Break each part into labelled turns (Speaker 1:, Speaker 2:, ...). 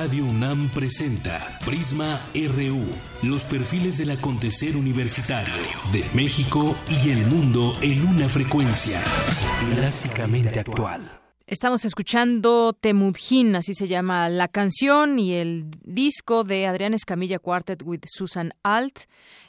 Speaker 1: Radio UNAM presenta Prisma RU, los perfiles del acontecer universitario de México y el mundo en una frecuencia clásicamente actual.
Speaker 2: Estamos escuchando Temudjin, así se llama la canción y el disco de Adrián Escamilla Quartet with Susan Alt,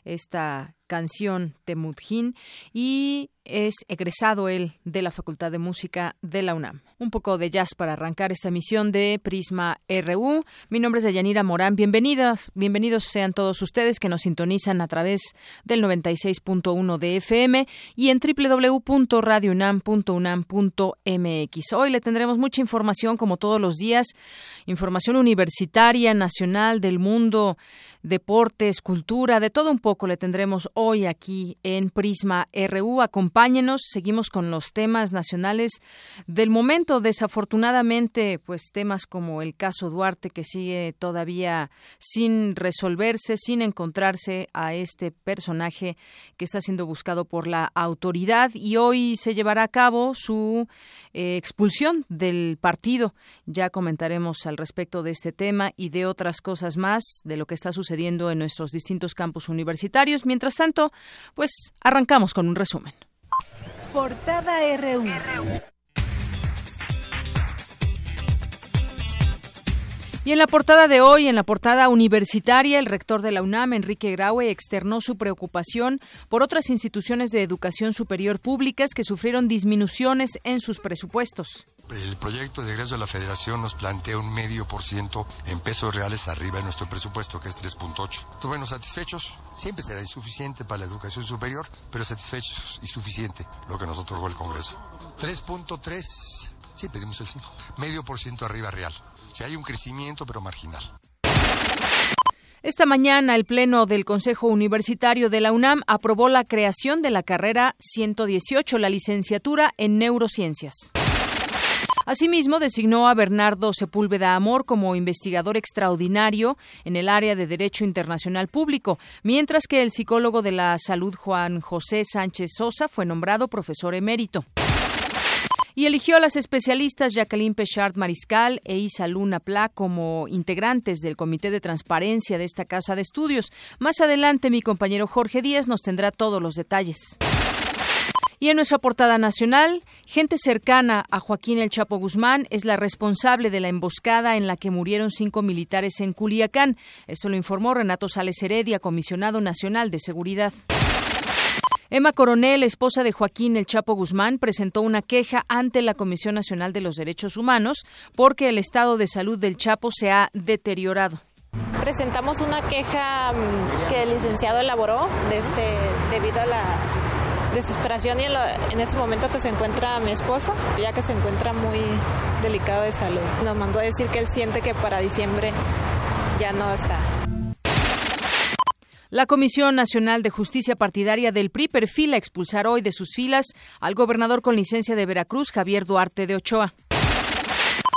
Speaker 2: esta canción Temudjin, y es egresado él de la Facultad de Música de la UNAM. Un poco de jazz para arrancar esta emisión de Prisma RU. Mi nombre es Deyanira Morán. Bienvenidas, bienvenidos sean todos ustedes que nos sintonizan a través del 96.1 de FM y en www.radiounam.unam.mx. Hoy le tendremos mucha información como todos los días, información universitaria, nacional, del mundo, deportes, cultura, de todo un poco le tendremos hoy aquí en Prisma RU. Acompáñenos, seguimos con los temas nacionales del momento. Desafortunadamente, pues temas como el caso Duarte que sigue todavía sin resolverse, sin encontrarse a este personaje que está siendo buscado por la autoridad y hoy se llevará a cabo su eh, expulsión del partido. Ya comentaremos al respecto de este tema y de otras cosas más de lo que está sucediendo en nuestros distintos campus universitarios. Mientras tanto, pues arrancamos con un resumen.
Speaker 3: Portada RU.
Speaker 2: Y en la portada de hoy, en la portada universitaria, el rector de la UNAM, Enrique Graue, externó su preocupación por otras instituciones de educación superior públicas que sufrieron disminuciones en sus presupuestos.
Speaker 4: El proyecto de egreso de la Federación nos plantea un medio por ciento en pesos reales arriba de nuestro presupuesto, que es 3.8. Bueno, satisfechos, siempre será insuficiente para la educación superior, pero satisfechos y suficiente lo que nos otorgó el Congreso. 3.3, sí pedimos el 5, medio por ciento arriba real. Si hay un crecimiento, pero marginal.
Speaker 2: Esta mañana el Pleno del Consejo Universitario de la UNAM aprobó la creación de la carrera 118, la licenciatura en neurociencias. Asimismo, designó a Bernardo Sepúlveda Amor como investigador extraordinario en el área de Derecho Internacional Público, mientras que el psicólogo de la salud Juan José Sánchez Sosa fue nombrado profesor emérito y eligió a las especialistas Jacqueline Pechard Mariscal e Isa Luna Pla como integrantes del Comité de Transparencia de esta casa de estudios. Más adelante mi compañero Jorge Díaz nos tendrá todos los detalles. Y en nuestra portada nacional, gente cercana a Joaquín El Chapo Guzmán es la responsable de la emboscada en la que murieron cinco militares en Culiacán. Esto lo informó Renato Sales Heredia, comisionado nacional de seguridad. Emma Coronel, esposa de Joaquín El Chapo Guzmán, presentó una queja ante la Comisión Nacional de los Derechos Humanos porque el estado de salud del Chapo se ha deteriorado.
Speaker 5: Presentamos una queja mm, que el licenciado elaboró este, debido a la desesperación y en, en, este momento que se encuentra mi esposo, ya que se encuentra muy delicado de salud. Nos mandó a decir que él siente que para diciembre ya no está.
Speaker 2: La Comisión Nacional de Justicia Partidaria del PRI perfila expulsar hoy de sus filas al gobernador con licencia de Veracruz, Javier Duarte de Ochoa.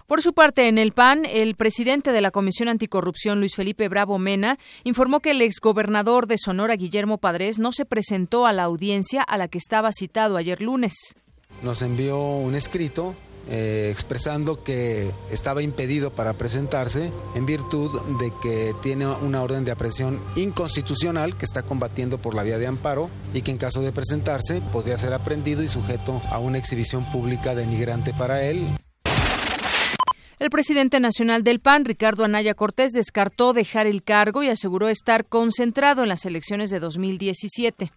Speaker 2: Por su parte, en el PAN, el presidente de la Comisión Anticorrupción, Luis Felipe Bravo Mena, informó que el exgobernador de Sonora, Guillermo Padres, no se presentó a la audiencia a la que estaba citado ayer lunes.
Speaker 6: Nos envió un escrito eh, expresando que estaba impedido para presentarse en virtud de que tiene una orden de aprehensión inconstitucional que está combatiendo por la vía de amparo y que en caso de presentarse podría ser aprendido y sujeto a una exhibición pública denigrante para él.
Speaker 2: El presidente nacional del PAN, Ricardo Anaya Cortés, descartó dejar el cargo y aseguró estar concentrado en las elecciones de 2017.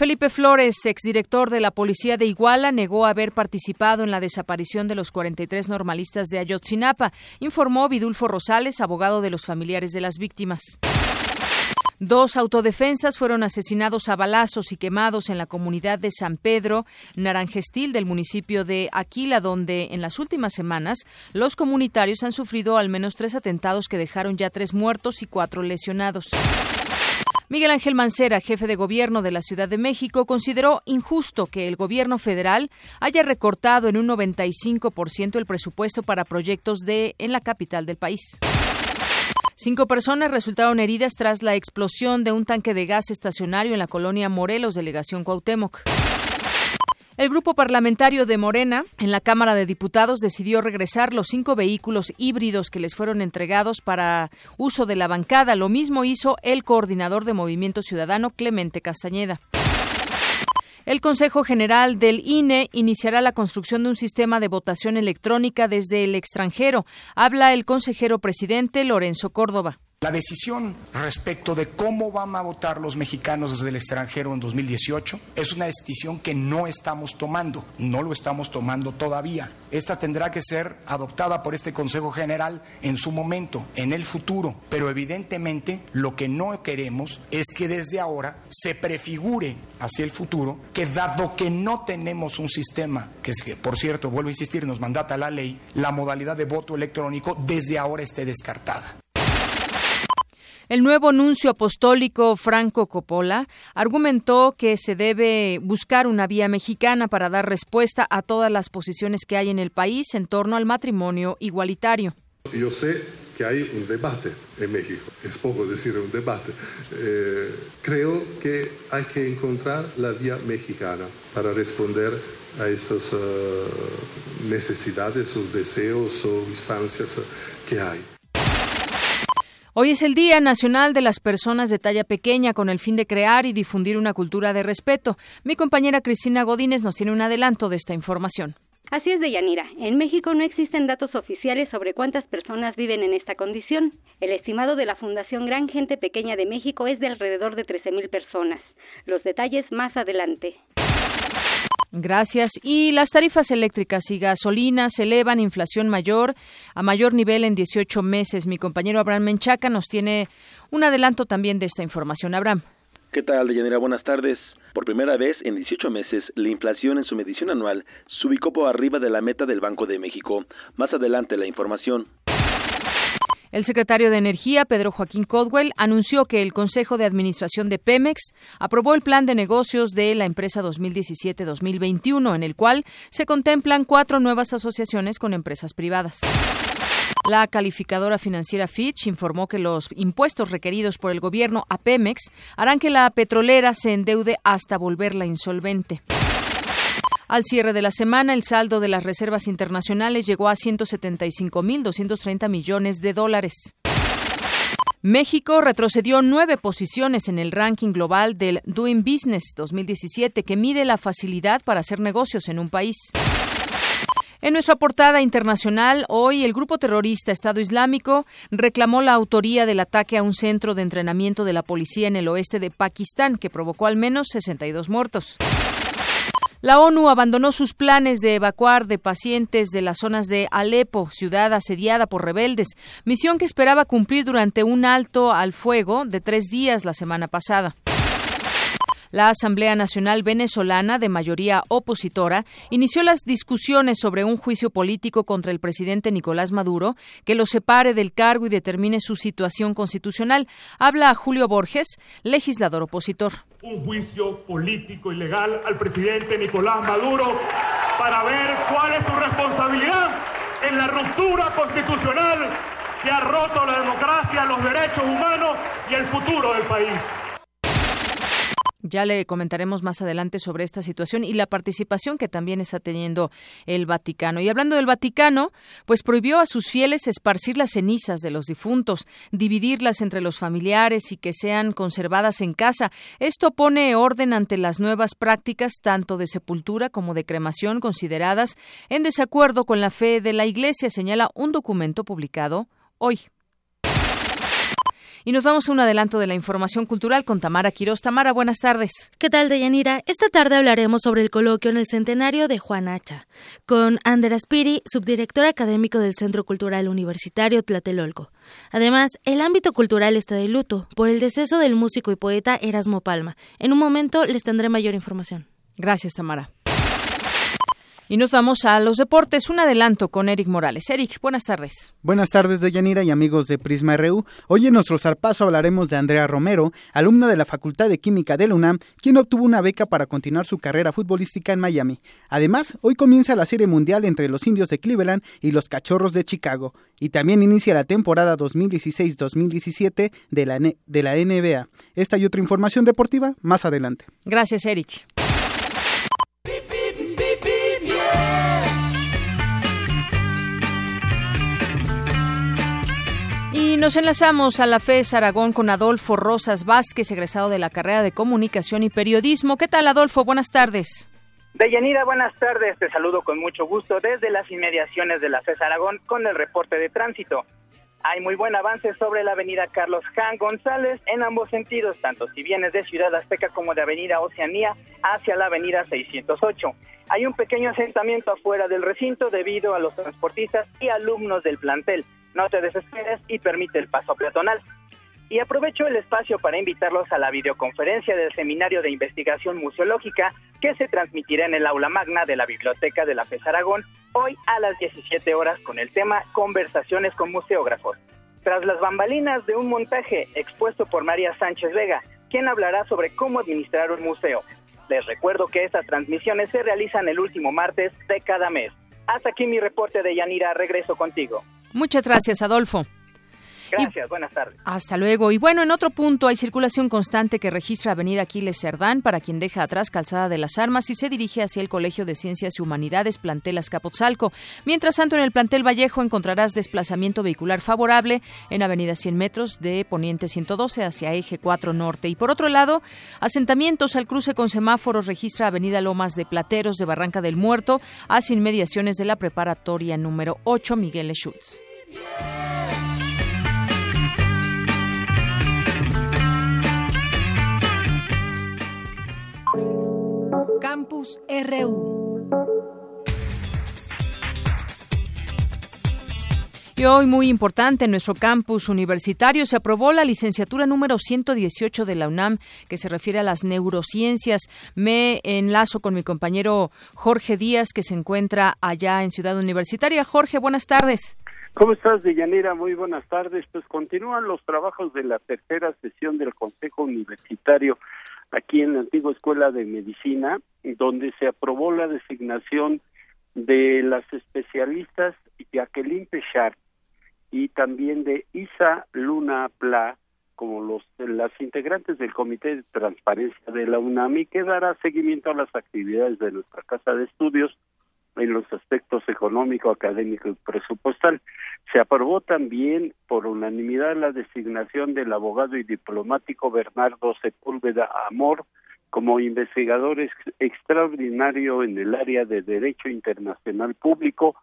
Speaker 2: Felipe Flores, exdirector de la Policía de Iguala, negó haber participado en la desaparición de los 43 normalistas de Ayotzinapa, informó Vidulfo Rosales, abogado de los familiares de las víctimas. Dos autodefensas fueron asesinados a balazos y quemados en la comunidad de San Pedro Naranjestil del municipio de Aquila, donde en las últimas semanas los comunitarios han sufrido al menos tres atentados que dejaron ya tres muertos y cuatro lesionados. Miguel Ángel Mancera, jefe de gobierno de la Ciudad de México, consideró injusto que el gobierno federal haya recortado en un 95% el presupuesto para proyectos de en la capital del país. Cinco personas resultaron heridas tras la explosión de un tanque de gas estacionario en la colonia Morelos, delegación Cuauhtémoc. El grupo parlamentario de Morena en la Cámara de Diputados decidió regresar los cinco vehículos híbridos que les fueron entregados para uso de la bancada. Lo mismo hizo el coordinador de Movimiento Ciudadano, Clemente Castañeda. El Consejo General del INE iniciará la construcción de un sistema de votación electrónica desde el extranjero. Habla el consejero presidente Lorenzo Córdoba.
Speaker 7: La decisión respecto de cómo van a votar los mexicanos desde el extranjero en 2018 es una decisión que no estamos tomando, no lo estamos tomando todavía. Esta tendrá que ser adoptada por este Consejo General en su momento, en el futuro, pero evidentemente lo que no queremos es que desde ahora se prefigure hacia el futuro que dado que no tenemos un sistema, que, es, que por cierto, vuelvo a insistir, nos mandata la ley, la modalidad de voto electrónico desde ahora esté descartada.
Speaker 2: El nuevo nuncio apostólico Franco Coppola argumentó que se debe buscar una vía mexicana para dar respuesta a todas las posiciones que hay en el país en torno al matrimonio igualitario.
Speaker 8: Yo sé que hay un debate en México, es poco decir un debate. Eh, creo que hay que encontrar la vía mexicana para responder a estas uh, necesidades o deseos o instancias que hay.
Speaker 2: Hoy es el Día Nacional de las Personas de Talla Pequeña con el fin de crear y difundir una cultura de respeto. Mi compañera Cristina Godínez nos tiene un adelanto de esta información.
Speaker 9: Así es, Deyanira. En México no existen datos oficiales sobre cuántas personas viven en esta condición. El estimado de la Fundación Gran Gente Pequeña de México es de alrededor de 13.000 personas. Los detalles más adelante.
Speaker 2: Gracias. Y las tarifas eléctricas y gasolinas elevan inflación mayor a mayor nivel en 18 meses. Mi compañero Abraham Menchaca nos tiene un adelanto también de esta información. Abraham.
Speaker 10: ¿Qué tal, Deyanira? Buenas tardes. Por primera vez en 18 meses, la inflación en su medición anual se ubicó por arriba de la meta del Banco de México. Más adelante la información.
Speaker 2: El secretario de Energía, Pedro Joaquín Codwell, anunció que el Consejo de Administración de Pemex aprobó el plan de negocios de la empresa 2017-2021, en el cual se contemplan cuatro nuevas asociaciones con empresas privadas. La calificadora financiera Fitch informó que los impuestos requeridos por el gobierno a Pemex harán que la petrolera se endeude hasta volverla insolvente. Al cierre de la semana, el saldo de las reservas internacionales llegó a 175.230 millones de dólares. México retrocedió nueve posiciones en el ranking global del Doing Business 2017, que mide la facilidad para hacer negocios en un país. En nuestra portada internacional, hoy el grupo terrorista Estado Islámico reclamó la autoría del ataque a un centro de entrenamiento de la policía en el oeste de Pakistán, que provocó al menos 62 muertos. La ONU abandonó sus planes de evacuar de pacientes de las zonas de Alepo, ciudad asediada por rebeldes, misión que esperaba cumplir durante un alto al fuego de tres días la semana pasada. La Asamblea Nacional Venezolana, de mayoría opositora, inició las discusiones sobre un juicio político contra el presidente Nicolás Maduro que lo separe del cargo y determine su situación constitucional. Habla Julio Borges, legislador opositor
Speaker 11: un juicio político y legal al presidente Nicolás Maduro para ver cuál es su responsabilidad en la ruptura constitucional que ha roto la democracia, los derechos humanos y el futuro del país.
Speaker 2: Ya le comentaremos más adelante sobre esta situación y la participación que también está teniendo el Vaticano. Y hablando del Vaticano, pues prohibió a sus fieles esparcir las cenizas de los difuntos, dividirlas entre los familiares y que sean conservadas en casa. Esto pone orden ante las nuevas prácticas tanto de sepultura como de cremación consideradas en desacuerdo con la fe de la Iglesia, señala un documento publicado hoy. Y nos damos a un adelanto de la información cultural con Tamara Quiroz. Tamara, buenas tardes.
Speaker 12: ¿Qué tal, Deyanira? Esta tarde hablaremos sobre el coloquio en el centenario de Juan Hacha, con Ander Aspiri, subdirector académico del Centro Cultural Universitario Tlatelolco. Además, el ámbito cultural está de luto por el deceso del músico y poeta Erasmo Palma. En un momento les tendré mayor información.
Speaker 2: Gracias, Tamara. Y nos vamos a los deportes. Un adelanto con Eric Morales. Eric, buenas tardes.
Speaker 13: Buenas tardes, Deyanira y amigos de Prisma RU. Hoy en nuestro zarpazo hablaremos de Andrea Romero, alumna de la Facultad de Química de la UNAM, quien obtuvo una beca para continuar su carrera futbolística en Miami. Además, hoy comienza la Serie Mundial entre los Indios de Cleveland y los Cachorros de Chicago. Y también inicia la temporada 2016-2017 de la, de la NBA. Esta y otra información deportiva más adelante.
Speaker 2: Gracias, Eric. Nos enlazamos a la FES Aragón con Adolfo Rosas Vázquez, egresado de la carrera de Comunicación y Periodismo. ¿Qué tal, Adolfo? Buenas tardes.
Speaker 14: Deyanira, buenas tardes. Te saludo con mucho gusto desde las inmediaciones de la FES Aragón con el reporte de tránsito. Hay muy buen avance sobre la avenida Carlos Jan González en ambos sentidos, tanto si vienes de Ciudad Azteca como de avenida Oceanía hacia la avenida 608. Hay un pequeño asentamiento afuera del recinto debido a los transportistas y alumnos del plantel. No te desesperes y permite el paso peatonal. Y aprovecho el espacio para invitarlos a la videoconferencia del Seminario de Investigación Museológica que se transmitirá en el aula magna de la Biblioteca de la FES Aragón hoy a las 17 horas con el tema Conversaciones con museógrafos. Tras las bambalinas de un montaje expuesto por María Sánchez Vega, quien hablará sobre cómo administrar un museo. Les recuerdo que estas transmisiones se realizan el último martes de cada mes. Hasta aquí mi reporte de Yanira, regreso contigo.
Speaker 2: Muchas gracias, Adolfo.
Speaker 14: Gracias, buenas tardes.
Speaker 2: Hasta luego. Y bueno, en otro punto hay circulación constante que registra Avenida Aquiles Cerdán para quien deja atrás Calzada de las Armas y se dirige hacia el Colegio de Ciencias y Humanidades Plantel Azcapotzalco. Mientras tanto, en el Plantel Vallejo encontrarás desplazamiento vehicular favorable en Avenida 100 metros de Poniente 112 hacia Eje 4 Norte. Y por otro lado, asentamientos al cruce con semáforos registra Avenida Lomas de Plateros de Barranca del Muerto hacia inmediaciones de la preparatoria número 8 Miguel Schutz.
Speaker 3: Campus RU.
Speaker 2: Y hoy muy importante en nuestro campus universitario se aprobó la licenciatura número 118 de la UNAM que se refiere a las neurociencias. Me enlazo con mi compañero Jorge Díaz que se encuentra allá en Ciudad Universitaria. Jorge, buenas tardes.
Speaker 15: ¿Cómo estás, Deyanira? Muy buenas tardes. Pues continúan los trabajos de la tercera sesión del Consejo Universitario aquí en la antigua Escuela de Medicina, donde se aprobó la designación de las especialistas Jacqueline Pechard y también de Isa Luna Pla como los las integrantes del Comité de Transparencia de la UNAMI que dará seguimiento a las actividades de nuestra Casa de Estudios en los aspectos económico, académico y presupuestal. Se aprobó también por unanimidad la designación del abogado y diplomático Bernardo Sepúlveda Amor como investigador extraordinario en el área de Derecho Internacional Público,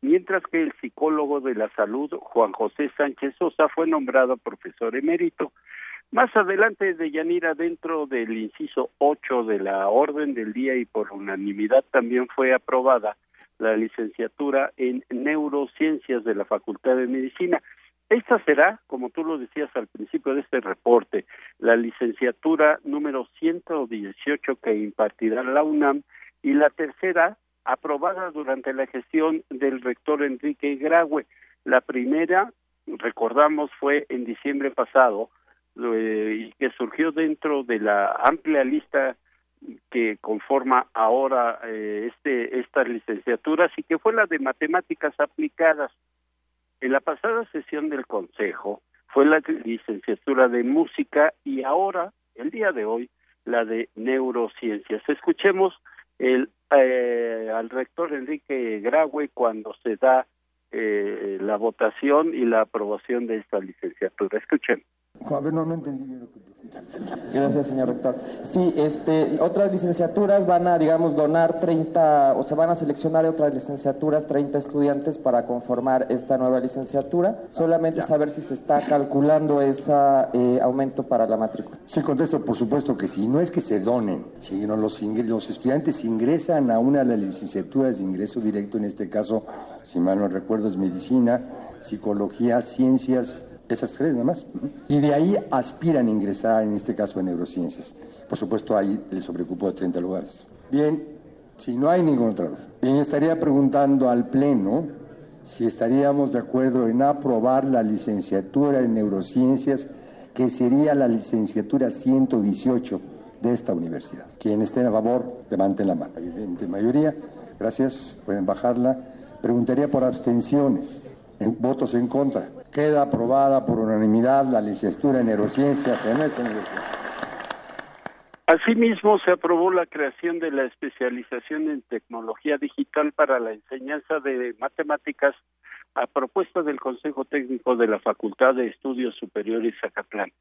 Speaker 15: mientras que el psicólogo de la salud Juan José Sánchez Sosa fue nombrado profesor emérito. Más adelante, de Yanira, dentro del inciso 8 de la orden del día y por unanimidad también fue aprobada la licenciatura en neurociencias de la Facultad de Medicina. Esta será, como tú lo decías al principio de este reporte, la licenciatura número 118 que impartirá la UNAM y la tercera aprobada durante la gestión del rector Enrique Graue. La primera, recordamos, fue en diciembre pasado y que surgió dentro de la amplia lista que conforma ahora eh, este estas licenciaturas y que fue la de matemáticas aplicadas. En la pasada sesión del Consejo fue la licenciatura de música y ahora, el día de hoy, la de neurociencias. Escuchemos el, eh, al rector Enrique Graue cuando se da eh, la votación y la aprobación de esta licenciatura. Escuchemos.
Speaker 16: A ver, no, no entendí lo que Gracias, señor rector. Sí, este, otras licenciaturas van a, digamos, donar 30, o se van a seleccionar otras licenciaturas, 30 estudiantes para conformar esta nueva licenciatura. Solamente saber si se está calculando ese eh, aumento para la matrícula.
Speaker 17: Sí, contesto, por supuesto que sí. No es que se donen, sino los, los estudiantes ingresan a una de las licenciaturas de ingreso directo, en este caso, si mal no recuerdo, es medicina, psicología, ciencias esas tres nada más. Y de ahí aspiran a ingresar, en este caso, en neurociencias. Por supuesto, ahí el sobrecupo de 30 lugares. Bien, si no hay ninguna otra Bien, estaría preguntando al Pleno si estaríamos de acuerdo en aprobar la licenciatura en neurociencias, que sería la licenciatura 118 de esta universidad. Quien esté a favor, levanten la mano. Evidente mayoría. Gracias, pueden bajarla. Preguntaría por abstenciones, en, votos en contra. Queda aprobada por unanimidad la licenciatura en neurociencias en esta universidad.
Speaker 15: Asimismo, se aprobó la creación de la especialización en tecnología digital para la enseñanza de matemáticas a propuesta del Consejo Técnico de la Facultad de Estudios Superiores Zacatlán.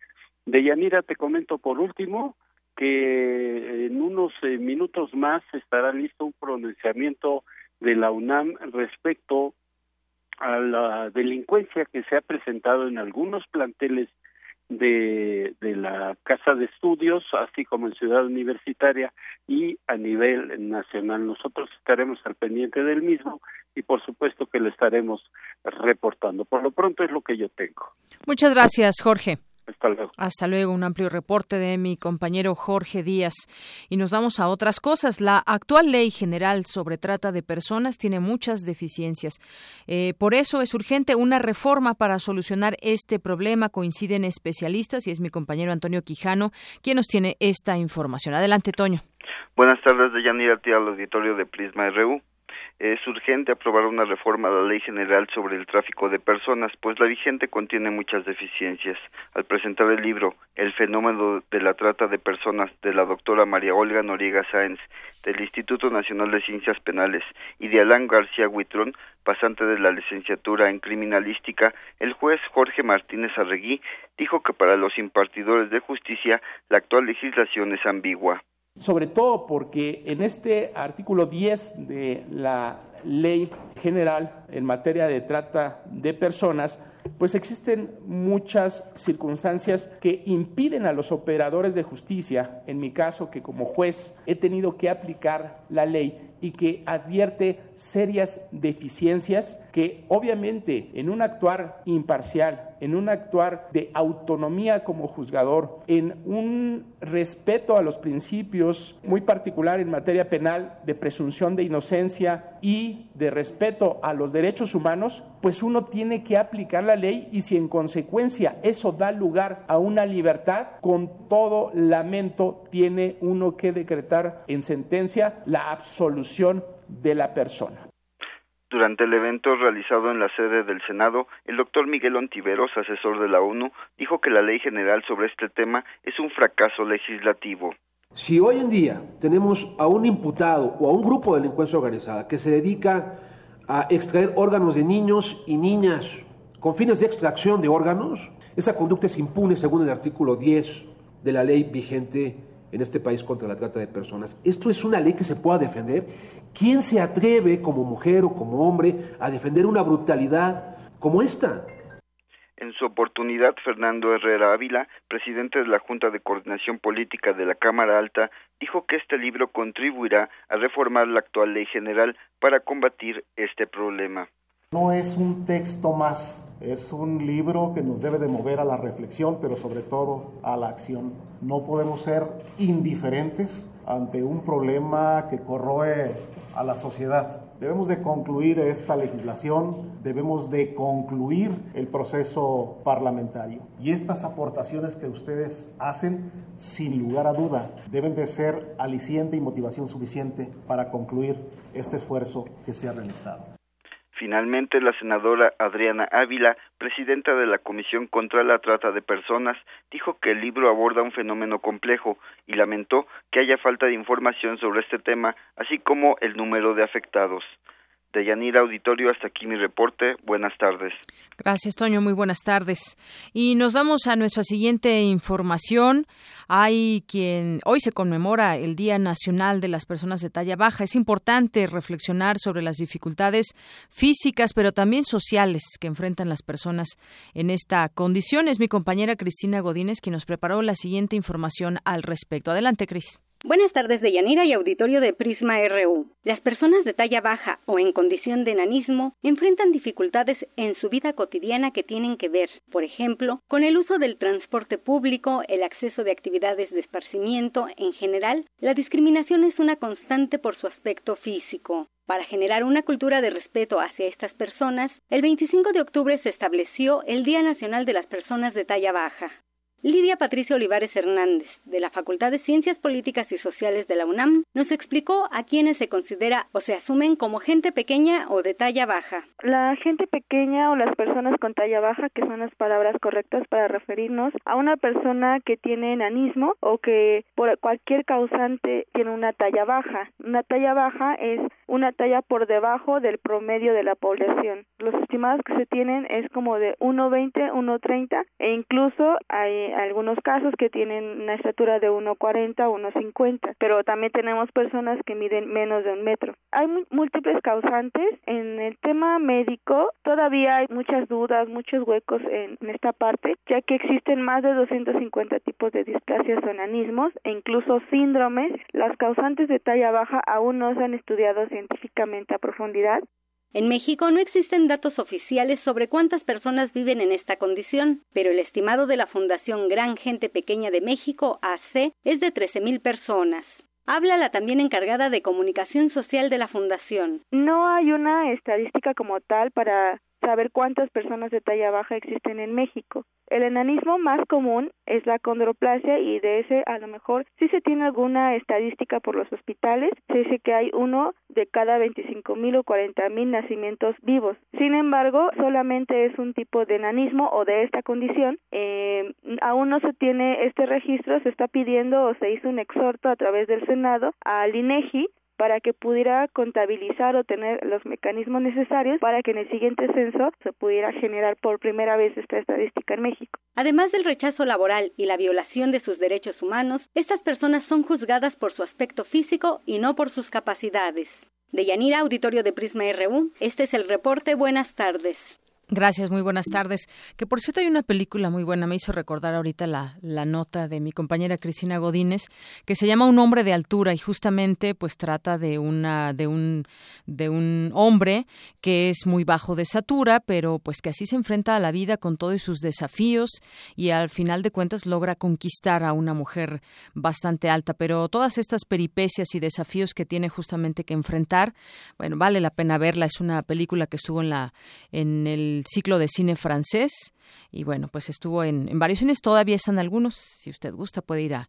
Speaker 15: De Yanira te comento por último que en unos eh, minutos más estará listo un pronunciamiento de la UNAM respecto a la delincuencia que se ha presentado en algunos planteles de, de la Casa de Estudios, así como en Ciudad Universitaria y a nivel nacional. Nosotros estaremos al pendiente del mismo y por supuesto que lo estaremos reportando. Por lo pronto es lo que yo tengo.
Speaker 2: Muchas gracias, Jorge.
Speaker 15: Hasta luego.
Speaker 2: Hasta luego. Un amplio reporte de mi compañero Jorge Díaz. Y nos vamos a otras cosas. La actual ley general sobre trata de personas tiene muchas deficiencias. Eh, por eso es urgente una reforma para solucionar este problema. Coinciden especialistas y es mi compañero Antonio Quijano quien nos tiene esta información. Adelante, Toño.
Speaker 18: Buenas tardes, Deyanira, al auditorio de Prisma RU es urgente aprobar una reforma a la Ley General sobre el tráfico de personas, pues la vigente contiene muchas deficiencias. Al presentar el libro El fenómeno de la trata de personas de la doctora María Olga Noriega Sáenz del Instituto Nacional de Ciencias Penales y de Alán García Huitrón, pasante de la licenciatura en criminalística, el juez Jorge Martínez Arregui dijo que para los impartidores de justicia la actual legislación es ambigua
Speaker 19: sobre todo porque en este artículo 10 de la ley general en materia de trata de personas, pues existen muchas circunstancias que impiden a los operadores de justicia, en mi caso que como juez he tenido que aplicar la ley, y que advierte serias deficiencias que obviamente en un actuar imparcial, en un actuar de autonomía como juzgador, en un respeto a los principios muy particular en materia penal de presunción de inocencia y de respeto a los derechos humanos, pues uno tiene que aplicar la ley y si en consecuencia eso da lugar a una libertad, con todo lamento tiene uno que decretar en sentencia la absolución de la persona.
Speaker 18: Durante el evento realizado en la sede del Senado, el doctor Miguel Ontiveros, asesor de la ONU, dijo que la ley general sobre este tema es un fracaso legislativo.
Speaker 20: Si hoy en día tenemos a un imputado o a un grupo de delincuencia organizada que se dedica a extraer órganos de niños y niñas con fines de extracción de órganos, esa conducta es impune según el artículo 10 de la ley vigente en este país contra la trata de personas. Esto es una ley que se pueda defender. ¿Quién se atreve como mujer o como hombre a defender una brutalidad como esta?
Speaker 18: En su oportunidad, Fernando Herrera Ávila, presidente de la Junta de Coordinación Política de la Cámara Alta, dijo que este libro contribuirá a reformar la actual ley general para combatir este problema.
Speaker 21: No es un texto más, es un libro que nos debe de mover a la reflexión, pero sobre todo a la acción. No podemos ser indiferentes ante un problema que corroe a la sociedad. Debemos de concluir esta legislación, debemos de concluir el proceso parlamentario. Y estas aportaciones que ustedes hacen, sin lugar a duda, deben de ser aliciente y motivación suficiente para concluir este esfuerzo que se ha realizado.
Speaker 18: Finalmente, la senadora Adriana Ávila, presidenta de la Comisión contra la Trata de Personas, dijo que el libro aborda un fenómeno complejo y lamentó que haya falta de información sobre este tema, así como el número de afectados. De Yanira Auditorio, hasta aquí mi reporte. Buenas tardes.
Speaker 2: Gracias, Toño. Muy buenas tardes. Y nos vamos a nuestra siguiente información. Hay quien hoy se conmemora el Día Nacional de las Personas de Talla Baja. Es importante reflexionar sobre las dificultades físicas, pero también sociales que enfrentan las personas en esta condición. Es mi compañera Cristina Godínez quien nos preparó la siguiente información al respecto. Adelante, Cris.
Speaker 9: Buenas tardes de Yanira y auditorio de Prisma RU. Las personas de talla baja o en condición de enanismo enfrentan dificultades en su vida cotidiana que tienen que ver, por ejemplo, con el uso del transporte público, el acceso de actividades de esparcimiento, en general, la discriminación es una constante por su aspecto físico. Para generar una cultura de respeto hacia estas personas, el 25 de octubre se estableció el Día Nacional de las Personas de Talla Baja. Lidia Patricia Olivares Hernández, de la Facultad de Ciencias Políticas y Sociales de la UNAM, nos explicó a quienes se considera o se asumen como gente pequeña o de talla baja.
Speaker 22: La gente pequeña o las personas con talla baja, que son las palabras correctas para referirnos a una persona que tiene enanismo o que por cualquier causante tiene una talla baja. Una talla baja es una talla por debajo del promedio de la población. Los estimados que se tienen es como de 1,20, 1,30 e incluso hay algunos casos que tienen una estatura de 1,40, 1,50, pero también tenemos personas que miden menos de un metro. Hay múltiples causantes. En el tema médico todavía hay muchas dudas, muchos huecos en, esta parte, ya que existen más de 250 tipos de displasias o enanismos e incluso síndromes. Las causantes de talla baja aún no se han estudiado científicamente a profundidad
Speaker 9: en México no existen datos oficiales sobre cuántas personas viven en esta condición, pero el estimado de la Fundación Gran Gente Pequeña de México, AC, es de 13.000 personas. Habla la también encargada de comunicación social de la Fundación.
Speaker 22: No hay una estadística como tal para saber cuántas personas de talla baja existen en México. El enanismo más común es la condroplasia y de ese a lo mejor sí se tiene alguna estadística por los hospitales. Se dice que hay uno de cada 25 mil o 40 mil nacimientos vivos. Sin embargo, solamente es un tipo de enanismo o de esta condición. Eh, aún no se tiene este registro, se está pidiendo o se hizo un exhorto a través del Senado al INEGI para que pudiera contabilizar o tener los mecanismos necesarios para que en el siguiente censo se pudiera generar por primera vez esta estadística en México.
Speaker 9: Además del rechazo laboral y la violación de sus derechos humanos, estas personas son juzgadas por su aspecto físico y no por sus capacidades. De Yanira, Auditorio de Prisma RU, este es el reporte. Buenas tardes.
Speaker 2: Gracias, muy buenas tardes. Que por cierto hay una película muy buena, me hizo recordar ahorita la, la, nota de mi compañera Cristina Godínez, que se llama Un hombre de altura y justamente pues trata de una de un de un hombre que es muy bajo de estatura, pero pues que así se enfrenta a la vida con todos sus desafíos y al final de cuentas logra conquistar a una mujer bastante alta, pero todas estas peripecias y desafíos que tiene justamente que enfrentar, bueno, vale la pena verla, es una película que estuvo en la en el ciclo de cine francés y bueno, pues estuvo en, varios cines, todavía están algunos, si usted gusta puede ir a,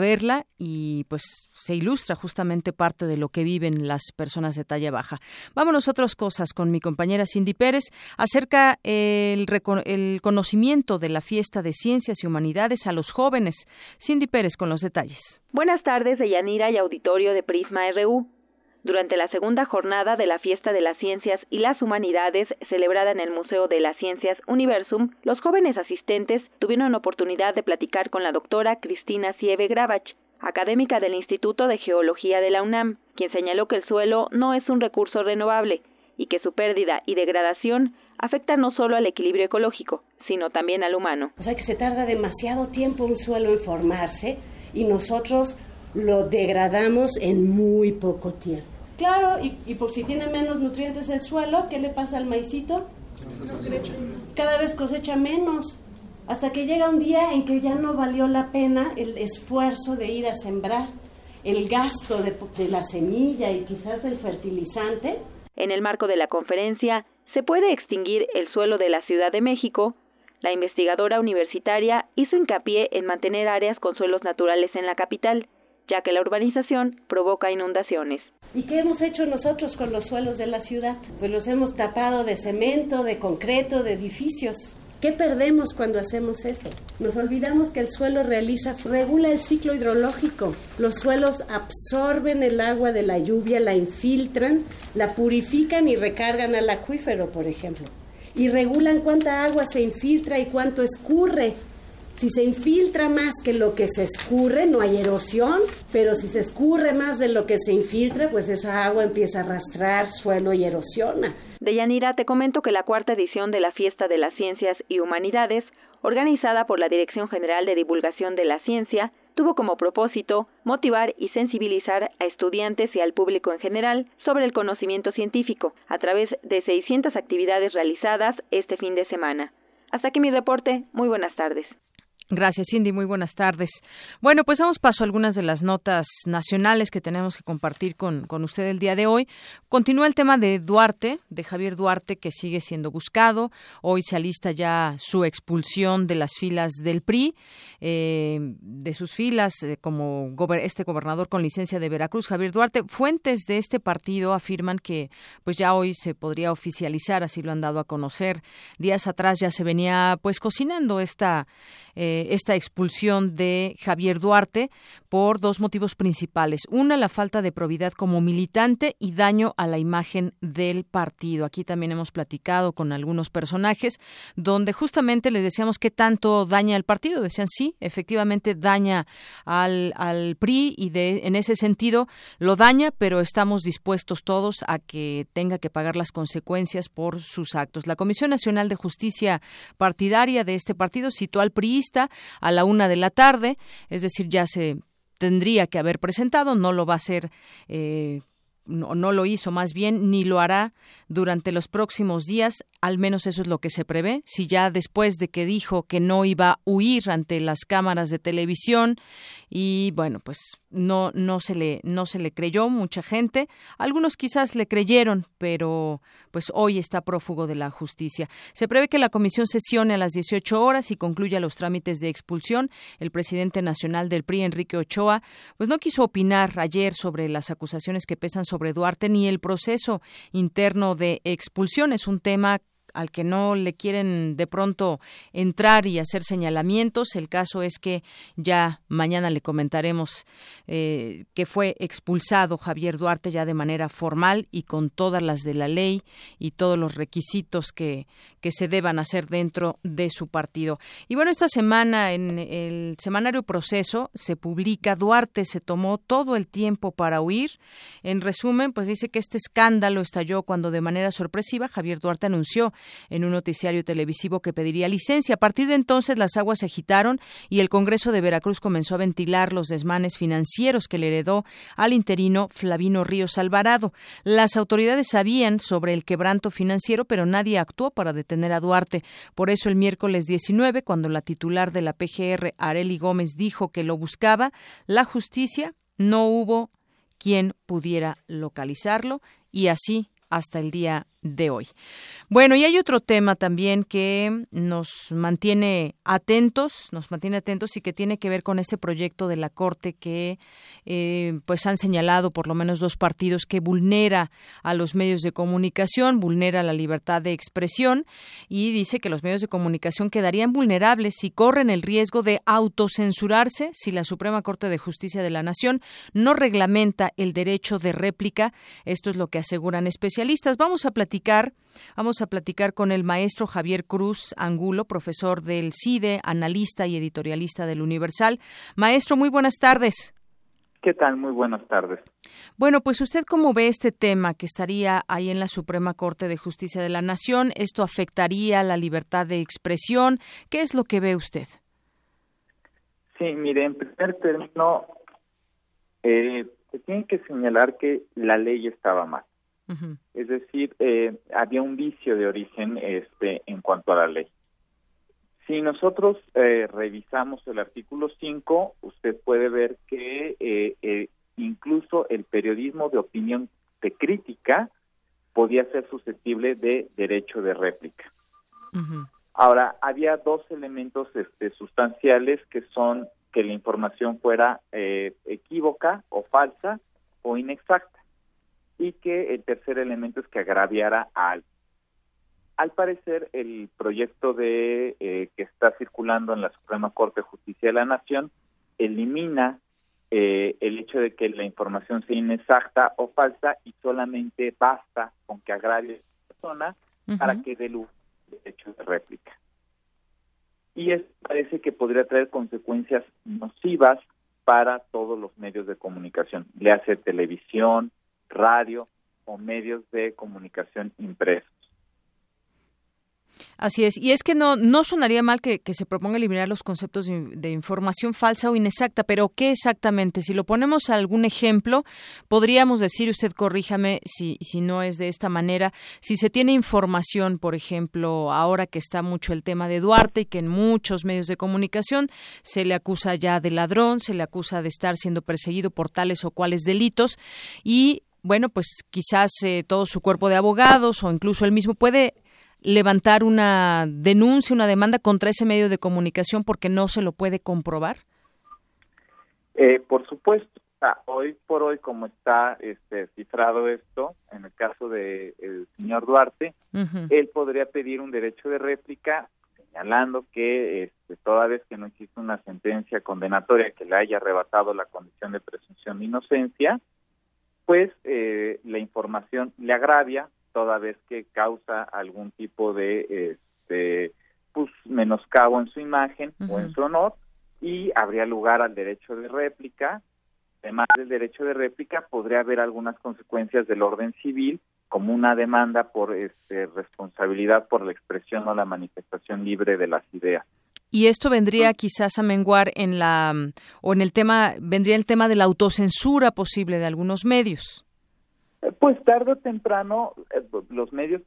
Speaker 2: verla y pues se ilustra justamente parte de lo que viven las personas de talla baja. Vámonos a otras cosas con mi compañera Cindy Pérez acerca el, el conocimiento de la fiesta de ciencias y humanidades a los jóvenes. Cindy Pérez con los detalles.
Speaker 23: Buenas tardes, Yanira y auditorio de Prisma RU. Durante la segunda jornada de la Fiesta de las Ciencias y las Humanidades, celebrada en el Museo de las Ciencias Universum, los jóvenes asistentes tuvieron oportunidad de platicar con la doctora Cristina Sieve Gravach, académica del Instituto de Geología de la UNAM, quien señaló que el suelo no es un recurso renovable y que su pérdida y degradación afecta no solo al equilibrio ecológico, sino también al humano.
Speaker 24: O sea que se tarda demasiado tiempo un suelo en formarse y nosotros lo degradamos en muy poco tiempo. Claro, y, por si tiene menos nutrientes el suelo, ¿qué le pasa al maicito? Cada vez cosecha menos, hasta que llega un día en que ya no valió la pena el esfuerzo de ir a sembrar, el gasto de, de la semilla y quizás del fertilizante.
Speaker 23: En el marco de la conferencia, ¿se puede extinguir el suelo de la Ciudad de México? La investigadora universitaria hizo hincapié en mantener áreas con suelos naturales en la capital ya que la urbanización provoca inundaciones.
Speaker 24: ¿Y qué hemos hecho nosotros con los suelos de la ciudad? Pues los hemos tapado de cemento, de concreto, de edificios. ¿Qué perdemos cuando hacemos eso? Nos olvidamos que el suelo realiza, regula el ciclo hidrológico. Los suelos absorben el agua de la lluvia, la infiltran, la purifican y recargan al acuífero, por ejemplo. Y regulan cuánta agua se infiltra y cuánto escurre si se infiltra más que lo que se escurre, no hay erosión, pero si se escurre más de lo que se infiltra, pues esa agua empieza a arrastrar suelo y erosiona.
Speaker 23: Deyanira, te comento que la cuarta edición de la Fiesta de las Ciencias y Humanidades, organizada por la Dirección General de Divulgación de la Ciencia, tuvo como propósito motivar y sensibilizar a estudiantes y al público en general sobre el conocimiento científico a través de 600 actividades realizadas este fin de semana. Hasta aquí mi reporte. Muy buenas tardes.
Speaker 2: Gracias, Cindy. Muy buenas tardes. Bueno, pues damos paso a algunas de las notas nacionales que tenemos que compartir con, con, usted el día de hoy. Continúa el tema de Duarte, de Javier Duarte, que sigue siendo buscado. Hoy se alista ya su expulsión de las filas del PRI, eh, de sus filas eh, como este gobernador con licencia de Veracruz, Javier Duarte. Fuentes de este partido afirman que pues ya hoy se podría oficializar, así lo han dado a conocer. Días atrás ya se venía pues cocinando esta... Eh, esta expulsión de Javier Duarte por dos motivos principales. Una, la falta de probidad como militante y daño a la imagen del partido. Aquí también hemos platicado con algunos personajes donde justamente les decíamos qué tanto daña al partido. Decían sí, efectivamente daña al, al PRI y de, en ese sentido lo daña, pero estamos dispuestos todos a que tenga que pagar las consecuencias por sus actos. La Comisión Nacional de Justicia Partidaria de este partido citó al a la una de la tarde, es decir, ya se tendría que haber presentado, no lo va a hacer. Eh, no, lo hizo más bien, ni lo hará durante los próximos días, al menos eso es lo que se prevé. Si ya después de que dijo que no iba a huir ante las cámaras de televisión y bueno, pues no no se le no se le creyó mucha gente, algunos quizás le creyeron, pero pues hoy está prófugo de la justicia. Se prevé que la comisión sesione a las 18 horas y concluya los trámites de expulsión. El presidente nacional del PRI Enrique Ochoa pues no quiso opinar ayer sobre las acusaciones que pesan sobre Duarte ni el proceso interno de expulsión, es un tema al que no le quieren de pronto entrar y hacer señalamientos. El caso es que ya mañana le comentaremos eh, que fue expulsado Javier Duarte ya de manera formal y con todas las de la ley y todos los requisitos que, que se deban hacer dentro de su partido. Y bueno, esta semana en el semanario Proceso se publica Duarte se tomó todo el tiempo para huir. En resumen, pues dice que este escándalo estalló cuando de manera sorpresiva Javier Duarte anunció en un noticiario televisivo que pediría licencia. A partir de entonces las aguas se agitaron y el Congreso de Veracruz comenzó a ventilar los desmanes financieros que le heredó al interino Flavino Ríos Alvarado. Las autoridades sabían sobre el quebranto financiero, pero nadie actuó para detener a Duarte. Por eso el miércoles 19, cuando la titular de la PGR, Areli Gómez, dijo que lo buscaba, la justicia no hubo quien pudiera localizarlo y así hasta el día de hoy. Bueno, y hay otro tema también que nos mantiene atentos, nos mantiene atentos y que tiene que ver con este proyecto de la Corte que eh, pues han señalado por lo menos dos partidos que vulnera a los medios de comunicación, vulnera la libertad de expresión y dice que los medios de comunicación quedarían vulnerables si corren el riesgo de autocensurarse si la Suprema Corte de Justicia de la Nación no reglamenta el derecho de réplica. Esto es lo que aseguran especialistas. Vamos a platicar Vamos a platicar con el maestro Javier Cruz Angulo, profesor del CIDE, analista y editorialista del Universal. Maestro, muy buenas tardes.
Speaker 25: ¿Qué tal? Muy buenas tardes.
Speaker 2: Bueno, pues usted cómo ve este tema que estaría ahí en la Suprema Corte de Justicia de la Nación. ¿Esto afectaría la libertad de expresión? ¿Qué es lo que ve usted?
Speaker 25: Sí, mire, en primer término, eh, se tiene que señalar que la ley estaba mal. Es decir, eh, había un vicio de origen este, en cuanto a la ley. Si nosotros eh, revisamos el artículo 5, usted puede ver que eh, incluso el periodismo de opinión de crítica podía ser susceptible de derecho de réplica. Ahora, había dos elementos este, sustanciales que son que la información fuera equívoca o falsa o inexacta y que el tercer elemento es que agraviara al al parecer, el proyecto de eh, que está circulando en la Suprema Corte de Justicia de la Nación elimina eh, el hecho de que la información sea inexacta o falsa y solamente basta con que agravie a la persona para que dé luz derecho de réplica. Y eso parece que podría traer consecuencias nocivas para todos los medios de comunicación, le hace televisión, radio o medios de comunicación impresos.
Speaker 2: Así es, y es que no, no sonaría mal que, se proponga eliminar los conceptos de, información falsa o inexacta, pero ¿qué exactamente? Si lo ponemos a algún ejemplo, podríamos decir, usted corríjame si, si no es de esta manera, si se tiene información, por ejemplo, ahora que está mucho el tema de Duarte y que en muchos medios de comunicación se le acusa ya de ladrón, se le acusa de estar siendo perseguido por tales o cuales delitos y bueno, pues quizás eh, todo su cuerpo de abogados o incluso él mismo puede levantar una denuncia, una demanda contra ese medio de comunicación porque no se lo puede comprobar?
Speaker 25: Eh, por supuesto. hoy por hoy, como está este, cifrado esto, en el caso del el señor Duarte, él podría pedir un derecho de réplica señalando que este, toda vez que no existe una sentencia condenatoria que le haya arrebatado la condición de presunción de inocencia, pues eh, la información le agravia, toda vez que causa algún tipo de este pues menoscabo en su imagen o en su honor y habría lugar al derecho de réplica. Además del derecho de réplica podría haber algunas consecuencias del orden civil como una demanda por este, responsabilidad por la expresión o la manifestación libre de las ideas
Speaker 2: y esto vendría quizás a menguar en la o en el tema vendría el tema de la autocensura posible de algunos medios.
Speaker 25: Pues tarde o temprano eh, los medios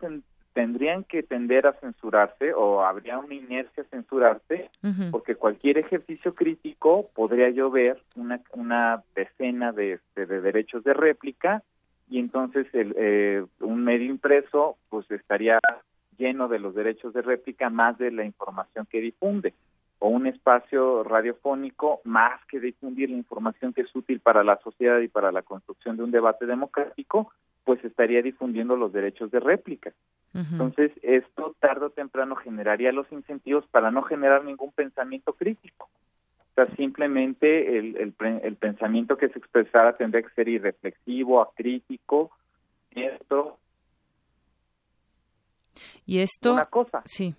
Speaker 25: tendrían que tender a censurarse o habría una inercia a censurarse porque cualquier ejercicio crítico podría llover una, una decena de, este, de, derechos de réplica y entonces el, eh, un medio impreso pues estaría lleno de los derechos de réplica más de la información que difunde o un espacio radiofónico más que difundir la información que es útil para la sociedad y para la construcción de un debate democrático, pues estaría difundiendo los derechos de réplica. Entonces, esto tarde o temprano generaría los incentivos para no generar ningún pensamiento crítico. O sea, simplemente el, el, el pensamiento que se expresara tendría que ser irreflexivo, acrítico, esto.
Speaker 2: Y esto.
Speaker 25: Una cosa.
Speaker 2: Sí.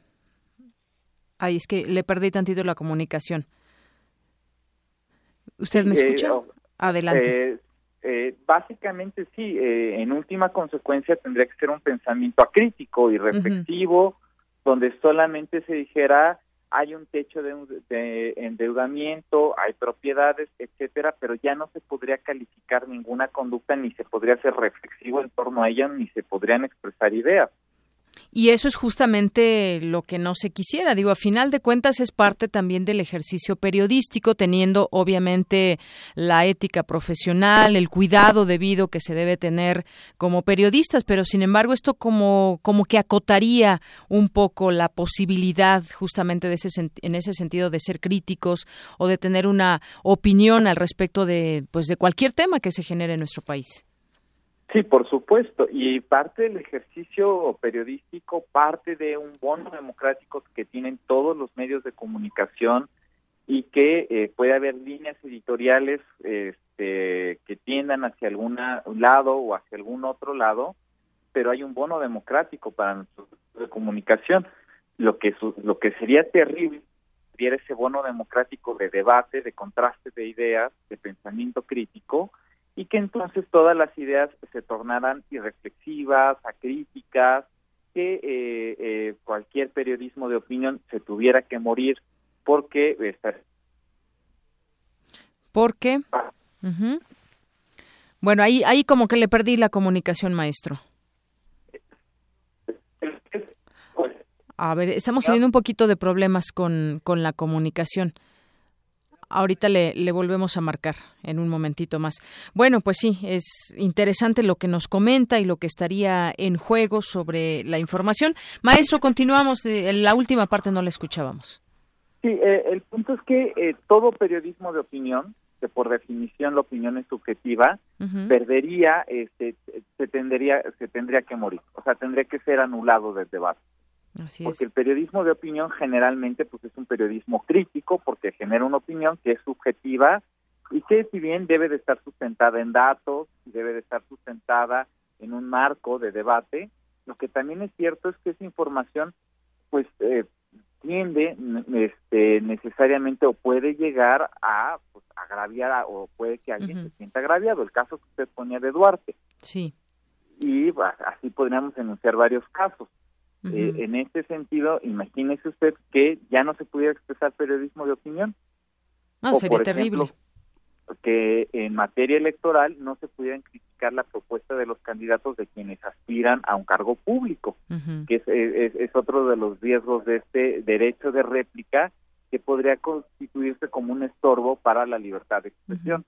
Speaker 2: Ay, es que le perdí tantito la comunicación. ¿Usted me escucha? Eh, oh, Adelante.
Speaker 25: Eh, eh, básicamente sí, en última consecuencia tendría que ser un pensamiento acrítico y reflexivo, donde solamente se dijera hay un techo de, de, endeudamiento, hay propiedades, etcétera, pero ya no se podría calificar ninguna conducta ni se podría ser reflexivo en torno a ella ni se podrían expresar ideas.
Speaker 2: Y eso es justamente lo que no se quisiera. Digo, a final de cuentas es parte también del ejercicio periodístico, teniendo obviamente la ética profesional, el cuidado debido que se debe tener como periodistas, pero sin embargo esto como, como que acotaría un poco la posibilidad justamente de ese, en ese sentido de ser críticos o de tener una opinión al respecto de, pues, de cualquier tema que se genere en nuestro país.
Speaker 25: Sí, por supuesto. Y parte del ejercicio periodístico, parte de un bono democrático que tienen todos los medios de comunicación y que eh, puede haber líneas editoriales este, que tiendan hacia algún lado o hacia algún otro lado, pero hay un bono democrático para nuestros de comunicación. Lo que, lo que sería terrible sería ese bono democrático de debate, de contraste de ideas, de pensamiento crítico, y que entonces todas las ideas se tornaran irreflexivas, acríticas, que eh, eh, cualquier periodismo de opinión se tuviera que morir porque...
Speaker 2: ¿Por qué? Bueno, ahí, ahí como que le perdí la comunicación, maestro. A ver, estamos teniendo un poquito de problemas con, con la comunicación. Ahorita le, le volvemos a marcar en un momentito más. Bueno, pues sí, es interesante lo que nos comenta y lo que estaría en juego sobre la información. Maestro, continuamos. En la última parte no la escuchábamos.
Speaker 25: Sí, eh, el punto es que eh, todo periodismo de opinión, que por definición la opinión es subjetiva, perdería, este, se tendría, se tendría que morir, o sea, tendría que ser anulado del debate porque el periodismo de opinión generalmente pues es un periodismo crítico porque genera una opinión que es subjetiva y que si bien debe de estar sustentada en datos, debe de estar sustentada en un marco de debate, lo que también es cierto es que esa información pues eh, tiende este, necesariamente o puede llegar a pues, agraviar o puede que alguien se sienta agraviado, el caso que usted ponía de Duarte.
Speaker 2: Sí.
Speaker 25: Y así podríamos enunciar varios casos Eh, en este sentido, imagínese usted que ya no se pudiera expresar periodismo de opinión.
Speaker 2: No, sería terrible.
Speaker 25: Que en materia electoral no se pudieran criticar la propuesta de los candidatos de quienes aspiran a un cargo público, que es, es, otro de los riesgos de este derecho de réplica que podría constituirse como un estorbo para la libertad de expresión.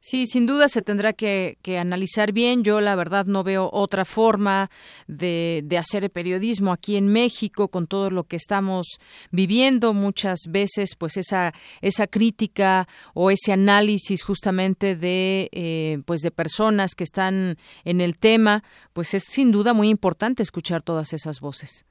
Speaker 2: Sí, sin duda se tendrá que, analizar bien. Yo, la verdad, no veo otra forma de, de, hacer periodismo aquí en México con todo lo que estamos viviendo. Muchas veces, pues, esa, esa crítica o ese análisis justamente de, eh, pues, de personas que están en el tema, pues es sin duda muy importante escuchar todas esas voces.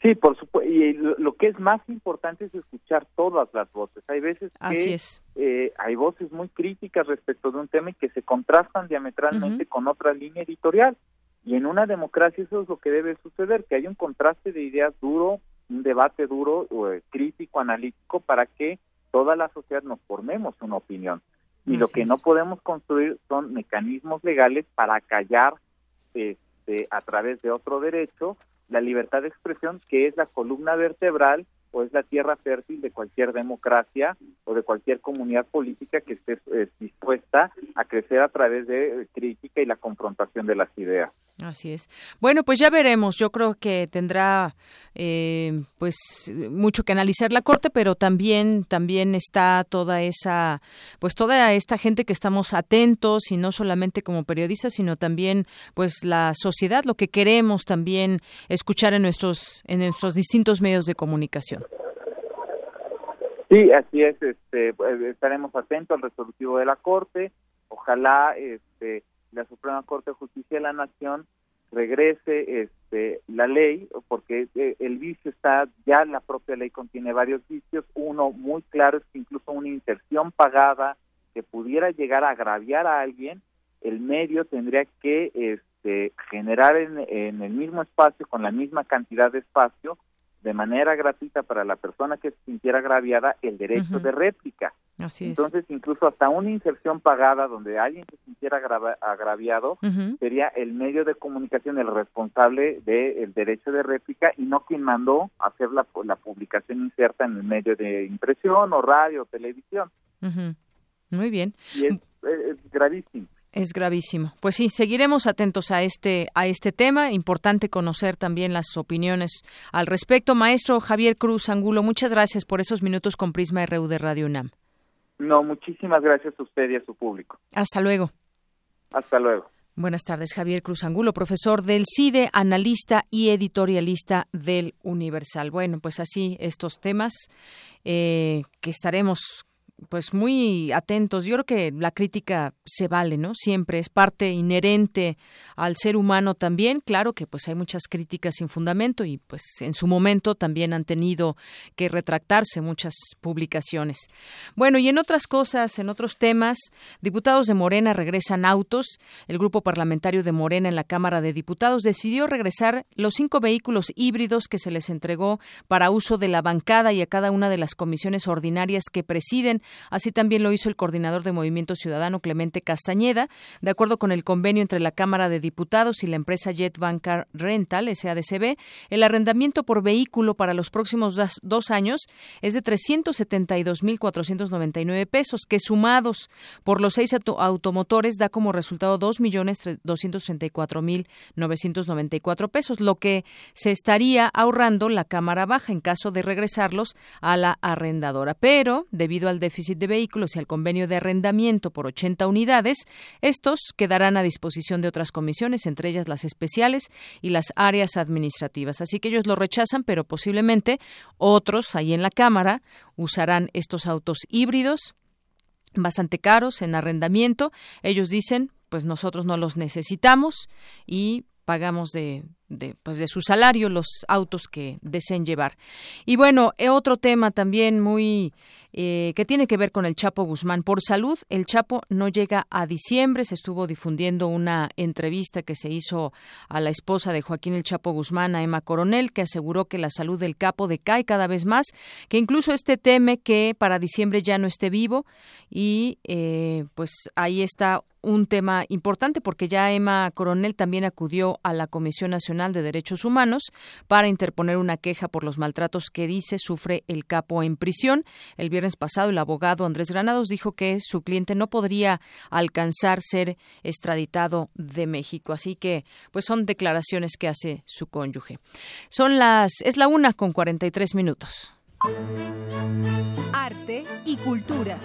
Speaker 25: Sí, por supuesto. Y lo, que es más importante es escuchar todas las voces. Hay veces
Speaker 2: que
Speaker 25: eh, hay voces muy críticas respecto de un tema y que se contrastan diametralmente con otra línea editorial. Y en una democracia eso es lo que debe suceder, que hay un contraste de ideas duro, un debate duro, eh, crítico, analítico, para que toda la sociedad nos formemos una opinión. Y lo que no podemos construir son mecanismos legales para callar este, a través de otro derecho la libertad de expresión, que es la columna vertebral o es la tierra fértil de cualquier democracia o de cualquier comunidad política que esté eh, dispuesta a crecer a través de crítica y la confrontación de las ideas.
Speaker 2: Así es. Bueno, pues ya veremos. Yo creo que tendrá eh, pues mucho que analizar la corte, pero también también está toda esa pues toda esta gente que estamos atentos y no solamente como periodistas, sino también pues la sociedad, lo que queremos también escuchar en nuestros en nuestros distintos medios de comunicación.
Speaker 25: Sí, así es. Este, pues, estaremos atentos al resolutivo de la corte. Ojalá este la Suprema Corte de Justicia de la Nación regrese este la ley porque eh, el vicio está ya la propia ley contiene varios vicios uno muy claro es que incluso una inserción pagada que pudiera llegar a agraviar a alguien el medio tendría que este generar en, en el mismo espacio con la misma cantidad de espacio de manera gratuita para la persona que se sintiera agraviada el derecho de réplica. Entonces, incluso hasta una inserción pagada donde alguien se sintiera agraviado sería el medio de comunicación el responsable del derecho de réplica y no quien mandó hacer la, la publicación inserta en el medio de impresión o radio o televisión.
Speaker 2: Muy bien.
Speaker 25: Y es gravísimo.
Speaker 2: Es gravísimo. Pues sí, seguiremos atentos a este a este tema. Importante conocer también las opiniones al respecto. Maestro Javier Cruz Angulo, muchas gracias por esos minutos con Prisma RU de Radio UNAM.
Speaker 25: No, muchísimas gracias a usted y a su público.
Speaker 2: Hasta luego.
Speaker 25: Hasta luego.
Speaker 2: Buenas tardes, Javier Cruz Angulo, profesor del CIDE, analista y editorialista del Universal. Bueno, pues así estos temas eh, que estaremos pues muy atentos. Yo creo que la crítica se vale, ¿no? Siempre es parte inherente al ser humano también. Claro que pues hay muchas críticas sin fundamento y pues en su momento también han tenido que retractarse muchas publicaciones. Bueno, y en otras cosas, en otros temas, diputados de Morena regresan autos. El grupo parlamentario de Morena en la Cámara de Diputados decidió regresar los cinco vehículos híbridos que se les entregó para uso de la bancada y a cada una de las comisiones ordinarias que presiden Así también lo hizo el coordinador de Movimiento Ciudadano, Clemente Castañeda. De acuerdo con el convenio entre la Cámara de Diputados y la empresa Jet Bancar Rental, SADCB, el arrendamiento por vehículo para los próximos dos años es de 372.499 pesos, que sumados por los seis automotores da como resultado 2.234.994 pesos, lo que se estaría ahorrando la Cámara Baja en caso de regresarlos a la arrendadora. Pero, debido al déficit de vehículos y al convenio de arrendamiento por 80 unidades, estos quedarán a disposición de otras comisiones, entre ellas las especiales y las áreas administrativas. Así que ellos lo rechazan, pero posiblemente otros ahí en la Cámara usarán estos autos híbridos bastante caros en arrendamiento. Ellos dicen, pues nosotros no los necesitamos y pagamos de, de, pues de su salario los autos que deseen llevar. Y bueno, eh, otro tema también muy eh, que tiene que ver con el Chapo Guzmán. Por salud, el Chapo no llega a diciembre. Se estuvo difundiendo una entrevista que se hizo a la esposa de Joaquín el Chapo Guzmán, a Emma Coronel, que aseguró que la salud del capo decae cada vez más, que incluso este teme que para diciembre ya no esté vivo y eh, pues ahí está un tema importante porque ya Emma Coronel también acudió a la Comisión Nacional de Derechos Humanos para interponer una queja por los maltratos que dice sufre el capo en prisión. El viernes pasado el abogado Andrés Granados dijo que su cliente no podría alcanzar ser extraditado de México. Así que, pues son declaraciones que hace su cónyuge. Son las, es la una con 43 minutos.
Speaker 26: Arte y cultura.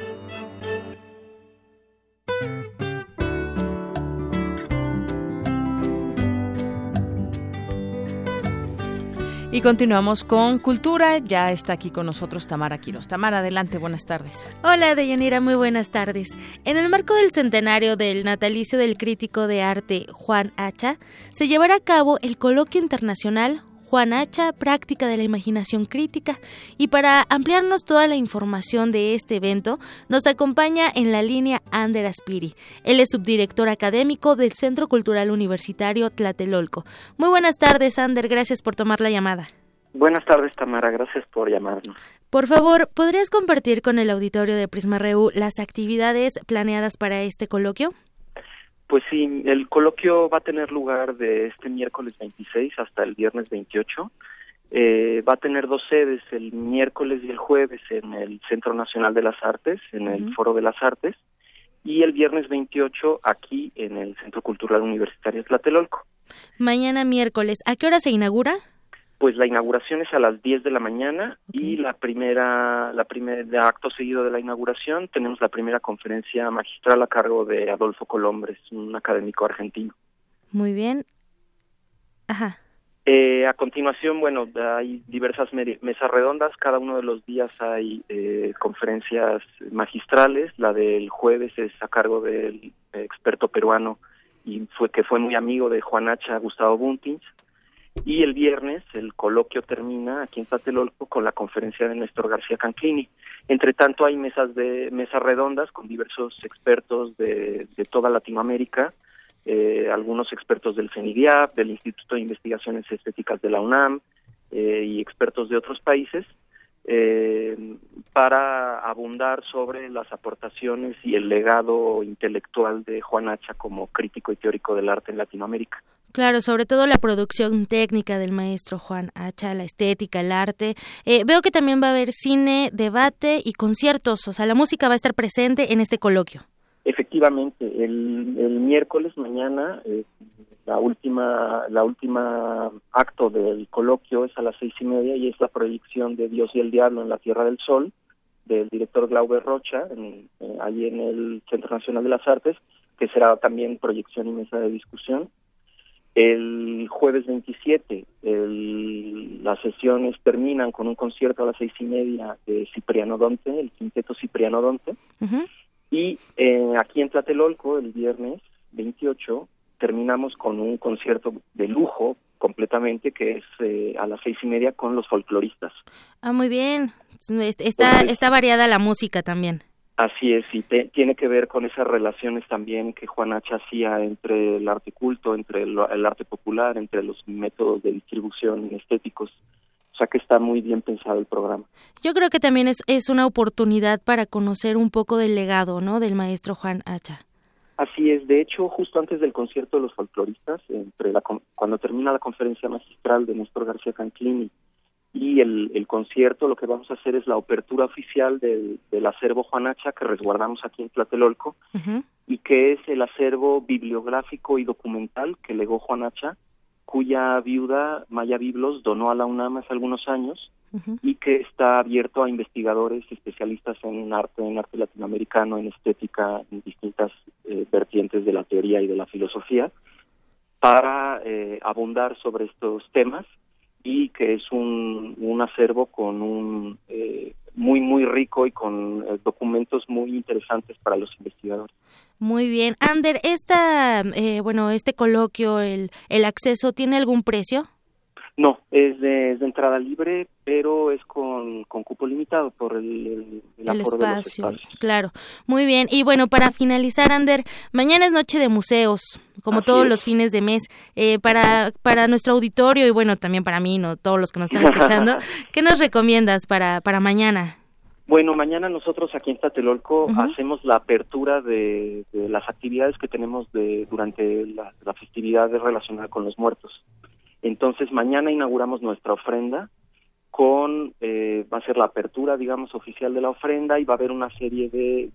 Speaker 2: Y continuamos con Cultura. Ya está aquí con nosotros Tamara Quiroz. Tamara, adelante, buenas tardes.
Speaker 27: Hola, Deyanira, muy buenas tardes. En el marco del centenario del natalicio del crítico de arte Juan Hacha, se llevará a cabo el coloquio internacional Juan Hacha, práctica de la imaginación crítica. Y para ampliarnos toda la información de este evento, nos acompaña en la línea Ander Aspiri. Él es subdirector académico del Centro Cultural Universitario Tlatelolco. Muy buenas tardes, Ander. Gracias por tomar la llamada.
Speaker 28: Buenas tardes, Tamara. Gracias por llamarnos.
Speaker 27: Por favor, ¿podrías compartir con el auditorio de Prisma Reu las actividades planeadas para este coloquio?
Speaker 28: Pues sí, el coloquio va a tener lugar de este miércoles 26 hasta el viernes 28. Eh, va a tener dos sedes, el miércoles y el jueves en el Centro Nacional de las Artes, en el Foro de las Artes, y el viernes 28 aquí en el Centro Cultural Universitario Tlatelolco.
Speaker 27: Mañana miércoles, ¿a qué hora se inaugura?
Speaker 28: Pues la inauguración es a las 10 de la mañana y la primera, la primera acto seguido de la inauguración tenemos la primera conferencia magistral a cargo de Adolfo Colombres, un académico argentino.
Speaker 27: Muy bien. Ajá.
Speaker 28: Eh, a continuación, bueno, hay diversas mesas redondas. Cada uno de los días hay eh, conferencias magistrales. La del jueves es a cargo del experto peruano y fue que fue muy amigo de Juan Hacha, Gustavo Buntins. Y el viernes el coloquio termina aquí en Tlatelolco con la conferencia de Néstor García Canclini. Entre tanto hay mesas de mesas redondas con diversos expertos de, toda Latinoamérica, eh, algunos expertos del CENIDIAP, del Instituto de Investigaciones Estéticas de la UNAM eh, y expertos de otros países eh, para abundar sobre las aportaciones y el legado intelectual de Juan Hacha como crítico y teórico del arte en Latinoamérica.
Speaker 27: Claro, sobre todo la producción técnica del maestro Juan Hacha, la estética, el arte. Eh, veo que también va a haber cine, debate y conciertos, o sea, la música va a estar presente en este coloquio.
Speaker 28: Efectivamente, el, el miércoles mañana, eh, la última, la última acto del coloquio es a las seis y media y es la proyección de Dios y el Diablo en la Tierra del Sol del director Glauber Rocha, en, eh, ahí en el Centro Nacional de las Artes, que será también proyección y mesa de discusión. El jueves 27 el, las sesiones terminan con un concierto a las seis y media de Cipriano Donte, el quinteto Cipriano Donte. Y eh, aquí en Tlatelolco, el viernes 28, terminamos con un concierto de lujo completamente que es eh, a las seis y media con los folcloristas.
Speaker 27: Ah, muy bien. Está, está variada la música también.
Speaker 28: Así es, y tiene que ver con esas relaciones también que Juan H. hacía entre el arte culto, entre el, arte popular, entre los métodos de distribución estéticos. O sea que está muy bien pensado el programa.
Speaker 27: Yo creo que también es, es una oportunidad para conocer un poco del legado, ¿no? Del maestro Juan Hacha.
Speaker 28: Así es, de hecho, justo antes del concierto de los folcloristas, entre la, cuando termina la conferencia magistral de Néstor García Canclini y el, el, concierto lo que vamos a hacer es la apertura oficial del, del acervo Juanacha que resguardamos aquí en Tlatelolco y que es el acervo bibliográfico y documental que legó Juanacha cuya viuda Maya Biblos donó a la UNAM hace algunos años y que está abierto a investigadores especialistas en arte, en arte latinoamericano, en estética, en distintas eh, vertientes de la teoría y de la filosofía, para eh, abundar sobre estos temas y que es un, un acervo con un eh, muy muy rico y con eh, documentos muy interesantes para los investigadores.
Speaker 27: Muy bien, Ander, esta eh, bueno este coloquio el el acceso tiene algún precio?
Speaker 28: No, es de, entrada libre, pero es con, con cupo limitado por el, el, espacio,
Speaker 27: Claro, muy bien. Y bueno, para finalizar, Ander, mañana es noche de museos, como todos los fines de mes. Eh, para, para nuestro auditorio y bueno, también para mí, no todos los que nos están escuchando, ¿qué nos recomiendas para, para mañana?
Speaker 28: Bueno, mañana nosotros aquí en Tlatelolco hacemos la apertura de, las actividades que tenemos de, durante la, la, festividad relacionada con los muertos. Entonces, mañana inauguramos nuestra ofrenda con, eh, va a ser la apertura, digamos, oficial de la ofrenda y va a haber una serie de,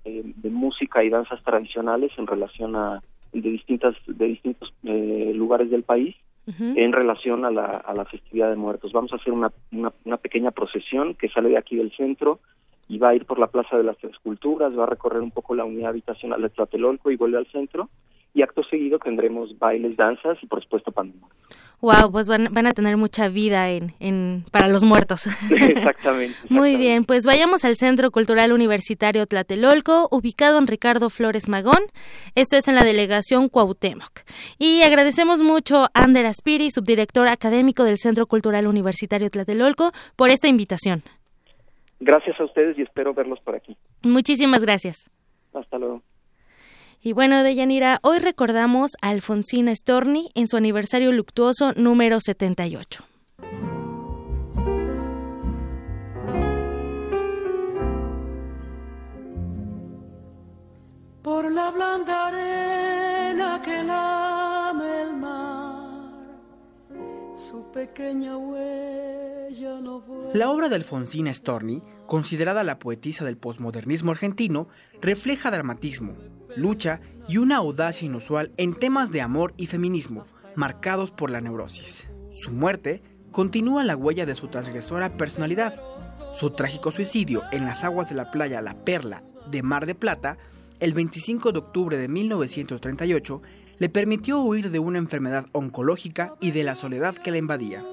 Speaker 28: música y danzas tradicionales en relación a, de distintas, de distintos eh, lugares del país en relación a la, a la festividad de muertos. Vamos a hacer una, una, una pequeña procesión que sale de aquí del centro, y va a ir por la Plaza de las Tres Culturas, va a recorrer un poco la unidad habitacional de Tlatelolco y vuelve al centro. Y acto seguido tendremos bailes, danzas y por supuesto pan
Speaker 12: Wow, pues van, van, a tener mucha vida en, en para los muertos.
Speaker 28: exactamente,
Speaker 12: Muy bien, pues vayamos al Centro Cultural Universitario Tlatelolco, ubicado en Ricardo Flores Magón. Esto es en la delegación Cuauhtémoc. Y agradecemos mucho a Ander Aspiri, subdirector académico del Centro Cultural Universitario Tlatelolco, por esta invitación.
Speaker 28: Gracias a ustedes y espero verlos por aquí.
Speaker 12: Muchísimas gracias.
Speaker 28: Hasta luego.
Speaker 12: Y bueno, Deyanira, hoy recordamos a Alfonsina Storni en su aniversario luctuoso número 78.
Speaker 29: Por la blanda arena que lame el mar, su pequeña huella
Speaker 30: la obra de Alfonsina Storni, considerada la poetisa del posmodernismo argentino, refleja dramatismo, lucha y una audacia inusual en temas de amor y feminismo, marcados por la neurosis. Su muerte continúa la huella de su transgresora personalidad. Su trágico suicidio en las aguas de la playa La Perla de Mar de Plata, el 25 de octubre de 1938, le permitió huir de una enfermedad oncológica y de la soledad que la invadía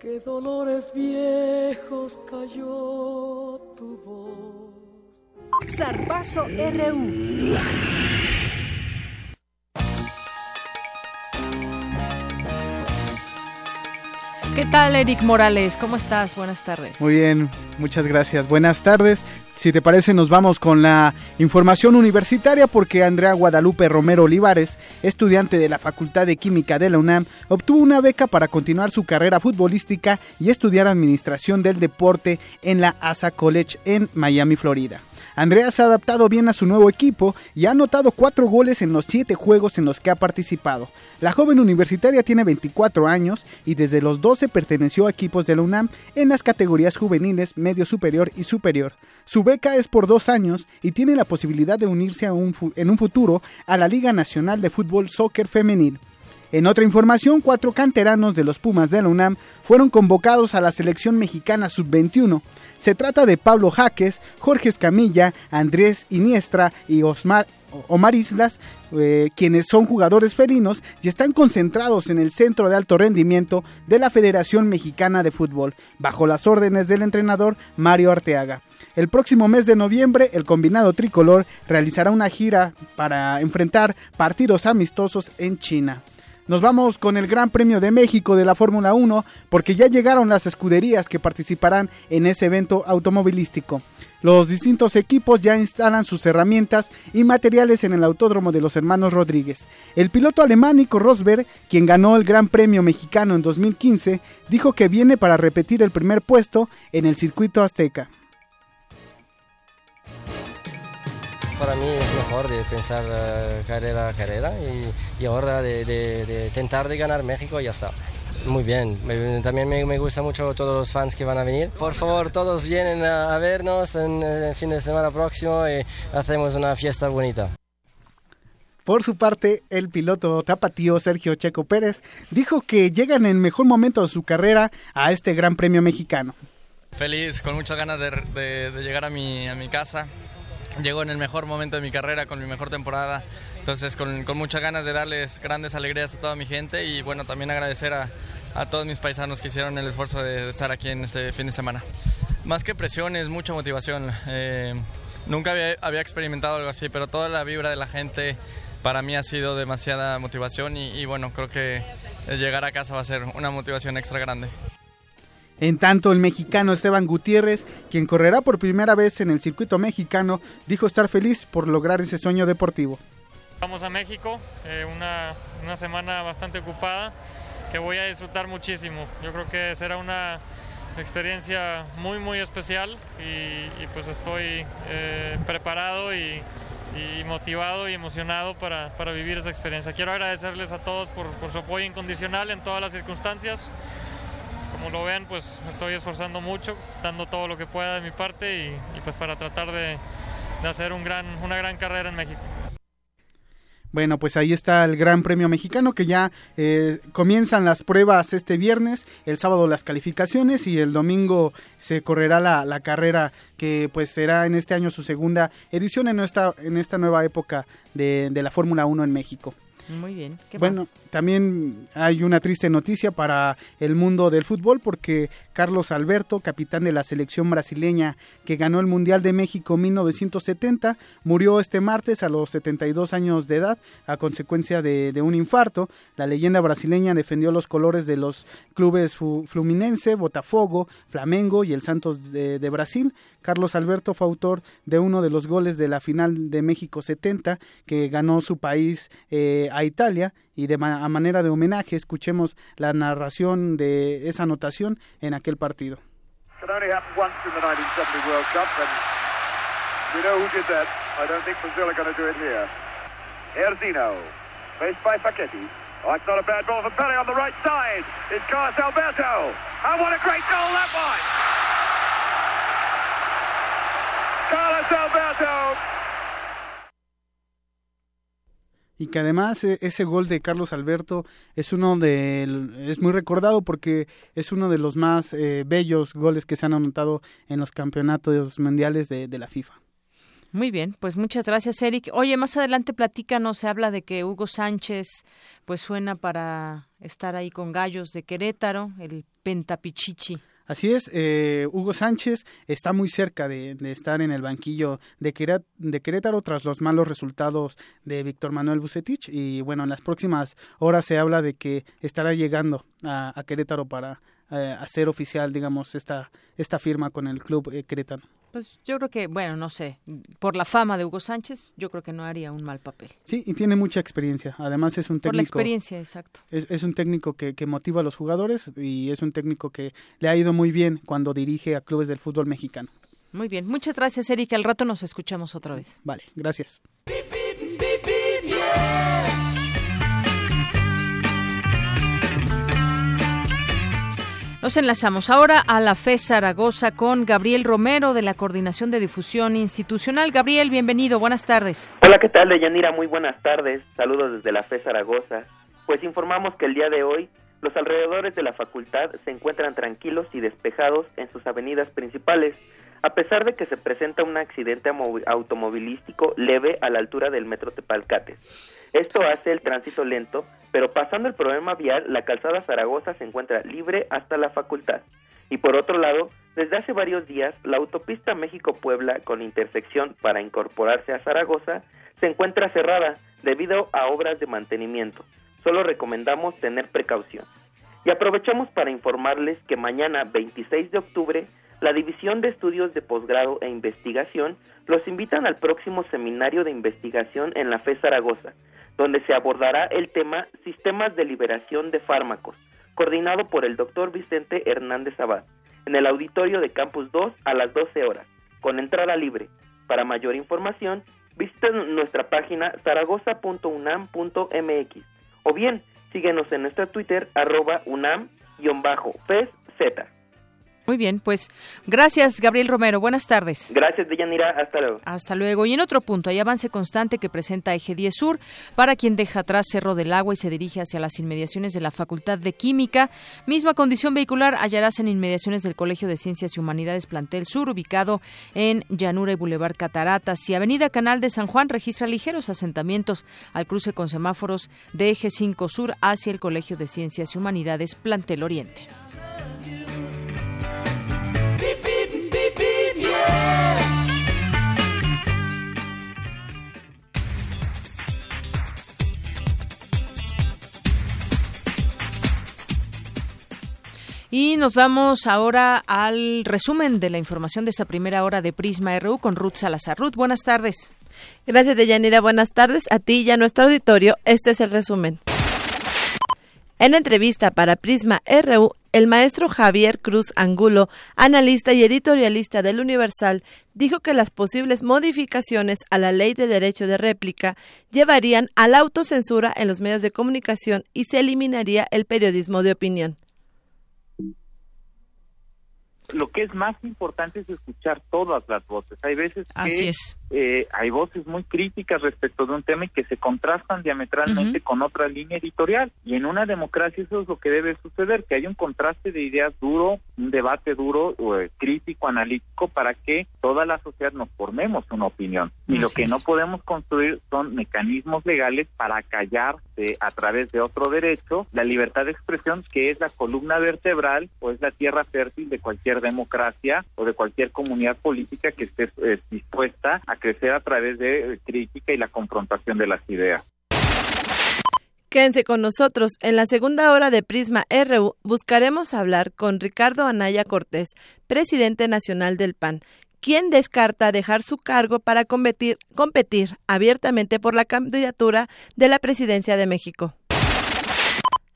Speaker 29: Que dolores viejos cayó tu voz.
Speaker 3: Zarpazo RU.
Speaker 2: ¿Qué tal, Eric Morales? ¿Cómo estás? Buenas tardes.
Speaker 13: Muy bien, muchas gracias. Buenas tardes. Si te parece, nos vamos con la información universitaria porque Andrea Guadalupe Romero Olivares, estudiante de la Facultad de Química de la UNAM, obtuvo una beca para continuar su carrera futbolística y estudiar Administración del Deporte en la Asa College en Miami, Florida. Andrea se ha adaptado bien a su nuevo equipo y ha anotado cuatro goles en los siete juegos en los que ha participado. La joven universitaria tiene 24 años y desde los 12 perteneció a equipos de la UNAM en las categorías juveniles, medio superior y superior. Su beca es por dos años y tiene la posibilidad de unirse en un futuro a la Liga Nacional de Fútbol Soccer Femenil. En otra información, cuatro canteranos de los Pumas de la UNAM fueron convocados a la selección mexicana sub-21. Se trata de Pablo Jaques, Jorge Escamilla, Andrés Iniestra y Osmar, Omar Islas, eh, quienes son jugadores felinos y están concentrados en el centro de alto rendimiento de la Federación Mexicana de Fútbol, bajo las órdenes del entrenador Mario Arteaga. El próximo mes de noviembre, el combinado tricolor realizará una gira para enfrentar partidos amistosos en China. Nos vamos con el Gran Premio de México de la Fórmula 1 porque ya llegaron las escuderías que participarán en ese evento automovilístico. Los distintos equipos ya instalan sus herramientas y materiales en el Autódromo de los Hermanos Rodríguez. El piloto alemán Nico Rosberg, quien ganó el Gran Premio Mexicano en 2015, dijo que viene para repetir el primer puesto en el circuito azteca.
Speaker 31: Para mí es mejor de pensar uh, carrera a carrera y, y ahora de, de, de, intentar de ganar México y ya está. Muy bien, también me, me, gusta mucho todos los fans que van a venir. Por favor, todos vienen a, a vernos en el fin de semana próximo y hacemos una fiesta bonita.
Speaker 13: Por su parte, el piloto tapatío Sergio Checo Pérez dijo que llegan en mejor momento de su carrera a este Gran Premio mexicano.
Speaker 32: Feliz, con muchas ganas de, de, de llegar a mi, a mi casa, Llego en el mejor momento de mi carrera, con mi mejor temporada. Entonces, con, con, muchas ganas de darles grandes alegrías a toda mi gente y bueno, también agradecer a, a todos mis paisanos que hicieron el esfuerzo de estar aquí en este fin de semana. Más que presiones, mucha motivación. Eh, nunca había, había, experimentado algo así, pero toda la vibra de la gente para mí ha sido demasiada motivación y, y bueno, creo que llegar a casa va a ser una motivación extra grande.
Speaker 13: En tanto, el mexicano Esteban Gutiérrez, quien correrá por primera vez en el circuito mexicano, dijo estar feliz por lograr ese sueño deportivo.
Speaker 33: Vamos a México, eh, una, una, semana bastante ocupada que voy a disfrutar muchísimo. Yo creo que será una, experiencia muy muy especial y, pues estoy eh, preparado y, motivado y emocionado para, vivir esa experiencia. Quiero agradecerles a todos por, su apoyo incondicional en todas las circunstancias. Como lo ven, pues me estoy esforzando mucho, dando todo lo que pueda de mi parte y, pues para tratar de, de hacer un gran, una gran carrera en México.
Speaker 13: Bueno, pues ahí está el Gran Premio Mexicano que ya eh, comienzan las pruebas este viernes, el sábado las calificaciones y el domingo se correrá la, la carrera que pues será en este año su segunda edición en esta, en esta nueva época de, de la Fórmula 1 en México.
Speaker 2: Muy bien.
Speaker 13: bueno, también hay una triste noticia para el mundo del fútbol porque Carlos Alberto, capitán de la selección brasileña que ganó el Mundial de México 1970, murió este martes a los 72 años de edad a consecuencia de, un infarto. La leyenda brasileña defendió los colores de los clubes Fluminense, Botafogo, Flamengo y el Santos de, Brasil. Carlos Alberto fue autor de uno de los goles de la final de México 70 que ganó su país eh, a Italia y de a manera de homenaje escuchemos la narración de esa anotación en aquel partido.
Speaker 34: It only happened once in the 1970 World Cup, and we know who did that. I don't think Brazil are going to do it here. Erzino, faced by Facchetti. Oh, the right side. It's Carlos Alberto. That! Carlos Alberto
Speaker 13: y que además e, ese gol de Carlos Alberto es uno de es muy recordado porque es uno de los más eh, bellos goles que se han anotado en los campeonatos mundiales de, de, la FIFA.
Speaker 2: Muy bien, pues muchas gracias, Eric. Oye, más adelante platícanos, se habla de que Hugo Sánchez pues suena para estar ahí con Gallos de Querétaro, el Pentapichichi.
Speaker 13: Así es, eh, Hugo Sánchez está muy cerca de, estar en el banquillo de, Querétaro tras los malos resultados de Víctor Manuel Bucetich y bueno, en las próximas horas se habla de que estará llegando a, Querétaro para eh, hacer oficial, digamos, esta, esta firma con el club eh, querétaro.
Speaker 2: Pues yo creo que, bueno, no sé, por la fama de Hugo Sánchez, yo creo que no haría un mal papel.
Speaker 13: Sí, y tiene mucha experiencia. Además es un técnico...
Speaker 2: Por la experiencia, exacto.
Speaker 13: Es, un técnico que, que, motiva a los jugadores y es un técnico que le ha ido muy bien cuando dirige a clubes del fútbol mexicano.
Speaker 2: Muy bien, muchas gracias, Erika. Al rato nos escuchamos otra vez.
Speaker 13: Vale, gracias.
Speaker 2: Nos enlazamos ahora a la FE Zaragoza con Gabriel Romero de la Coordinación de Difusión Institucional. Gabriel, bienvenido, buenas tardes.
Speaker 35: Hola, ¿qué tal, Deyanira? Muy buenas tardes. Saludos desde la FE Zaragoza. Pues informamos que el día de hoy los alrededores de la facultad se encuentran tranquilos y despejados en sus avenidas principales, a pesar de que se presenta un accidente automovilístico leve a la altura del metro Tepalcates. Esto hace el tránsito lento, pero pasando el problema vial, la calzada Zaragoza se encuentra libre hasta la facultad. Y por otro lado, desde hace varios días, la autopista México-Puebla con intersección para incorporarse a Zaragoza se encuentra cerrada debido a obras de mantenimiento. Solo recomendamos tener precaución. Y aprovechamos para informarles que mañana 26 de octubre la División de Estudios de Posgrado e Investigación los invitan al próximo seminario de investigación en la FE Zaragoza, donde se abordará el tema Sistemas de Liberación de Fármacos, coordinado por el doctor Vicente Hernández Abad, en el auditorio de Campus 2 a las 12 horas, con entrada libre. Para mayor información, visiten nuestra página zaragoza.unam.mx o bien síguenos en nuestro Twitter arroba unam-fez-z.
Speaker 2: Muy bien, pues gracias Gabriel Romero. Buenas tardes.
Speaker 35: Gracias Deyanira, hasta luego.
Speaker 2: Hasta luego. Y en otro punto, hay avance constante que presenta Eje 10 Sur para quien deja atrás Cerro del Agua y se dirige hacia las inmediaciones de la Facultad de Química. Misma condición vehicular hallarás en inmediaciones del Colegio de Ciencias y Humanidades Plantel Sur, ubicado en Llanura y Boulevard Cataratas. Y Avenida Canal de San Juan registra ligeros asentamientos al cruce con semáforos de Eje 5 Sur hacia el Colegio de Ciencias y Humanidades Plantel Oriente. Y nos vamos ahora al resumen de la información de esta primera hora de Prisma RU con Ruth Salazar. Ruth, buenas tardes.
Speaker 36: Gracias, Deyanira. Buenas tardes a ti y a nuestro auditorio. Este es el resumen. En entrevista para Prisma RU, el maestro Javier Cruz Angulo, analista y editorialista del Universal, dijo que las posibles modificaciones a la ley de derecho de réplica llevarían a la autocensura en los medios de comunicación y se eliminaría el periodismo de opinión
Speaker 25: lo que es más importante es escuchar todas las voces. Hay veces que eh, hay voces muy críticas respecto de un tema y que se contrastan diametralmente con otra línea editorial. Y en una democracia eso es lo que debe suceder, que hay un contraste de ideas duro, un debate duro, eh, crítico, analítico, para que toda la sociedad nos formemos una opinión. Y lo que no podemos construir son mecanismos legales para callar a través de otro derecho la libertad de expresión, que es la columna vertebral o es la tierra fértil de cualquier democracia o de cualquier comunidad política que esté eh, dispuesta a crecer a través de eh, crítica y la confrontación de las ideas.
Speaker 36: Quédense con nosotros. En la segunda hora de Prisma RU buscaremos hablar con Ricardo Anaya Cortés, presidente nacional del PAN, quien descarta dejar su cargo para competir, competir abiertamente por la candidatura de la presidencia de México.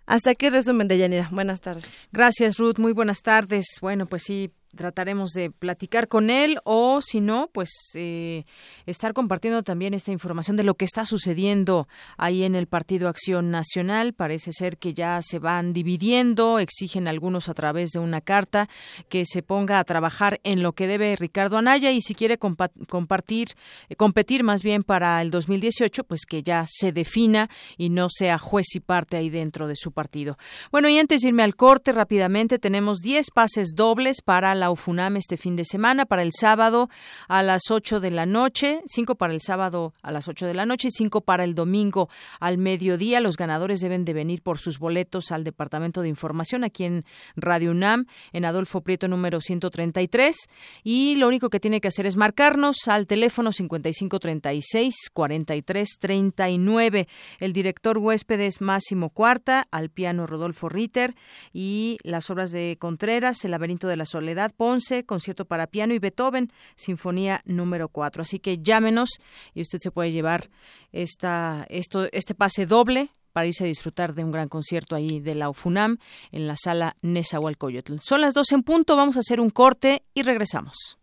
Speaker 36: Hasta aquí el resumen de Yanira. Buenas tardes.
Speaker 2: Gracias, Ruth. Muy buenas tardes. Bueno, pues sí, trataremos de platicar con él o si no, pues eh, estar compartiendo también esta información de lo que está sucediendo ahí en el Partido Acción Nacional. Parece ser que ya se van dividiendo, exigen algunos a través de una carta que se ponga a trabajar en lo que debe Ricardo Anaya y si quiere compartir, eh, competir más bien para el 2018, pues que ya se defina y no sea juez y parte ahí dentro de su partido. Bueno, y antes de irme al corte rápidamente, tenemos 10 pases dobles para la la UFUNAM este fin de semana para el sábado a las 8 de la noche, 5 para el sábado a las 8 de la noche y 5 para el domingo al mediodía. Los ganadores deben de venir por sus boletos al Departamento de Información aquí en Radio UNAM, en Adolfo Prieto número 133 y lo único que tiene que hacer es marcarnos al teléfono 5536 4339. El director huésped es Máximo Cuarta, al piano Rodolfo Ritter y las obras de Contreras, El laberinto de la soledad Ponce, concierto para piano y Beethoven, Sinfonía número 4. Así que llámenos y usted se puede llevar esta, esto, este pase doble para irse a disfrutar de un gran concierto ahí de la UFUNAM en la sala Nezahualcóyotl. Son las dos en punto, vamos a hacer un corte y regresamos.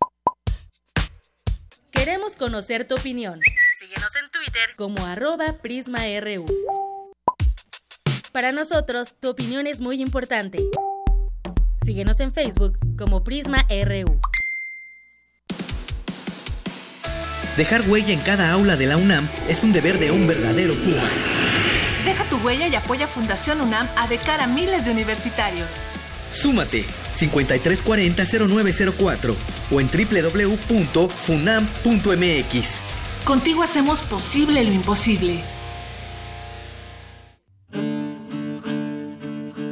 Speaker 12: Queremos conocer tu opinión. Síguenos en Twitter como arroba PrismaRU. Para nosotros, tu opinión es muy importante. Síguenos en Facebook como Prisma RU.
Speaker 37: Dejar huella en cada aula de la UNAM es un deber de un verdadero Puma.
Speaker 38: Deja tu huella y apoya Fundación UNAM a de cara a miles de universitarios.
Speaker 37: Súmate 5340-0904 o en www.funam.mx.
Speaker 38: Contigo hacemos posible lo imposible.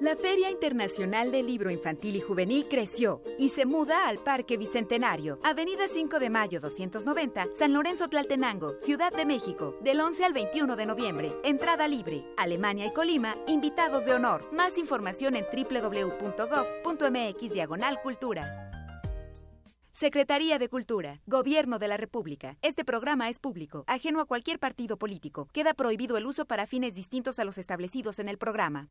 Speaker 3: La Feria Internacional del Libro Infantil y Juvenil creció y se muda al Parque Bicentenario, Avenida 5 de Mayo 290, San Lorenzo Tlaltenango, Ciudad de México, del 11 al 21 de noviembre. Entrada libre. Alemania y Colima, invitados de honor. Más información en www.gov.mx diagonal cultura. Secretaría de Cultura, Gobierno de la República. Este programa es público, ajeno a cualquier partido político. Queda prohibido el uso para fines distintos a los establecidos en el programa.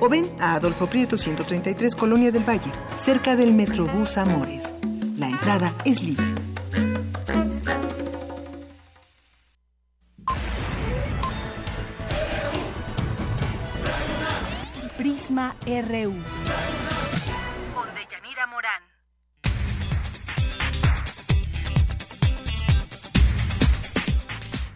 Speaker 39: o ven a Adolfo Prieto 133 Colonia del Valle, cerca del Metrobús Amores. La entrada es libre.
Speaker 3: Prisma RU.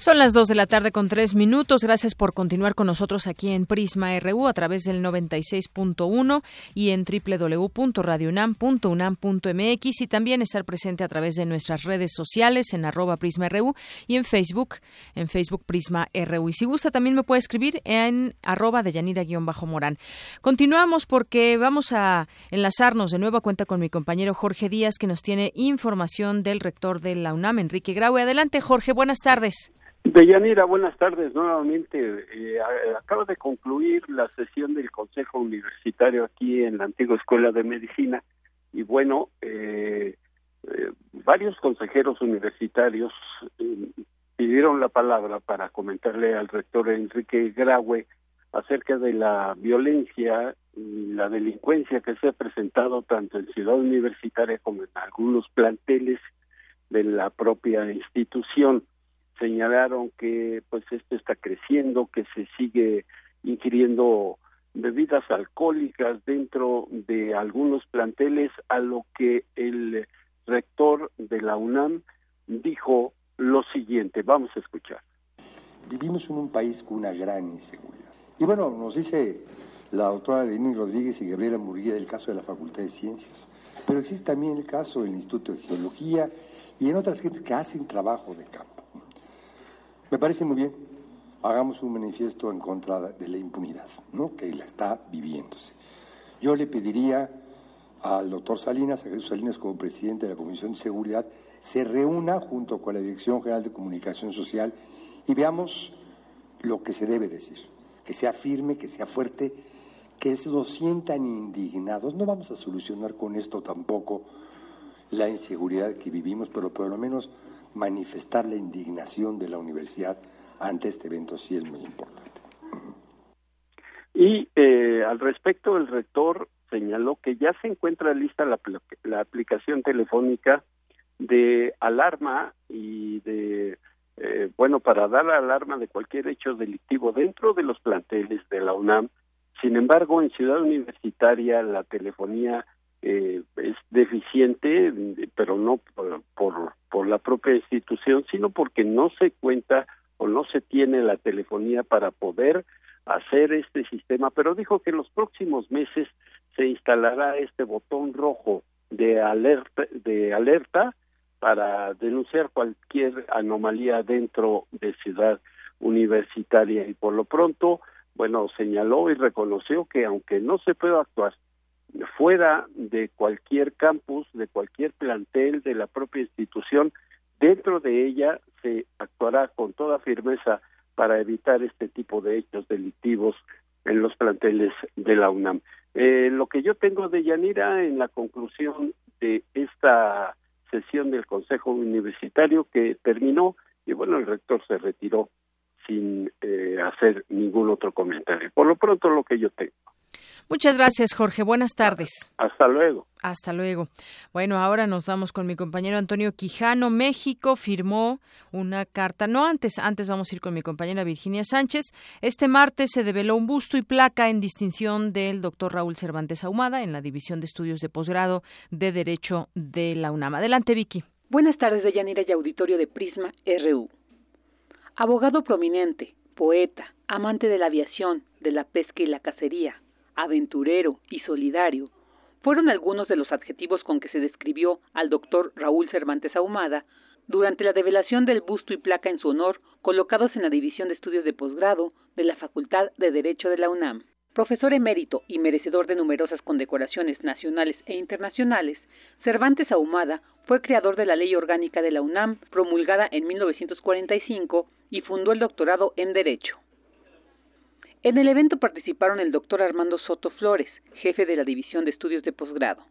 Speaker 2: Son las dos de la tarde con tres minutos. Gracias por continuar con nosotros aquí en Prisma RU a través del 96.1 y en www.radionam.unam.mx y también estar presente a través de nuestras redes sociales en arroba Prisma RU y en Facebook, en Facebook Prisma RU. Y si gusta también me puede escribir en arroba de Yanira-Morán. Continuamos porque vamos a enlazarnos de nuevo a cuenta con mi compañero Jorge Díaz que nos tiene información del rector de la UNAM, Enrique Graue. Adelante Jorge, buenas tardes.
Speaker 15: Deyanira, buenas tardes nuevamente. Eh, acaba de concluir la sesión del Consejo Universitario aquí en la antigua Escuela de Medicina y bueno, eh, eh, varios consejeros universitarios pidieron la palabra para comentarle al rector Enrique Graue acerca de la violencia y la delincuencia que se ha presentado tanto en Ciudad Universitaria como en algunos planteles de la propia institución señalaron que pues esto está creciendo, que se sigue ingiriendo bebidas alcohólicas dentro de algunos planteles, a lo que el rector de la UNAM dijo lo siguiente, vamos a escuchar.
Speaker 17: Vivimos en un país con una gran inseguridad. Y bueno, nos dice la doctora Denis Rodríguez y Gabriela Murguía del caso de la Facultad de Ciencias, pero existe también el caso del Instituto de Geología y en otras gentes que hacen trabajo de campo. Me parece muy bien. Hagamos un manifiesto en contra de la impunidad, ¿no? que la está viviéndose. Yo le pediría al doctor Salinas, a Jesús Salinas como presidente de la Comisión de Seguridad, se reúna junto con la Dirección General de Comunicación Social y veamos lo que se debe decir, que sea firme, que sea fuerte, que nos sientan indignados. No vamos a solucionar con esto tampoco la inseguridad que vivimos, pero por lo menos manifestar la indignación de la universidad ante este evento sí es muy importante.
Speaker 15: Y eh, al respecto, el rector señaló que ya se encuentra lista la, la aplicación telefónica de alarma y de, eh, bueno, para dar alarma de cualquier hecho delictivo dentro de los planteles de la UNAM. Sin embargo, en Ciudad Universitaria la telefonía eh, es deficiente, pero no por, por, la propia institución, sino porque no se cuenta o no se tiene la telefonía para poder hacer este sistema, pero dijo que en los próximos meses se instalará este botón rojo de alerta, de alerta para denunciar cualquier anomalía dentro de ciudad universitaria. Y por lo pronto, bueno, señaló y reconoció que aunque no se puede actuar fuera de cualquier campus, de cualquier plantel de la propia institución, dentro de ella se actuará con toda firmeza para evitar este tipo de hechos delictivos en los planteles de la UNAM. Eh, lo que yo tengo de Yanira en la conclusión de esta sesión del Consejo Universitario que terminó y bueno, el rector se retiró sin eh, hacer ningún otro comentario. Por lo pronto lo que yo tengo.
Speaker 2: Muchas gracias, Jorge. Buenas tardes.
Speaker 40: Hasta luego.
Speaker 2: Hasta luego. Bueno, ahora nos vamos con mi compañero Antonio Quijano. México firmó una carta, no antes, antes vamos a ir con mi compañera Virginia Sánchez. Este martes se develó un busto y placa en distinción del doctor Raúl Cervantes Ahumada en la División de Estudios de Posgrado de Derecho de la UNAM. Adelante, Vicky.
Speaker 41: Buenas tardes, Deyanira y auditorio de Prisma RU. Abogado prominente, poeta, amante de la aviación, de la pesca y la cacería, aventurero y solidario, fueron algunos de los adjetivos con que se describió al doctor Raúl Cervantes Ahumada durante la develación del busto y placa en su honor colocados en la División de Estudios de Posgrado de la Facultad de Derecho de la UNAM. Profesor emérito y merecedor de numerosas condecoraciones nacionales e internacionales, Cervantes Ahumada fue creador de la Ley Orgánica de la UNAM, promulgada en 1945, y fundó el doctorado en Derecho. En el evento participaron el doctor Armando Soto Flores, jefe de la División de Estudios de Posgrado,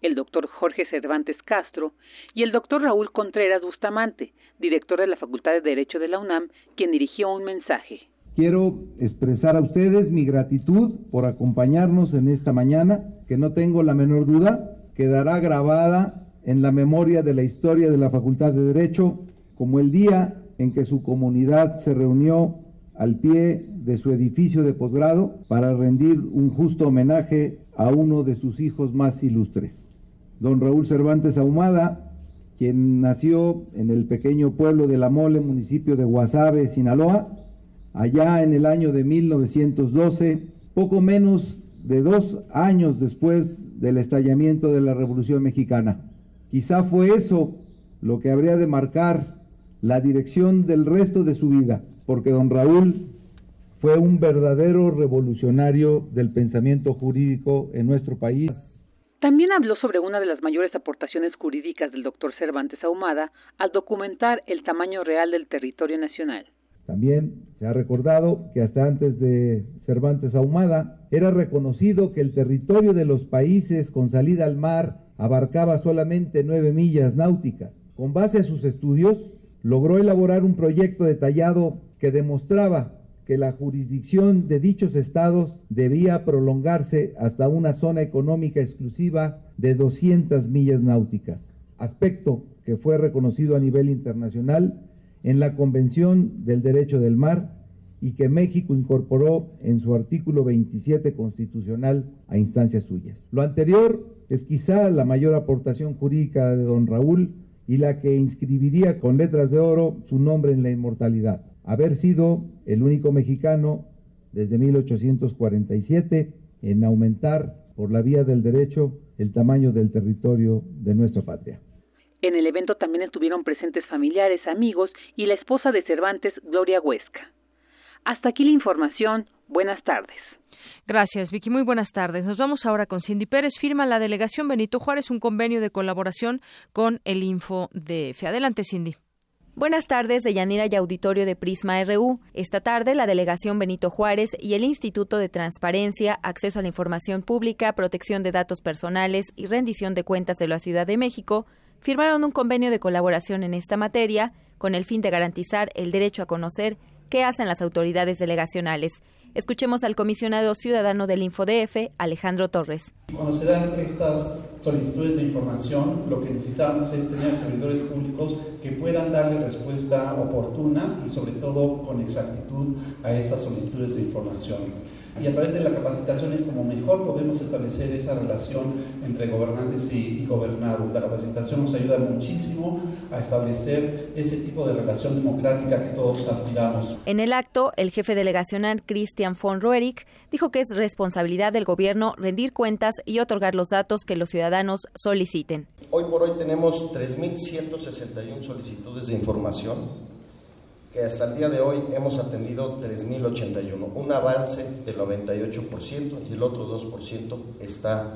Speaker 41: el doctor Jorge Cervantes Castro y el doctor Raúl Contreras Bustamante, director de la Facultad de Derecho de la UNAM, quien dirigió un mensaje.
Speaker 42: Quiero expresar a ustedes mi gratitud por acompañarnos en esta mañana, que no tengo la menor duda quedará grabada en la memoria de la historia de la Facultad de Derecho como el día en que su comunidad se reunió al pie de su edificio de posgrado para rendir un justo homenaje a uno de sus hijos más ilustres. Don Raúl Cervantes Ahumada, quien nació en el pequeño pueblo de La Mole, municipio de Guasave, Sinaloa, allá en el año de 1912, poco menos de dos años después del estallamiento de la Revolución Mexicana. Quizá fue eso lo que habría de marcar la dirección del resto de su vida, porque don Raúl fue un verdadero revolucionario del pensamiento jurídico en nuestro país.
Speaker 41: También habló sobre una de las mayores aportaciones jurídicas del doctor Cervantes Ahumada al documentar el tamaño real del territorio nacional.
Speaker 42: También se ha recordado que hasta antes de Cervantes Ahumada era reconocido que el territorio de los países con salida al mar abarcaba solamente nueve millas náuticas. Con base a sus estudios, logró elaborar un proyecto detallado que demostraba que la jurisdicción de dichos estados debía prolongarse hasta una zona económica exclusiva de 200 millas náuticas, aspecto que fue reconocido a nivel internacional en la Convención del Derecho del Mar y que México incorporó en su artículo 27 constitucional a instancias suyas. Lo anterior es quizá la mayor aportación jurídica de don Raúl y la que inscribiría con letras de oro su nombre en la inmortalidad. Haber sido el único mexicano desde 1847 en aumentar por la vía del derecho el tamaño del territorio de nuestra patria.
Speaker 41: En el evento también estuvieron presentes familiares, amigos y la esposa de Cervantes, Gloria Huesca. Hasta aquí la información. Buenas tardes.
Speaker 2: Gracias, Vicky. Muy buenas tardes. Nos vamos ahora con Cindy Pérez. Firma la delegación Benito Juárez un convenio de colaboración con el Info InfoDF. Adelante, Cindy.
Speaker 43: Buenas tardes, de Yanira y Auditorio de Prisma RU. Esta tarde, la Delegación Benito Juárez y el Instituto de Transparencia, Acceso a la Información Pública, Protección de Datos Personales y Rendición de Cuentas de la Ciudad de México firmaron un convenio de colaboración en esta materia con el fin de garantizar el derecho a conocer qué hacen las autoridades delegacionales. Escuchemos al comisionado ciudadano del InfoDF, Alejandro Torres.
Speaker 44: Cuando se dan estas solicitudes de información, lo que necesitamos es tener servidores públicos que puedan darle respuesta oportuna y sobre todo con exactitud a esas solicitudes de información y a través de la capacitación es como mejor podemos establecer esa relación entre gobernantes y, gobernados. La capacitación nos ayuda muchísimo a establecer ese tipo de relación democrática que todos aspiramos.
Speaker 43: En el acto, el jefe delegacional Christian von Roerich dijo que es responsabilidad del gobierno rendir cuentas y otorgar los datos que los ciudadanos soliciten.
Speaker 45: Hoy por hoy tenemos 3.161 solicitudes de información que hasta el día de hoy hemos atendido 3.081, un avance del 98% y el otro 2% está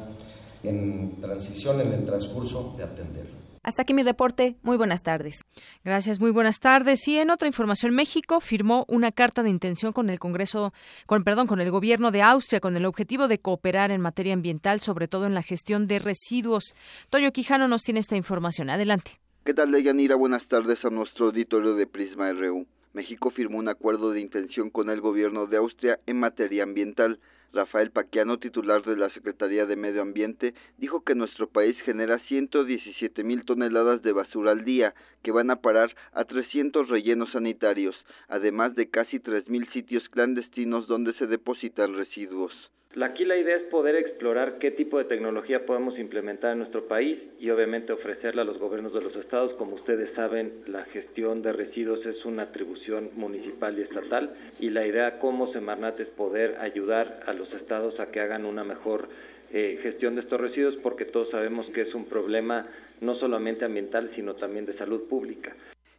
Speaker 45: en transición, en el transcurso de atender.
Speaker 43: Hasta aquí mi reporte. Muy buenas tardes.
Speaker 2: Gracias, muy buenas tardes. Y en otra información, México firmó una carta de intención con el Congreso, con perdón, con el gobierno de Austria con el objetivo de cooperar en materia ambiental, sobre todo en la gestión de residuos. Toyo Quijano nos tiene esta información. Adelante.
Speaker 46: ¿Qué tal, Deyanira? Buenas tardes a nuestro auditorio de Prisma RU. México firmó un acuerdo de intención con el gobierno de Austria en materia ambiental,
Speaker 18: Rafael Paquiano, titular de la Secretaría de Medio Ambiente, dijo que nuestro país genera 117 mil toneladas de basura al día, que van a parar a 300 rellenos sanitarios, además de casi 3 mil sitios clandestinos donde se depositan residuos.
Speaker 47: Aquí la idea es poder explorar qué tipo de tecnología podemos implementar en nuestro país y obviamente ofrecerla a los gobiernos de los estados. Como ustedes saben, la gestión de residuos es una atribución municipal y estatal y la idea como Semarnat es poder ayudar a los estados a que hagan una mejor eh, gestión de estos residuos porque todos sabemos que es un problema no solamente ambiental sino también de salud pública.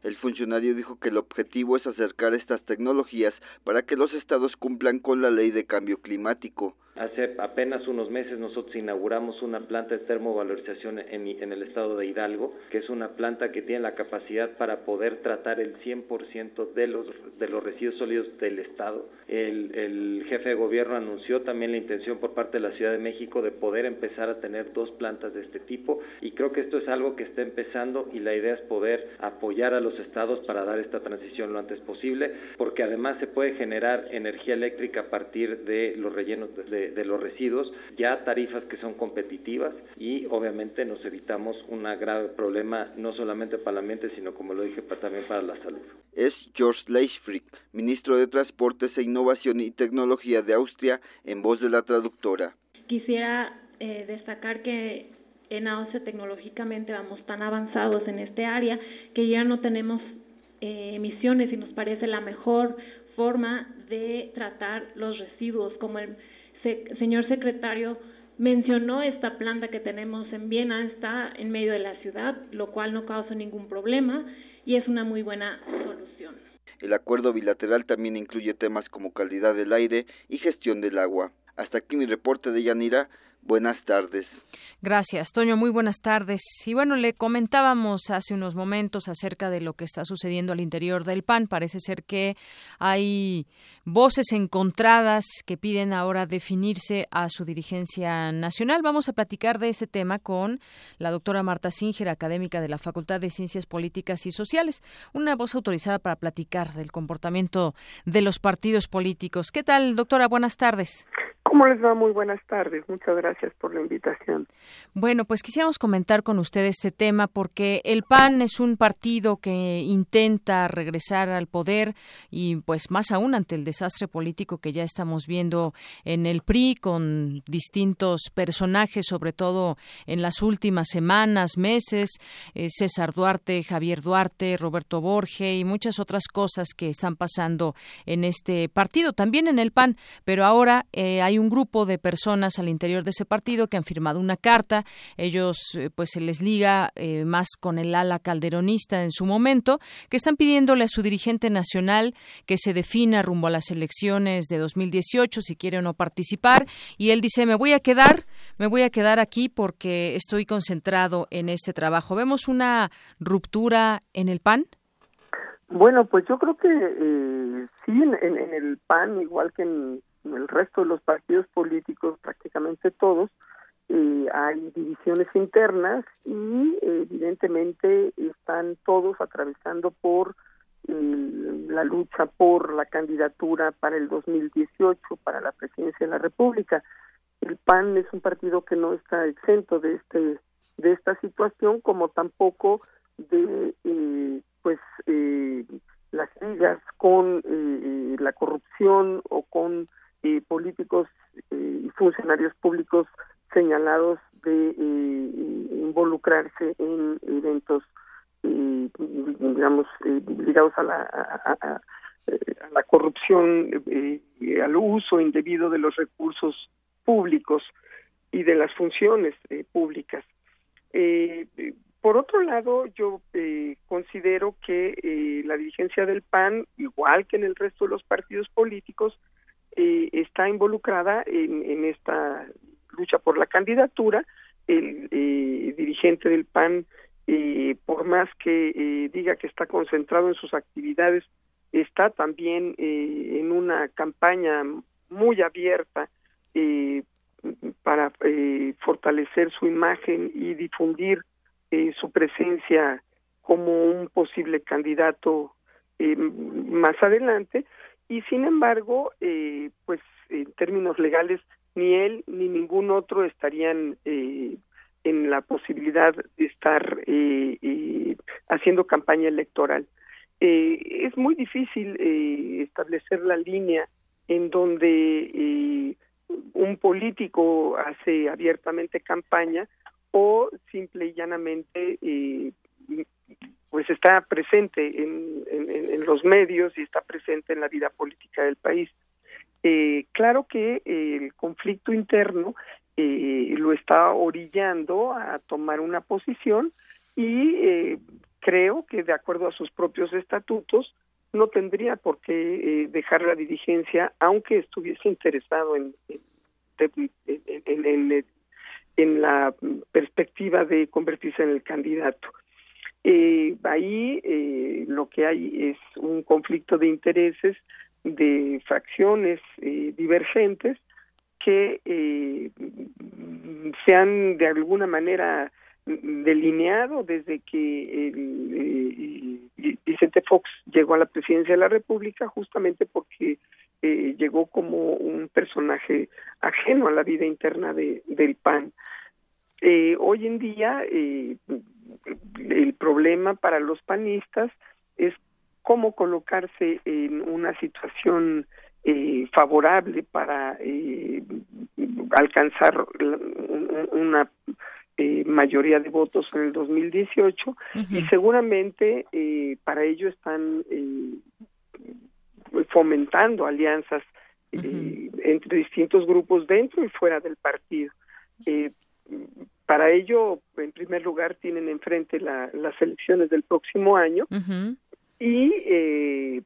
Speaker 18: El funcionario dijo que el objetivo es acercar estas tecnologías para que los estados cumplan con la ley de cambio climático.
Speaker 47: Hace apenas unos meses nosotros inauguramos una planta de termovalorización en, en, el estado de Hidalgo, que es una planta que tiene la capacidad para poder tratar el 100% de los, de los residuos sólidos del estado. El, el jefe de gobierno anunció también la intención por parte de la Ciudad de México de poder empezar a tener dos plantas de este tipo y creo que esto es algo que está empezando y la idea es poder apoyar a los estados para dar esta transición lo antes posible, porque además se puede generar energía eléctrica a partir de los rellenos de de, los residuos, ya tarifas que son competitivas y obviamente nos evitamos un grave problema no solamente para el ambiente, sino como lo dije, también para la salud.
Speaker 18: Es George Leichfried, ministro de Transportes e Innovación y Tecnología de Austria, en voz de la traductora.
Speaker 48: Quisiera eh, destacar que en Austria tecnológicamente vamos tan avanzados en este área que ya no tenemos eh, emisiones y nos parece la mejor forma de tratar los residuos como el señor secretario mencionó esta planta que tenemos en Viena, está en medio de la ciudad, lo cual no causa ningún problema y es una muy buena solución.
Speaker 18: El acuerdo bilateral también incluye temas como calidad del aire y gestión del agua. Hasta aquí mi reporte de Yanira. Buenas tardes.
Speaker 2: Gracias, Toño. Muy buenas tardes. Y bueno, le comentábamos hace unos momentos acerca de lo que está sucediendo al interior del PAN. Parece ser que hay voces encontradas que piden ahora definirse a su dirigencia nacional. Vamos a platicar de ese tema con la doctora Marta Singer, académica de la Facultad de Ciencias Políticas y Sociales, una voz autorizada para platicar del comportamiento de los partidos políticos. ¿Qué tal, doctora? Buenas tardes.
Speaker 49: ¿Cómo les va? Muy buenas tardes. Muchas gracias por la invitación.
Speaker 2: Bueno, pues quisiéramos comentar con usted este tema porque el PAN es un partido que intenta regresar al poder y pues más aún ante el desastre político que ya estamos viendo en el PRI con distintos personajes, sobre todo en las últimas semanas, meses, eh, César Duarte, Javier Duarte, Roberto Borge y muchas otras cosas que están pasando en este partido, también en el PAN, pero ahora eh, hay un un grupo de personas al interior de ese partido que han firmado una carta. Ellos, eh, pues, se les liga eh, más con el ala calderonista en su momento, que están pidiéndole a su dirigente nacional que se defina rumbo a las elecciones de 2018 si quiere o no participar. Y él dice, me voy a quedar, me voy a quedar aquí porque estoy concentrado en este trabajo. ¿Vemos una ruptura en el PAN?
Speaker 49: Bueno, pues yo creo que eh, sí, en, el PAN, igual que en el resto de los partidos políticos, prácticamente todos, eh, hay divisiones internas y evidentemente están todos atravesando por eh, la lucha por la candidatura para el 2018 para la presidencia de la República. El PAN es un partido que no está exento de este de esta situación como tampoco de eh, pues las ligas con la corrupción o con políticos eh, y funcionarios públicos señalados de eh, involucrarse en eventos eh, digamos ligados a la a, la corrupción al uso indebido de los recursos públicos y de las funciones públicas. Por otro lado, yo considero que la dirigencia del PAN, igual que en el resto de los partidos políticos, eh, está involucrada en, esta lucha por la candidatura. El eh, dirigente del PAN, eh, por más que diga que está concentrado en sus actividades, está también en una campaña muy abierta para fortalecer su imagen y difundir su presencia como un posible candidato más adelante y sin embargo, eh, pues en términos legales, ni él ni ningún otro estarían eh, en la posibilidad de estar eh, eh, haciendo campaña electoral. Eh, es muy difícil eh, establecer la línea en donde un político hace abiertamente campaña o simple y llanamente pues está presente en, los medios y está presente en la vida política del país. Eh, claro que el conflicto interno eh, lo está orillando a tomar una posición y eh, creo que de acuerdo a sus propios estatutos no tendría por qué eh, dejar la dirigencia aunque estuviese interesado en, en, la perspectiva de convertirse en el candidato. Eh, ahí eh, lo que hay es un conflicto de intereses de fracciones eh, divergentes que eh, se han de alguna manera delineado desde que el, eh, Vicente Fox llegó a la presidencia de la República justamente porque llegó como un personaje ajeno a la vida interna de, del PAN. Eh, hoy en día eh, el problema para los panistas es cómo colocarse en una situación eh, favorable para eh, alcanzar una eh, mayoría de votos en el 2018 uh -huh. y seguramente eh, para ello están eh, fomentando alianzas uh -huh. entre distintos grupos dentro y fuera del partido. Para ello, en primer lugar, tienen enfrente la, las elecciones del próximo año uh -huh. y el,